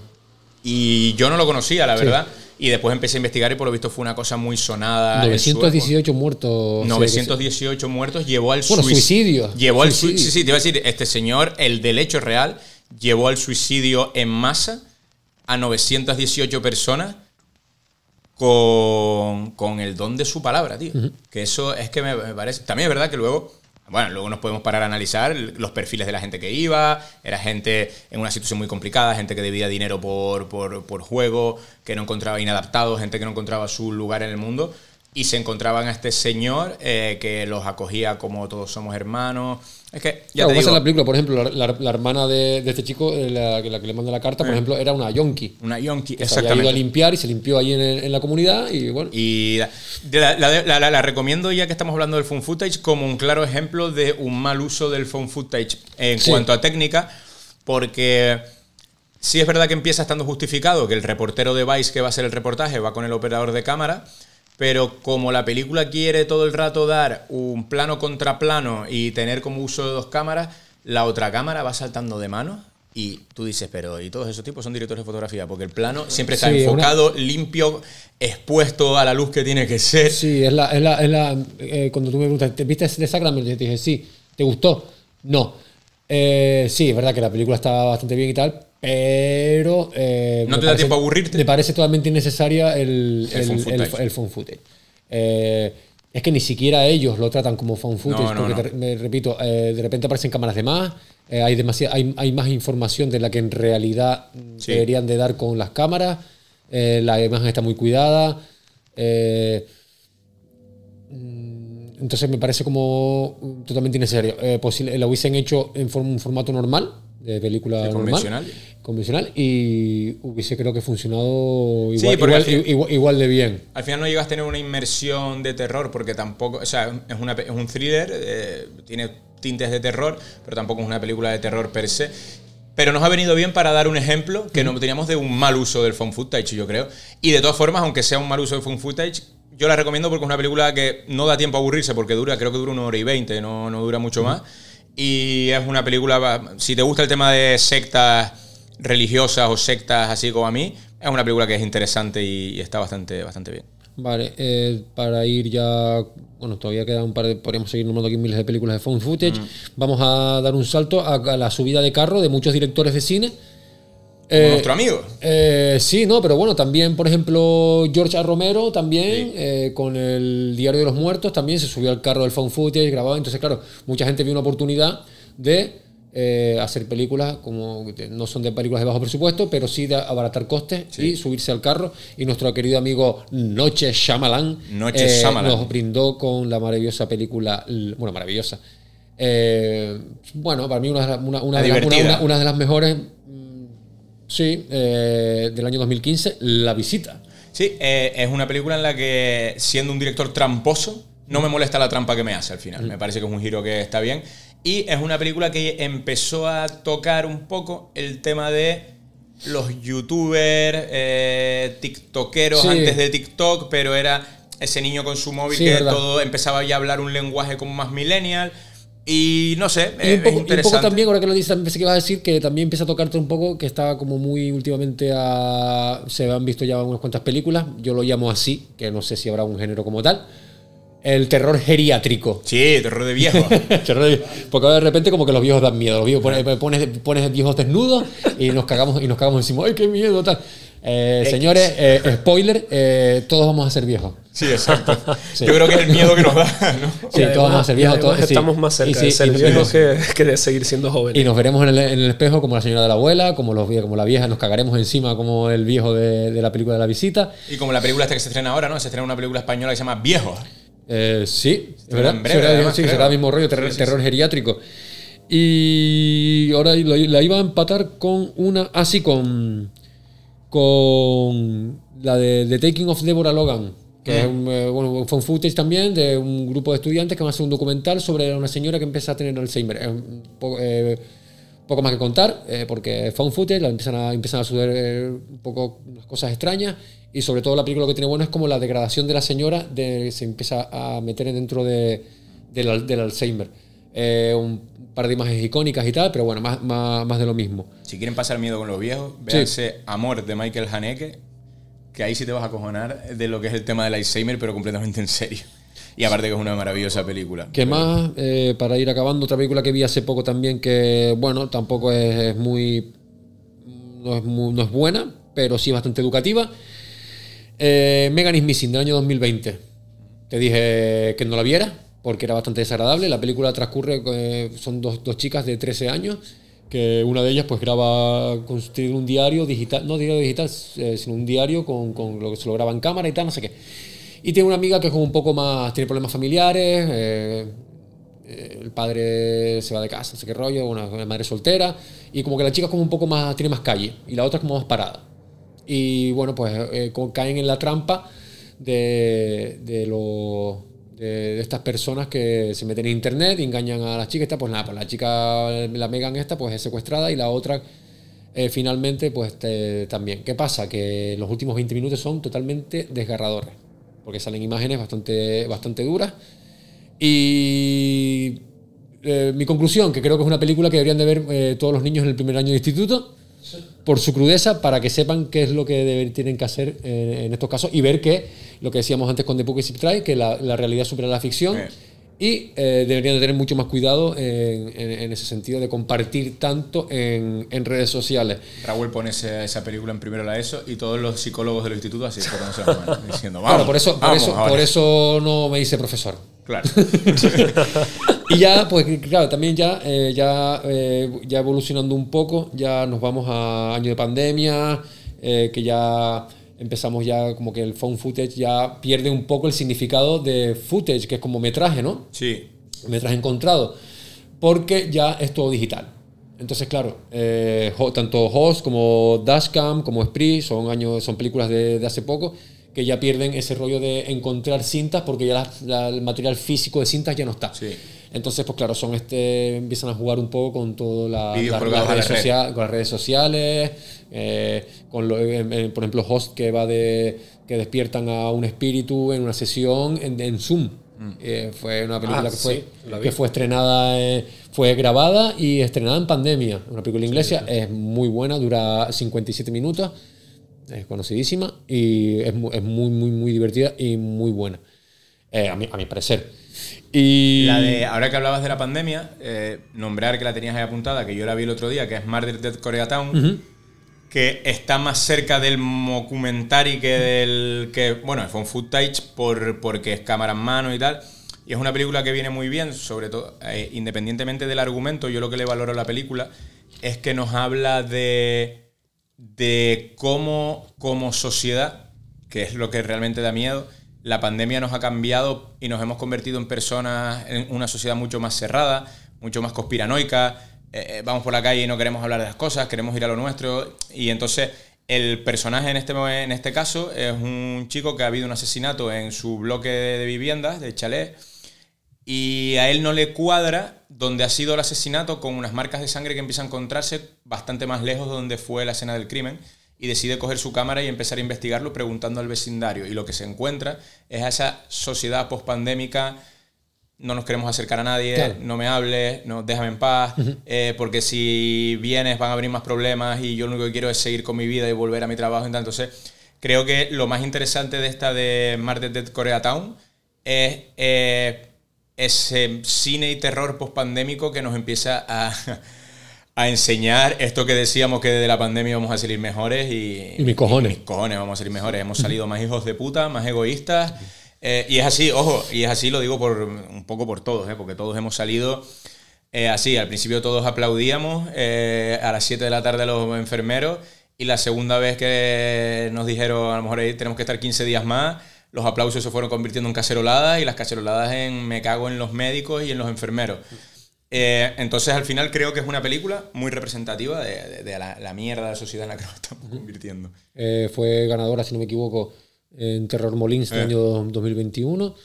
Y yo no lo conocía, la Sí. verdad. Y después empecé a investigar y por lo visto fue una cosa muy sonada. en su época. 918 muertos. 918 muertos llevó al Bueno, suic- suicidios. Llevó al sui- Suicidios. sí, sí, te iba a decir, este señor, el del hecho real, llevó al suicidio en masa a 918 personas con, con el don de su palabra, tío. Que eso es que me, me parece. También es verdad que luego. Bueno, luego nos podemos parar a analizar los perfiles de la gente que iba. Era gente en una situación muy complicada, gente que debía dinero por, por, por juego, que no encontraba inadaptados, gente que no encontraba su lugar en el mundo. Y se encontraban a este señor eh, que los acogía como todos somos hermanos. Es que, ya Claro, te pasa digo, en la película, por ejemplo, la, la- la hermana de, de este chico, eh, la, que- la que le manda la carta, por Eh. ejemplo, era una yonki. Una yonki, que se había exactamente. ido a limpiar y se limpió ahí en, la comunidad y bueno. Y la, recomiendo ya que estamos hablando del phone footage como un claro ejemplo de un mal uso del phone footage en Sí. cuanto a técnica, porque sí es verdad que empieza estando justificado que el reportero de Vice que va a hacer el reportaje va con el operador de cámara, pero como la película quiere todo el rato dar un plano contra plano y tener como uso de dos cámaras, la otra cámara va saltando de mano. Y tú dices, pero ¿y todos esos tipos son directores de fotografía? Porque el plano siempre está Sí, es una- enfocado, limpio, expuesto a la luz que tiene que ser. Sí, es la. Es la, es la eh, cuando tú me preguntas, ¿te viste de Sacramento? Yo te dije, sí. ¿Te gustó? No. Eh, sí, es verdad que la película está bastante bien y tal, pero. eh, ¿No te da parece- tiempo a aburrirte? Me parece totalmente innecesaria el, El el, phone footage. el phone footage. Eh, es que ni siquiera ellos lo tratan como phone footage, No, no, porque no. te- me repito, eh, de repente aparecen cámaras de más, hay, hay, hay más información de la que en realidad mm, Sí. deberían de dar con las cámaras, la imagen está muy cuidada. mm, entonces me parece como mm, totalmente innecesario. Eh, posible, lo hubiesen hecho en form- un formato normal, de película Sí, normal, convencional. convencional, y hubiese creo que funcionado Sí, igual, porque igual, igual- igual de bien. Al final no llegas a tener una inmersión de terror porque tampoco, o sea, es, una, es un thriller, eh, tiene tintes de terror, pero tampoco es una película de terror per se. Pero nos ha venido bien para dar un ejemplo que no teníamos de un mal uso del phone footage, yo creo. Y de todas formas, aunque sea un mal uso del phone footage, yo la recomiendo porque es una película que no da tiempo a aburrirse porque dura, creo que dura una hora y veinte, no, no dura mucho más. Y es una película, si te gusta el tema de sectas religiosas o sectas así como a mí, es una película que es interesante y, y está bastante, bastante bien. Vale, eh, para ir ya, bueno, todavía quedan un par de, podríamos seguir nombrando aquí miles de películas de phone footage. Mm. Vamos a dar un salto a, a la subida de carro de muchos directores de cine. Como nuestro amigo. eh, sí, no, pero bueno, también, por ejemplo, George A. Romero también, eh, con el Diario de los Muertos, también se subió al carro del phone footage, grababa. Entonces, claro, mucha gente vio una oportunidad de eh, hacer películas como no son de películas de bajo presupuesto, pero sí de abaratar costes y subirse al carro. Y nuestro querido amigo Noche Shyamalan, Noche eh, Shyamalan. nos brindó con la maravillosa película, bueno, maravillosa. Eh, bueno, para mí una, de las- una, una La de las- una- divertida. una- una de las mejores, sí, eh, del año 2015, La Visita. Sí, eh, es una película en la que, siendo un director tramposo, no me molesta la trampa que me hace al final. Me parece que es un giro que está bien. Y es una película que empezó a tocar un poco el tema de los youtubers, eh, tiktokeros Sí. antes de TikTok, pero era ese niño con su móvil Sí, que verdad. todo empezaba ya a hablar un lenguaje como más millennial. Y no sé, Y un, poco, y un interesante. poco también, ahora que lo dices, pensé que ibas a decir que también empieza a tocarte un poco, que está como muy últimamente a, Se han visto ya unas cuantas películas, yo lo llamo así, que no sé si habrá un género como tal. El terror geriátrico. Sí, terror de viejo. (laughs) Porque de repente como que los viejos dan miedo. Los viejos pones, pones, pones viejos desnudos y nos cagamos y nos cagamos encima. ¡Ay, qué miedo! Tal. Eh, señores, eh, spoiler, eh, todos vamos a ser viejos. Sí, exacto. (laughs) Sí. Yo creo que es el miedo que nos da, ¿no? Sí, todos vamos a ser viejos. sí. estamos más cerca sí, de ser viejos que, que de seguir siendo jóvenes. Y nos veremos en el, en el espejo como la señora de la abuela, como, los, como la vieja, nos cagaremos encima como el viejo de, de la película de la visita. Y como la película esta que se estrena ahora, ¿no? Se estrena una película española que se llama Viejos. Eh, sí, es verdad. en breve, será, además, sí, creo. será el mismo rollo, terror, Sí, sí, terror sí. geriátrico. Y ahora la iba a empatar con una. Así con. Con la de The Taking of Deborah Logan. Que es un, eh, bueno, un phone footage también de un grupo de estudiantes que van a hacer un documental sobre una señora que empieza a tener Alzheimer. Un poco, eh, poco más que contar, eh, porque phone footage, la empiezan a, empiezan a suceder eh, un poco unas cosas extrañas. Y sobre todo la película lo que tiene bueno es como la degradación de la señora de, se empieza a meter dentro de, del, al- del Alzheimer. eh, un par de imágenes icónicas y tal, pero bueno, más, más, más de lo mismo. Si quieren pasar miedo con los viejos, véanse Amor de Michael Haneke, que ahí sí te vas a cojonar de lo que es el tema del Alzheimer, pero completamente en serio. Y aparte que es una maravillosa película. ¿Qué más? Eh, para ir acabando, otra película que vi hace poco también que, bueno, tampoco es, es muy, no es muy- no es buena, pero sí bastante educativa. Eh, Megan is Missing del año 2020. Te dije que no la viera porque era bastante desagradable. La película transcurre, eh, son dos, dos chicas de 13 años que una de ellas pues graba construir un diario digital, no diario digital, eh, sino un diario con, con lo que se lo graba en cámara y tal, no sé qué. Y tiene una amiga que es como un poco más, tiene problemas familiares, eh, el padre se va de casa, no sé qué rollo, una, madre soltera, y como que la chica es como un poco más, tiene más calle, y la otra es como más parada. Y bueno, pues caen en la trampa de, de, lo- de, estas personas que se meten en internet engañan a las chicas. Esta, pues nada, pues la chica, la Megan esta, pues es secuestrada y la otra eh, finalmente, pues también. ¿Qué pasa? Que los últimos 20 minutos son totalmente desgarradores, porque salen imágenes bastante, bastante duras. Y eh, mi conclusión, que creo que es una película que deberían de ver eh, todos los niños en el primer año de instituto, por su crudeza, para que sepan qué es lo que deben- tienen que hacer eh, en estos casos y ver que, lo que decíamos antes con The Book is Try, que la, la realidad supera la ficción. Y eh, deberían de tener mucho más cuidado en, en- en ese sentido de compartir tanto en, en redes sociales. Raúl pone ese- esa película en primero la ESO y todos los psicólogos del instituto así (laughs) diciendo, vamos, Claro, por eso, por, vamos eso, ahora". por eso no me dice profesor. Claro. (laughs) (laughs) y ya, pues claro, también ya, eh, ya, eh, ya evolucionando un poco, ya nos vamos a año de pandemia, eh, que ya empezamos ya como que el phone footage ya pierde un poco el significado de footage, que es como metraje, ¿no? Sí. Metraje encontrado, porque ya es todo digital. Entonces, claro, eh, tanto Host como Dashcam, como Spree, son, años, son películas de, de hace poco, que ya pierden ese rollo de encontrar cintas porque ya la- la- el material físico de cintas ya no está. Entonces, pues claro, son este, empiezan a jugar un poco con la, la- colgados las la redes red. sociales, con las redes sociales, eh, con lo- eh, eh, por ejemplo, Host que va de que despiertan a un espíritu en una sesión en, en Zoom. Eh, fue una película Ah, que, fue, sí, que fue estrenada, fue grabada y estrenada en pandemia. Una película inglesa, es muy buena, dura 57 minutos, es conocidísima y es, mu- es muy, muy, muy divertida y muy buena, a, mi, a mi parecer. Y La de, ahora que hablabas de la pandemia, eh, nombrar que la tenías ahí apuntada, que yo la vi el otro día, que es Murder Dead Koreatown, Ujú. que está más cerca del documentary que del. que Bueno, fue un footage por, porque es cámara en mano y tal. Y es una película que viene muy bien, sobre todo, eh, independientemente del argumento, yo lo que le valoro a la película es que nos habla de, de cómo, como sociedad, que es lo que realmente da miedo, la pandemia nos ha cambiado y nos hemos convertido en personas, en una sociedad mucho más cerrada, mucho más conspiranoica. eh, eh, vamos por la calle y no queremos hablar de las cosas, queremos ir a lo nuestro. Y entonces el personaje en este, en este caso es un chico que ha habido un asesinato en su bloque de, viviendas, de chalet, y a él no le cuadra donde ha sido el asesinato con unas marcas de sangre que empieza a encontrarse bastante más lejos de donde fue la escena del crimen y decide coger su cámara y empezar a investigarlo preguntando al vecindario y lo que se encuentra es a esa sociedad pospandémica no nos queremos acercar a nadie, Claro. no me hables, no, déjame en paz, eh, porque si vienes van a venir más problemas y yo lo único que quiero es seguir con mi vida y volver a mi trabajo. Entonces, creo que lo más interesante de esta de Murder Dead Koreatown es eh, ese cine y terror pospandémico que nos empieza a, a enseñar esto que decíamos que de la pandemia vamos a salir mejores y, Y mis cojones. mis cojones vamos a salir mejores. Hemos salido más hijos de puta, más egoístas. eh, y es así, ojo, y es así, lo digo por un poco por todos, eh, porque todos hemos salido eh, así. Al principio todos aplaudíamos eh, a las 7 de la tarde a los enfermeros y la segunda vez que nos dijeron a lo mejor ahí tenemos que estar 15 días más, los aplausos se fueron convirtiendo en caceroladas y las caceroladas en me cago en los médicos y en los enfermeros. Eh, entonces al final creo que es una película muy representativa de, de- de la, la mierda de la sociedad en la que nos estamos convirtiendo. Eh, fue ganadora, si no me equivoco, en Terror Molins del Eh. año 2021.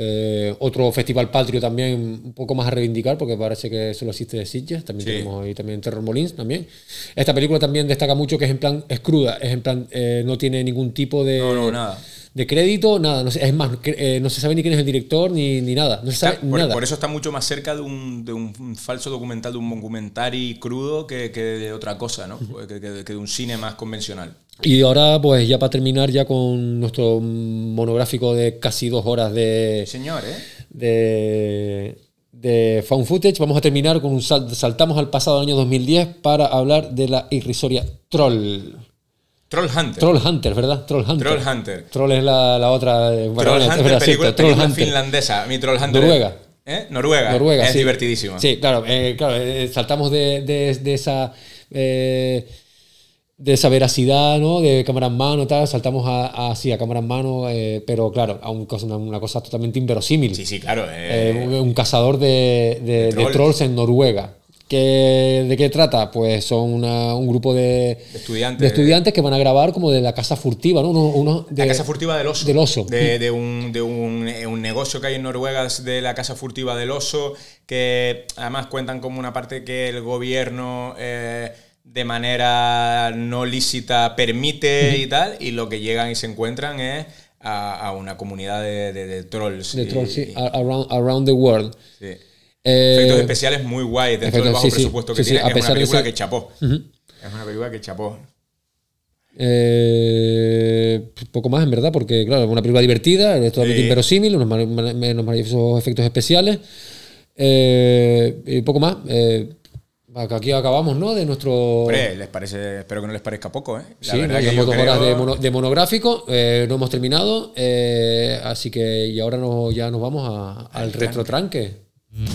Eh, otro festival patrio también, un poco más a reivindicar, porque parece que solo existe de Sitges. También Sí. tenemos ahí también Terror Molins también. Esta película también destaca mucho que es en plan, es cruda, es en plan, eh, no tiene ningún tipo de. No, no, nada. De crédito, nada. No sé, es más, eh, no se sabe ni quién es el director ni, ni nada. No se sabe por, nada. por eso está mucho más cerca de un, de un falso documental, de un documentary crudo que, que de otra cosa, ¿no? Que, que- que de un cine más convencional. Y ahora, pues ya para terminar, ya con nuestro monográfico de casi dos horas de. Señor, ¿eh? de, de Found Footage. Vamos a terminar con un sal- saltamos al pasado año 2010 para hablar de la irrisoria Troll. Troll Hunter. Troll Hunter, ¿verdad? Troll Hunter. Troll Hunter. Troll es la, la otra. eh, bueno, Troll Hunter, película, cierto, Troll película Hunter. finlandesa. Mi Troll Hunter. Noruega. ¿Eh? Noruega. Noruega, Es sí. divertidísima. Sí, claro, eh, claro eh, saltamos de, de- de esa. de esa veracidad, ¿no? De cámara en mano, tal, saltamos a, a, sí, a cámara en mano, pero claro, a un una, una cosa totalmente inverosímil. Sí, sí, claro. Un, un cazador de, de- de trolls. trolls. en Noruega. ¿Qué- ¿De qué trata? Pues son una- un grupo de, estudiantes. de estudiantes que van a grabar como de la casa furtiva, ¿no? Uno, uno de, la casa furtiva del oso. Del oso. De, de un, de un, eh, un negocio que hay en Noruega de la casa furtiva del oso, que además cuentan como una parte que el gobierno eh, de manera no lícita permite y tal, y lo que llegan y se encuentran es a, a una comunidad de, de- de trolls. de y- trolls, sí, around, around the world. sí. Eh, Efectos especiales muy guay dentro del bajo sí, presupuesto que sí, sí, tiene. a es una de película ser- que chapó. Es una película que chapó. Eh, poco más, en verdad, porque, claro, es una película divertida, es totalmente Sí. inverosímil, unos, mar- mar- unos maravillosos efectos especiales. Eh, y poco más. Eh, aquí acabamos, ¿no? De nuestro. Hombre, les parece, espero que no les parezca poco, ¿eh? La Sí, verdad que dos horas de, mono- de monográfico, eh, no hemos terminado, eh, así que y ahora no- ya nos vamos a- al retrotranque. Lobo,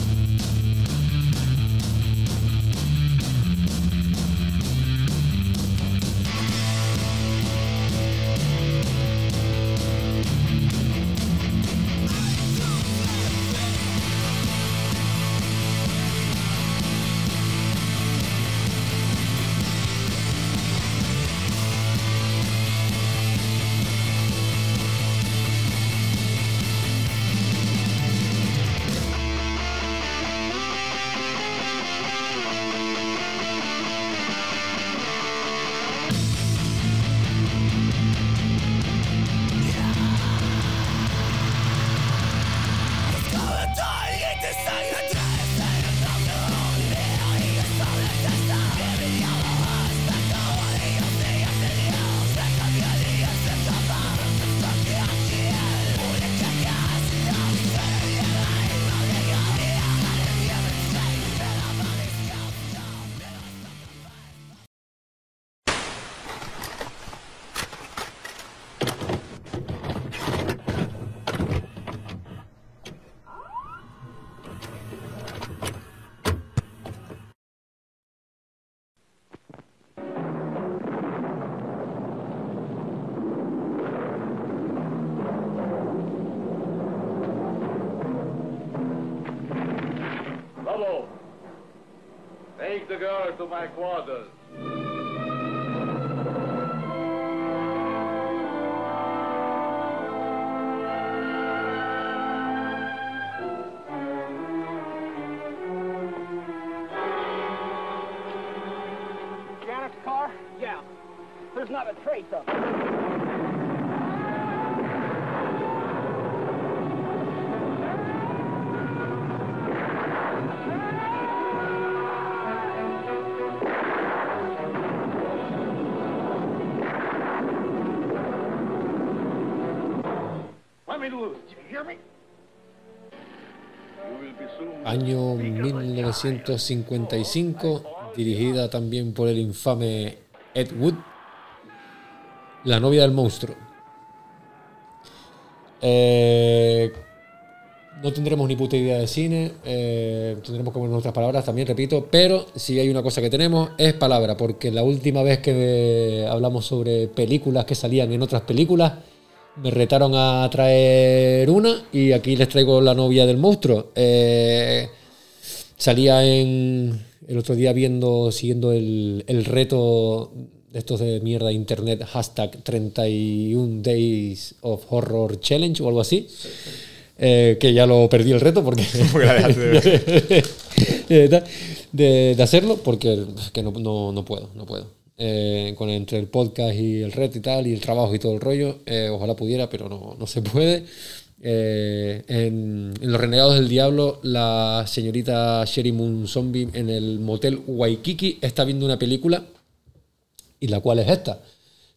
Año 1955, dirigida también por el infame Ed Wood, La novia del monstruo. Eh, no tendremos ni puta idea de cine, eh, tendremos como nuestras palabras también, repito, pero si hay una cosa que tenemos es palabra, porque la última vez que hablamos sobre películas que salían en otras películas, me retaron a traer una y aquí les traigo la novia del monstruo. Eh, salía en el otro día viendo, siguiendo el, el reto de estos de mierda de internet, hashtag 31 Days of Horror Challenge o algo así. Eh, que ya lo perdí el reto porque, (laughs) de (laughs) Eh, de, de hacerlo porque que no, no, no puedo, no puedo. Eh, con entre el podcast y el red y tal, y el trabajo y todo el rollo. Eh, ojalá pudiera, pero no, no se puede. Eh, en, Los Renegados del Diablo, la señorita Sherry Moon Zombie en el motel Waikiki está viendo una película, y la cual es esta.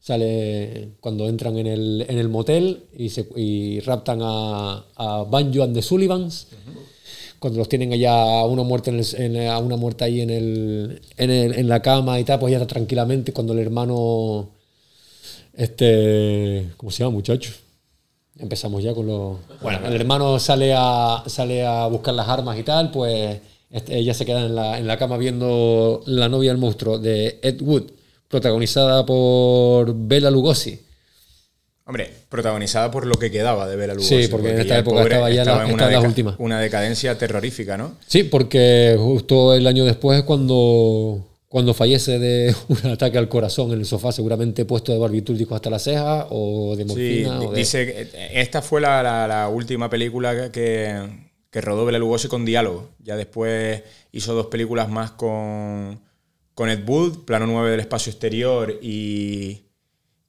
Sale cuando entran en el, en el motel y, se, y raptan a, a Banjo and the Sullivans. Cuando los tienen allá a uno muerto en el- en- a una muerta ahí en, el, en, el- en la cama y tal, pues ya está tranquilamente. Cuando el hermano, este, ¿cómo se llama, muchacho? Empezamos ya con los. Bueno, el hermano sale a, sale a buscar las armas y tal, pues este, ella se queda en la, en la cama viendo La novia del monstruo de Ed Wood, protagonizada por Bela Lugosi. Hombre, protagonizada por lo que quedaba de Bela Lugosi. Sí, porque en esta época estaba ya la- en las últimas. Una decadencia terrorífica, ¿no? Sí, porque justo el año después, cuando, cuando fallece de (laughs) un ataque al corazón en el sofá, seguramente puesto de barbitúricos hasta la ceja o de Sí, morfina. di- o de- dice que eh, esta fue la, la- la última película que, que rodó Bela Lugosi con diálogo. Ya después hizo dos películas más con, con Ed Wood, Plano 9 del espacio exterior y,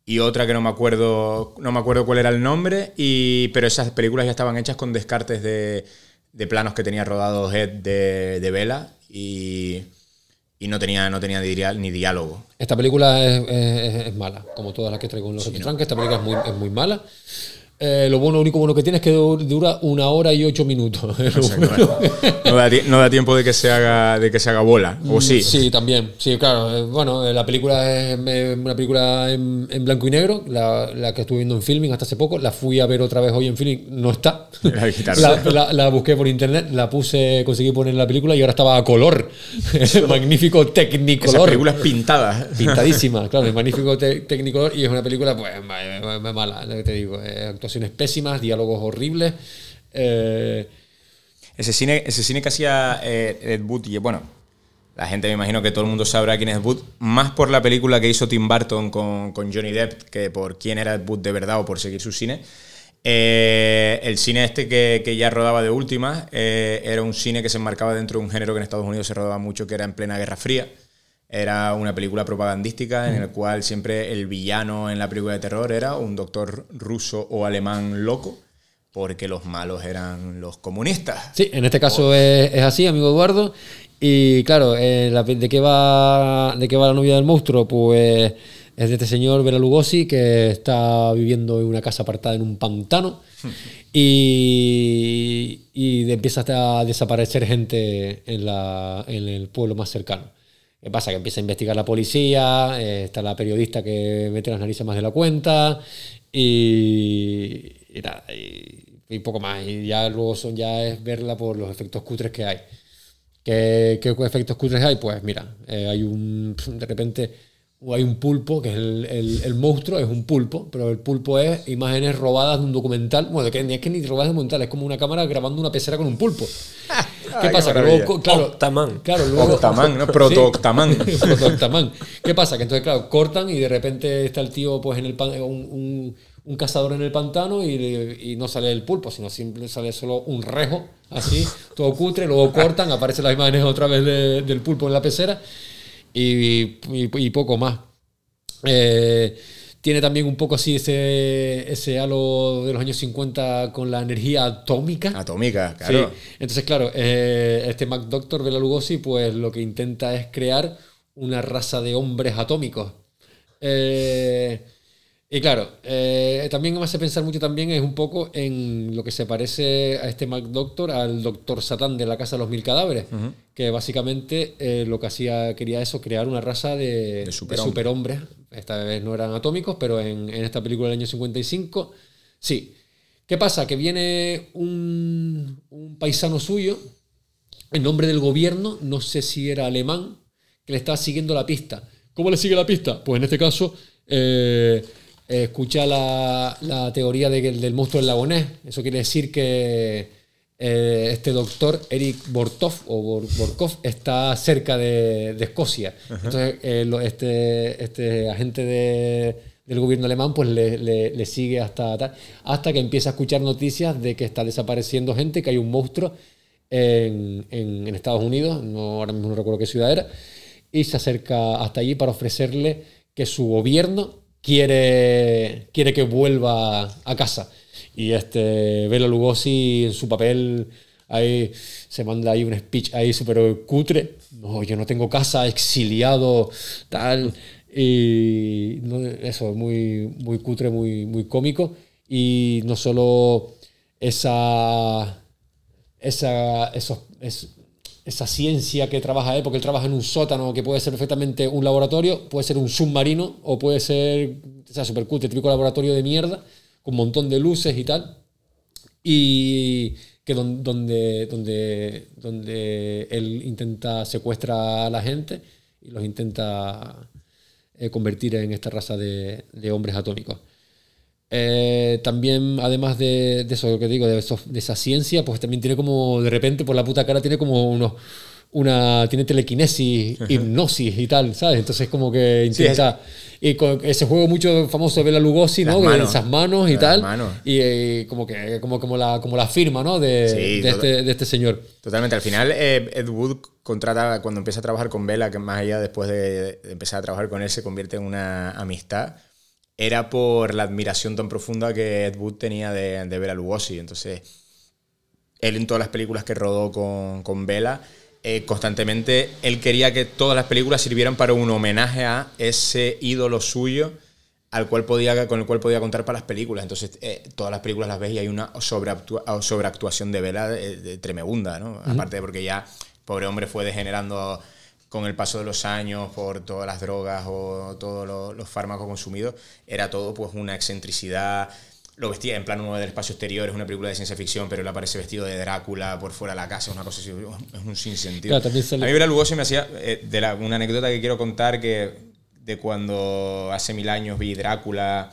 y otra que no me acuerdo no me acuerdo cuál era el nombre, y, pero esas películas ya estaban hechas con descartes de, de planos que tenía rodados Ed de, de Bela y, y no tenía, no tenía ni diálogo. Esta película es, es- es mala, como todas las que traigo en los otros tranques. Esta película es muy, es muy mala. Eh, lo bueno, único bueno que tiene es que dur- dura una hora y ocho minutos. (laughs) No da, no da tiempo de que se haga, de que se haga bola, o sí. Mm, Sí, también. Sí, claro. Eh, Bueno, eh, la película es eh, una película en, en blanco y negro, la, la que estuve viendo en filming hasta hace poco. La fui a ver otra vez hoy en filming, no está. (laughs) La. La, la- busqué por internet, la puse, conseguí poner en la película y ahora estaba a color. (laughs) magnífico Esas Technicolor. películas pintadas. Pintadísima, claro, el magnífico te- Technicolor y es una película pues ma- mala, lo que te digo. eh, actuaciones pésimas, diálogos horribles. eh, Ese cine, ese cine que hacía eh, Ed Wood, y bueno, la gente me imagino que todo el mundo sabrá quién es Ed Wood, más por la película que hizo Tim Burton con, con Johnny Depp que por quién era Ed Wood de verdad o por seguir su cine. Eh, el cine este que, que ya rodaba de última era un cine que se enmarcaba dentro de un género que en Estados Unidos se rodaba mucho, que era en plena Guerra Fría. Era una película propagandística en el cual siempre el villano en la película de terror era un doctor ruso o alemán loco, porque los malos eran los comunistas. Sí, en este caso es, es así, amigo Eduardo. Y claro, eh, la- ¿de, qué va, ¿de qué va la novia del monstruo? Pues es de este señor Bela Lugosi que está viviendo en una casa apartada en un pantano (laughs) y, y empieza a desaparecer gente en, la, en el pueblo más cercano. ¿Qué pasa? Que empieza a investigar la policía, eh, está la periodista que mete las narices más de la cuenta y, y nada, y, poco más. Y ya luego son, ya es verla por los efectos cutres que hay. ¿Qué, qué efectos cutres hay? Pues mira, eh, hay un. (laughs) De repente hay un pulpo, que es el, el- monstruo, es un pulpo, pero el pulpo es imágenes robadas de un documental. Bueno, que es que ni robadas de un documental, es como una cámara grabando una pecera con un pulpo. (laughs) ¿Qué qué pasa? Que luego, claro, Octaman. Claro, luego, Octaman, ¿no? Proto-Octaman. (laughs) Sí, (laughs) proto-Octaman. ¿Qué pasa? Que entonces, claro, cortan y de repente está el tío pues en el pan- un, un- un cazador en el pantano y, y no sale el pulpo, sino simple sale solo un rejo, así, todo cutre, luego cortan, aparecen las imágenes otra vez de- del pulpo en la pecera y, y- y poco más. Eh, tiene también un poco así ese, ese halo de los años 50 con la energía atómica. Atómica, claro. Sí. Entonces, claro, eh, este MacDoctor Bela Lugosi, pues lo que intenta es crear una raza de hombres atómicos. Eh, y claro, eh, también me hace pensar mucho también es un poco en lo que se parece a este MacDoctor, al Doctor Satán de la Casa de los Mil Cadáveres, que básicamente eh, lo que hacía, quería eso, crear una raza de, de superhombres. superhombres. Esta vez no eran atómicos, pero en, en esta película del año 55, sí. ¿Qué pasa? Que viene un, un paisano suyo, en nombre del gobierno, no sé si era alemán, que le estaba siguiendo la pista. ¿Cómo le sigue la pista? Pues en este caso, eh, eh, escucha la, la teoría de del monstruo del lago Ness. Eso quiere decir que eh, este doctor, Eric Bortov, o Bor- Borkov, está cerca de, de Escocia. Ajá. Entonces, eh, lo- este, este agente de- del gobierno alemán pues le, le- le sigue hasta, hasta que empieza a escuchar noticias de que está desapareciendo gente, que hay un monstruo en, en- en Estados Unidos, no, ahora mismo no recuerdo qué ciudad era, y se acerca hasta allí para ofrecerle que su gobierno quiere, quiere que vuelva a casa. Y este Bela Lugosi en su papel ahí se manda ahí un speech ahí súper cutre. No, yo no tengo casa, exiliado, tal. Y no, eso, muy, muy cutre, muy, muy cómico. Y no solo esa, esa, esos, es- esa ciencia que trabaja él, porque él trabaja en un sótano que puede ser perfectamente un laboratorio, puede ser un submarino o puede ser, o sea, super cutre, típico laboratorio de mierda, con un montón de luces y tal y que don- donde, donde, donde él intenta secuestra a la gente y los intenta eh, convertir en esta raza de, de hombres atómicos. Eh, también, además de, de eso que digo, de, esa ciencia, pues también tiene como, de repente, por la puta cara, tiene como unos, una, tiene telequinesis, hipnosis y tal, ¿sabes? Entonces como que Sí, intenta... y con ese juego mucho famoso de Bela Lugosi, ¿no? Manos. esas manos y tal. manos. Y eh, como que como, como, la, como la firma, ¿no? De, Sí, de, todo- este, de este señor. Totalmente. Al final, eh, Ed Wood contrata, cuando empieza a trabajar con Bella, que más allá después de, de empezar a trabajar con él, se convierte en una amistad, era por la admiración tan profunda que Ed Wood tenía de, de Bela Lugosi. Entonces, él en todas las películas que rodó con, con Bella, eh, constantemente él quería que todas las películas sirvieran para un homenaje a ese ídolo suyo al cual podía, con el cual podía contar para las películas. Entonces, eh, todas las películas las ves y hay una sobreactua- sobreactuación de de, de tremenda, ¿no? Aparte de porque ya, pobre hombre, fue degenerando con el paso de los años por todas las drogas o todos los, los fármacos consumidos. Era todo pues una excentricidad. Lo vestía en plan uno del espacio exterior, es una película de ciencia ficción, pero él aparece vestido de Drácula por fuera de la casa, es una cosa así, es un sinsentido. Claro, A mí Bela Lugosi me hacía, eh, de la- una anécdota que quiero contar, que de cuando hace mil años vi Drácula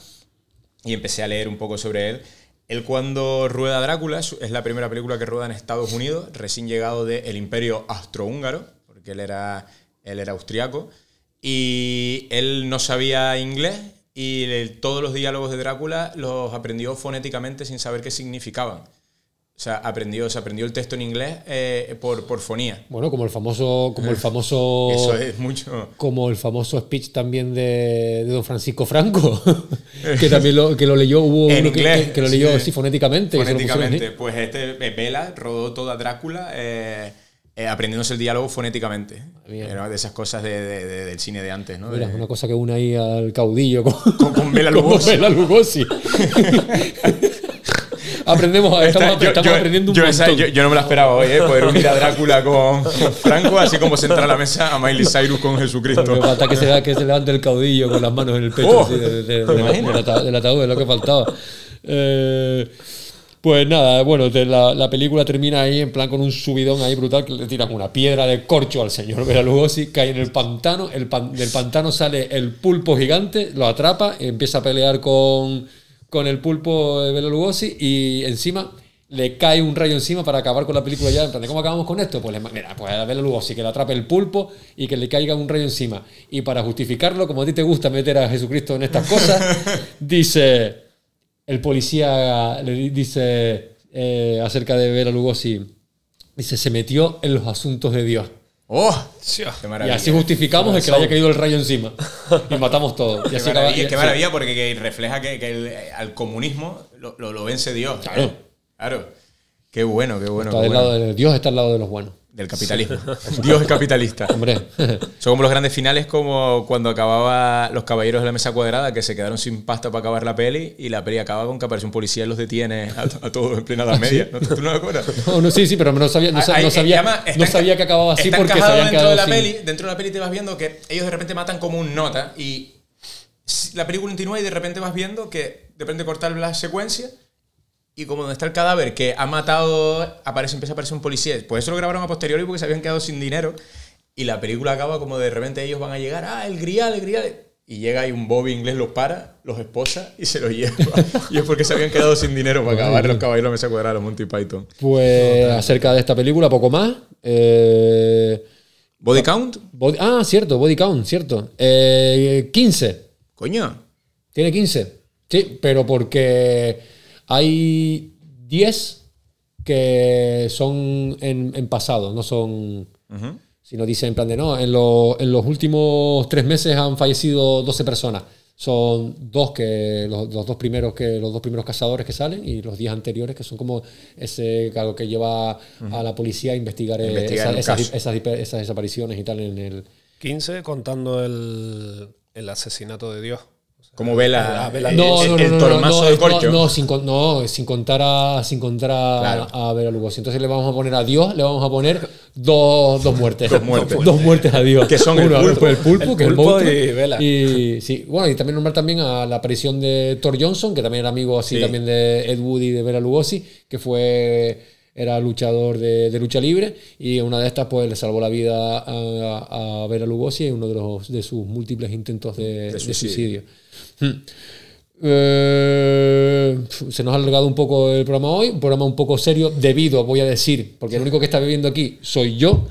y empecé a leer un poco sobre él. Él cuando rueda Drácula, es es la primera película que rueda en Estados Unidos, recién llegado del Imperio Austrohúngaro, porque él era, él era austriaco, y él no sabía inglés y todos los diálogos de Drácula los aprendió fonéticamente sin saber qué significaban. O sea, aprendió, se aprendió el texto en inglés eh, por, por fonía. Bueno, como el famoso, como el (laughs) famoso, Eso es mucho. como el famoso speech también de, de don Francisco Franco, (laughs) que también lo, que lo leyó, hubo En inglés, que, que lo leyó sí. sí, fonéticamente. Fonéticamente. Pues este eh, Vela rodó toda Drácula eh, eh, aprendiéndose el diálogo fonéticamente. Era de esas cosas de- de- de- del cine de antes, ¿no? Mira, una cosa que une ahí al caudillo con, (laughs) con Bela (laughs) con Lugosi. Bela Lugosi. (laughs) Aprendemos, estamos, Esta- yo- estamos yo- aprendiendo un yo montón. yo- yo no me la esperaba hoy, ¿eh? poder unir a Drácula con, con Franco, así como sentar a la mesa a Miley Cyrus con Jesucristo. Falta que se, que se levante el caudillo con las manos en el pecho Oh, así, del ataúd, es lo que faltaba. Eh, pues nada, bueno, te- la, la película termina ahí en plan con un subidón ahí brutal que le tiran una piedra de corcho al señor Bela Lugosi, cae en el pantano, el pan- del pantano sale el pulpo gigante, lo atrapa, empieza a pelear con, con el pulpo de Lugosi y encima le cae un rayo encima para acabar con la película ya. En plan, ¿cómo acabamos con esto? Pues, le mira, pues a Bela Lugosi que le atrape el pulpo y que le caiga un rayo encima. Y para justificarlo, como a ti te gusta meter a Jesucristo en estas cosas, (laughs) dice el policía le di- dice eh, acerca de Bela Lugosi, dice, se metió en los asuntos de Dios. ¡Oh! ¡Qué Y maravilla! así justificamos el que le haya caído el rayo encima. Y matamos todo. Y Qué así acaba- maravilla, y- qué sí. maravilla porque que refleja que, que el- al comunismo lo, lo- lo vence Dios. ¿eh? Claro. Claro. Qué bueno, qué bueno. Está qué del bueno. lado de Dios está al lado de los buenos. Del capitalismo. (laughs) Dios es capitalista. Hombre. Son como los grandes finales, como cuando acababa Los Caballeros de la Mesa Cuadrada, que se quedaron sin pasta para acabar la peli, y la peli acaba con que aparece un policía y los detiene a, a todos en plena Edad (laughs) Media. ¿No, ¿Tú no te acuerdas? No, no, sí, sí, pero no sabía, no, sabía, llama- está no sabía que acababa así porque se habían dentro de la sin- peli Dentro de la peli te vas viendo que ellos de repente matan como un nota y la película continúa y de repente vas viendo que de repente cortar la secuencia y como donde está el cadáver que ha matado, aparece, empieza a aparecer un policía. Pues eso lo grabaron a posteriori porque se habían quedado sin dinero. Y la película acaba como de repente ellos van a llegar, ah, el grial, el grial. Y llega y un Bobby inglés los para, los esposa y se los lleva. (laughs) y es porque se habían quedado sin dinero para acabar los caballeros de la mesa cuadrada, los Monty Python. Pues acerca de esta película, poco más. Eh, ¿Body Count? Body- ah, cierto, Body Count, cierto. Eh, 15. Coño. Tiene 15. Sí, pero porque hay 10 que son en, en pasado, no son. sino dice en plan de no, en, lo- en los últimos tres meses han fallecido 12 personas. Son dos que los, los dos primeros que los dos primeros cazadores que salen y los 10 anteriores que son como ese cargo que lleva a la policía a investigar, eh, Investigar esa- un esas, caso. esas, esas desapariciones y tal en el 15 contando el, el asesinato de Dios. Como vela, Ah, vela- el, no, el- no, no, el no, tormazo no, de no, corcho. No, sin, con- no, sin contar a, sin contar a, Claro. a Bela Lugosi. Entonces le vamos a poner a Dios, le vamos a poner dos, dos muertes. Dos muertes. Dos muertes a Dios. Que son el Uno, pulpo. el pulpo, El que es el pulpo y. Y, sí, bueno, y también nombrar también a la aparición de Thor Johnson, que también era amigo así Sí. también de Ed Wood y de Bela Lugosi, que fue era luchador de, de lucha libre y una de estas pues le salvó la vida a, a Bela Lugosi en uno de, los, de sus múltiples intentos de, de suicidio. suicidio. Hm. Eh, se nos ha alargado un poco el programa hoy, un programa un poco serio, debido, voy a decir, porque el único que está bebiendo aquí soy yo,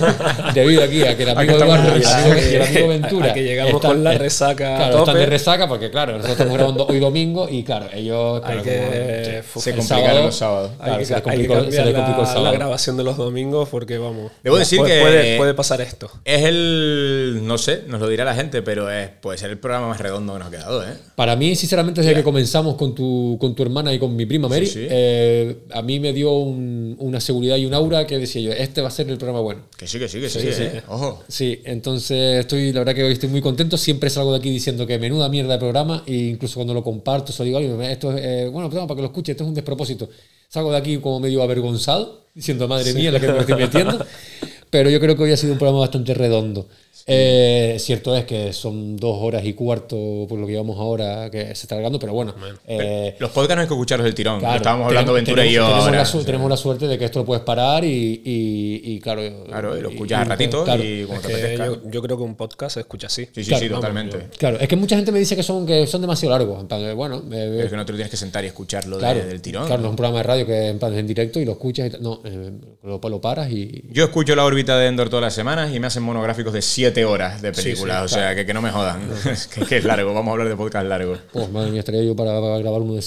(laughs) debido aquí a que el amigo Eduardo y el amigo, nerviosos. y el amigo Ventura A que llegamos están- con la resaca Claro, tope. están de resaca porque, claro, nosotros estamos grabando hoy domingo y, claro, ellos. Hay claro, que, como- Se complicaron los sábados. hay Claro, que, se les hay que complicó, se cambiar les complicó el la, sábado. la grabación de los domingos porque vamos. Debo decir puede, que- puede, puede pasar esto. Es el, no sé, nos lo dirá la gente, pero es, puede ser el programa más redondo que nos ha quedado, ¿eh? Para mí, sinceramente, desde que comenzamos con tu, con tu hermana y con mi prima Mary, Sí, sí. eh, a mí me dio un- una seguridad y un aura que decía yo, este va a ser el programa bueno. Que sí, que sí, que sí, Sí, sí. ¿eh? Ojo. Sí, entonces estoy, la verdad que hoy estoy muy contento. Siempre salgo de aquí diciendo que menuda mierda de programa, e incluso cuando lo comparto, se digo esto es, eh, bueno, pues, para que lo escuche, esto es un despropósito. Salgo de aquí como medio avergonzado, diciendo, madre mía, la que me estoy metiendo. (laughs) Pero yo creo que hoy ha sido un programa bastante redondo. Eh, cierto es que son dos horas y cuarto por lo que llevamos ahora, que se está alargando, pero bueno. eh, Los podcasts no hay que escucharlos del tirón. Claro, Estábamos hablando tenemos- Ventura y yo tenemos, ahora. la, tenemos la suerte de que esto lo puedes parar y, y, y claro. Claro, y lo escuchas a ratito claro. y como te apetezca. yo, yo creo que un podcast se escucha así. Sí, sí, Claro, sí, vamos, totalmente. Claro, es que mucha gente me dice que son, que son demasiado largos. En plan, de, bueno, eh, Pero es que no te lo tienes que sentar y escucharlo de- del tirón. Claro, no es un programa de radio que en, plan, es en directo y lo escuchas y. No, eh, lo, lo paras y. Yo escucho la órbita de Endor todas las semanas y me hacen monográficos de 7 horas de película. sí, o sea, que, que no me jodan. (laughs) Que, que es largo, vamos a hablar de podcast largo. Pues madre mía, estaría yo para, para grabar uno de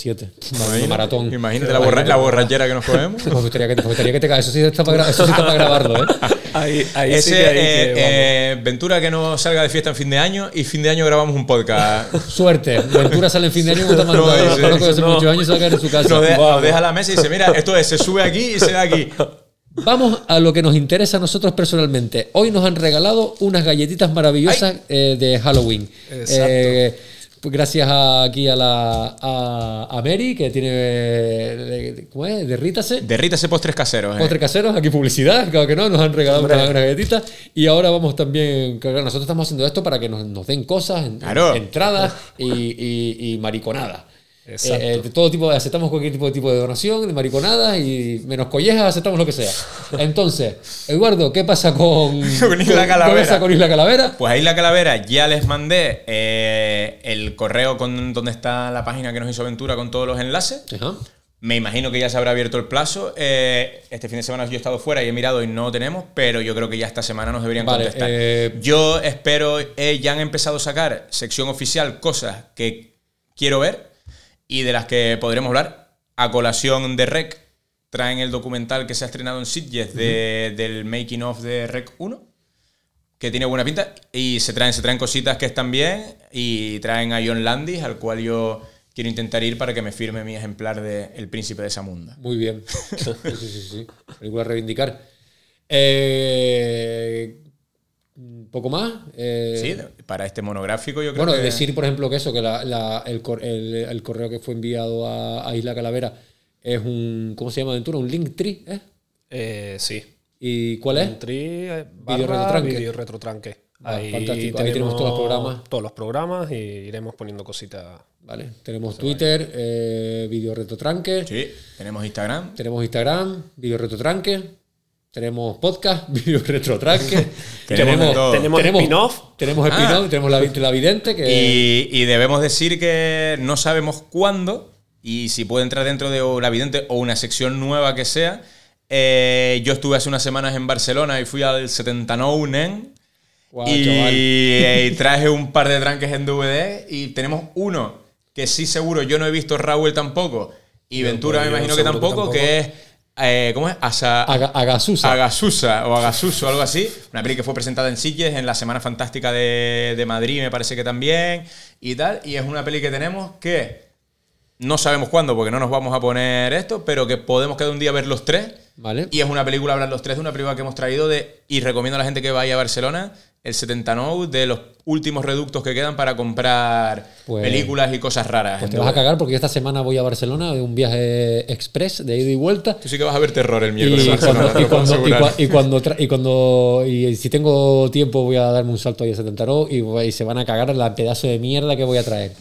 maratón. Imagínate la, borra- la borrachera que nos comemos. (laughs) Me gustaría que te, me gustaría que te caiga. Eso sí está para, eso sí está para grabarlo, ¿eh? (laughs) Ahí, ahí Ese, sí que hay eh, que, eh, Ventura que no salga de fiesta en fin de año y fin de año grabamos un podcast. Suerte. Ventura sale en fin de año y está mandando No, no. muchos años y se va a quedar en su casa. Nos, nos deja la mesa y dice, mira, esto es, se sube aquí y se da aquí. Vamos a lo que nos interesa a nosotros personalmente. Hoy nos han regalado unas galletitas maravillosas eh, de Halloween. Exacto. Eh, pues gracias a- aquí a la a, a Mary, que tiene. eh, ¿Cómo es? Derrítase. Derrítase postres caseros. eh. Postres caseros, aquí publicidad, claro que no, nos han regalado unas, unas galletitas. Y ahora vamos también. nosotros estamos haciendo esto para que nos, nos den cosas, Claro. entradas y, y, y mariconadas. Eh, de todo tipo, aceptamos cualquier tipo de tipo de donación, de mariconadas y menos collejas, aceptamos lo que sea. (laughs) Entonces, Eduardo, ¿qué pasa con, (laughs) Con Isla Calavera. ¿qué pasa con Isla Calavera? Pues ahí la calavera ya les mandé eh, el correo con donde está la página que nos hizo Ventura con todos los enlaces. Ajá. Me imagino que ya se habrá abierto el plazo. Eh, este fin de semana yo he estado fuera y he mirado y no tenemos, pero yo creo que ya esta semana nos deberían Vale, contestar. eh, yo espero, eh, ya han empezado a sacar sección oficial cosas que quiero ver y de las que podremos hablar. A colación de Rec, traen el documental que se ha estrenado en Sitges de- del making of de Rec 1 que tiene buena pinta y se traen, se traen cositas que están bien y traen a John Landis, al cual yo quiero intentar ir para que me firme mi ejemplar de El Príncipe de Zamunda. Muy bien. (laughs) Sí, sí, sí. sí. Película a reivindicar. Eh, poco más. Eh, Sí, para este monográfico yo creo Bueno, que... decir, por ejemplo, que eso, que la- la- el, cor- el- el correo que fue enviado a, a Isla Calavera es un. ¿Cómo se llama Aventura? Un link tree, ¿eh? Eh, sí. ¿Y cuál es? Entry, eh, Video barra retotranque. Video. Ah, Ahí, fantástico. Ahí tenemos todos los programas. Todos los programas y iremos poniendo cositas. Vale. Tenemos Twitter, eh, Video Retotranque. Sí, tenemos Instagram. Tenemos Instagram, Video Retotranque. Tenemos podcast, (laughs) Video Retotranque. (laughs) Tenemos. Tenemos spin-off. Tenemos Ah. spin-off, tenemos la, la vidente que. Y, y debemos decir que no sabemos cuándo y si puede entrar dentro de la vidente o una sección nueva que sea. Eh, yo estuve hace unas semanas en Barcelona y fui al 79 Nen. Guau, y, eh, (laughs) traje un par de tranques en DVD y tenemos uno que sí seguro yo no he visto Raúl tampoco y Yo, Ventura pues, me imagino que seguro que tampoco, que, tampoco. es eh, ¿Cómo es? Asa- Aga- Agasusa. Agasusa o Agasuso, algo así. Una peli que fue presentada en Sitges en la Semana Fantástica de, de Madrid, me parece que también. Y tal. Y es una peli que tenemos que no sabemos cuándo, porque no nos vamos a poner esto, pero que podemos cada un día ver los tres. Vale. Y es una película, hablar los tres, de una película que hemos traído de. Y recomiendo a la gente que vaya a Barcelona, el 79, de los últimos reductos que quedan para comprar Pues- películas y cosas raras. Pues te vas a cagar porque esta semana voy a Barcelona de un viaje express de ida y vuelta. Tú sí que vas a ver terror el Y miércoles. y cuando- y y y y si tengo tiempo voy a darme un salto ahí a 79 y, voy- y se van a cagar la pedazo de mierda que voy a traer.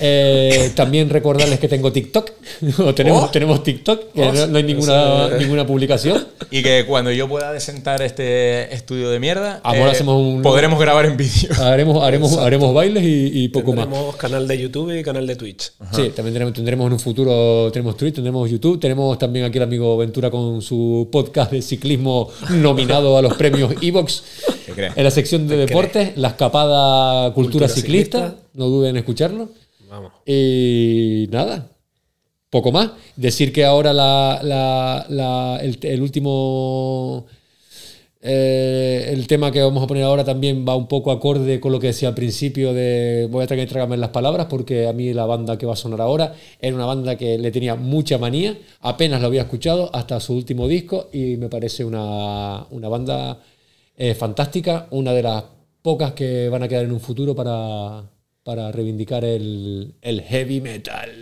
Eh, también recordarles que tengo TikTok. (laughs) o tenemos, Oh. tenemos TikTok, que Oh, no, no hay ninguna, ninguna publicación. Y que cuando yo pueda desentar este estudio de mierda, Ahora eh, hacemos un- podremos grabar en vídeo. (laughs) Haremos, haremos, Exacto. haremos bailes y, y poco más. Tenemos canal de YouTube y canal de Twitch. Sí, también tendremos en un futuro, tenemos Twitch, tendremos YouTube, tenemos también aquí el amigo Ventura con su podcast de ciclismo nominado a los premios (laughs) Evox. En la sección de ¿Qué deportes, la escapada cultura, Cultura ciclista, ciclista. no duden en escucharlo. Vamos. Y nada, poco más. Decir que ahora la, la- la- el, el último... eh, el tema que vamos a poner ahora también va un poco acorde con lo que decía al principio de voy a tener que tragarme las palabras porque a mí la banda que va a sonar ahora era una banda que le tenía mucha manía, apenas lo había escuchado hasta su último disco y me parece una, una banda eh, fantástica, una de las pocas que van a quedar en un futuro para, para reivindicar el, el heavy metal.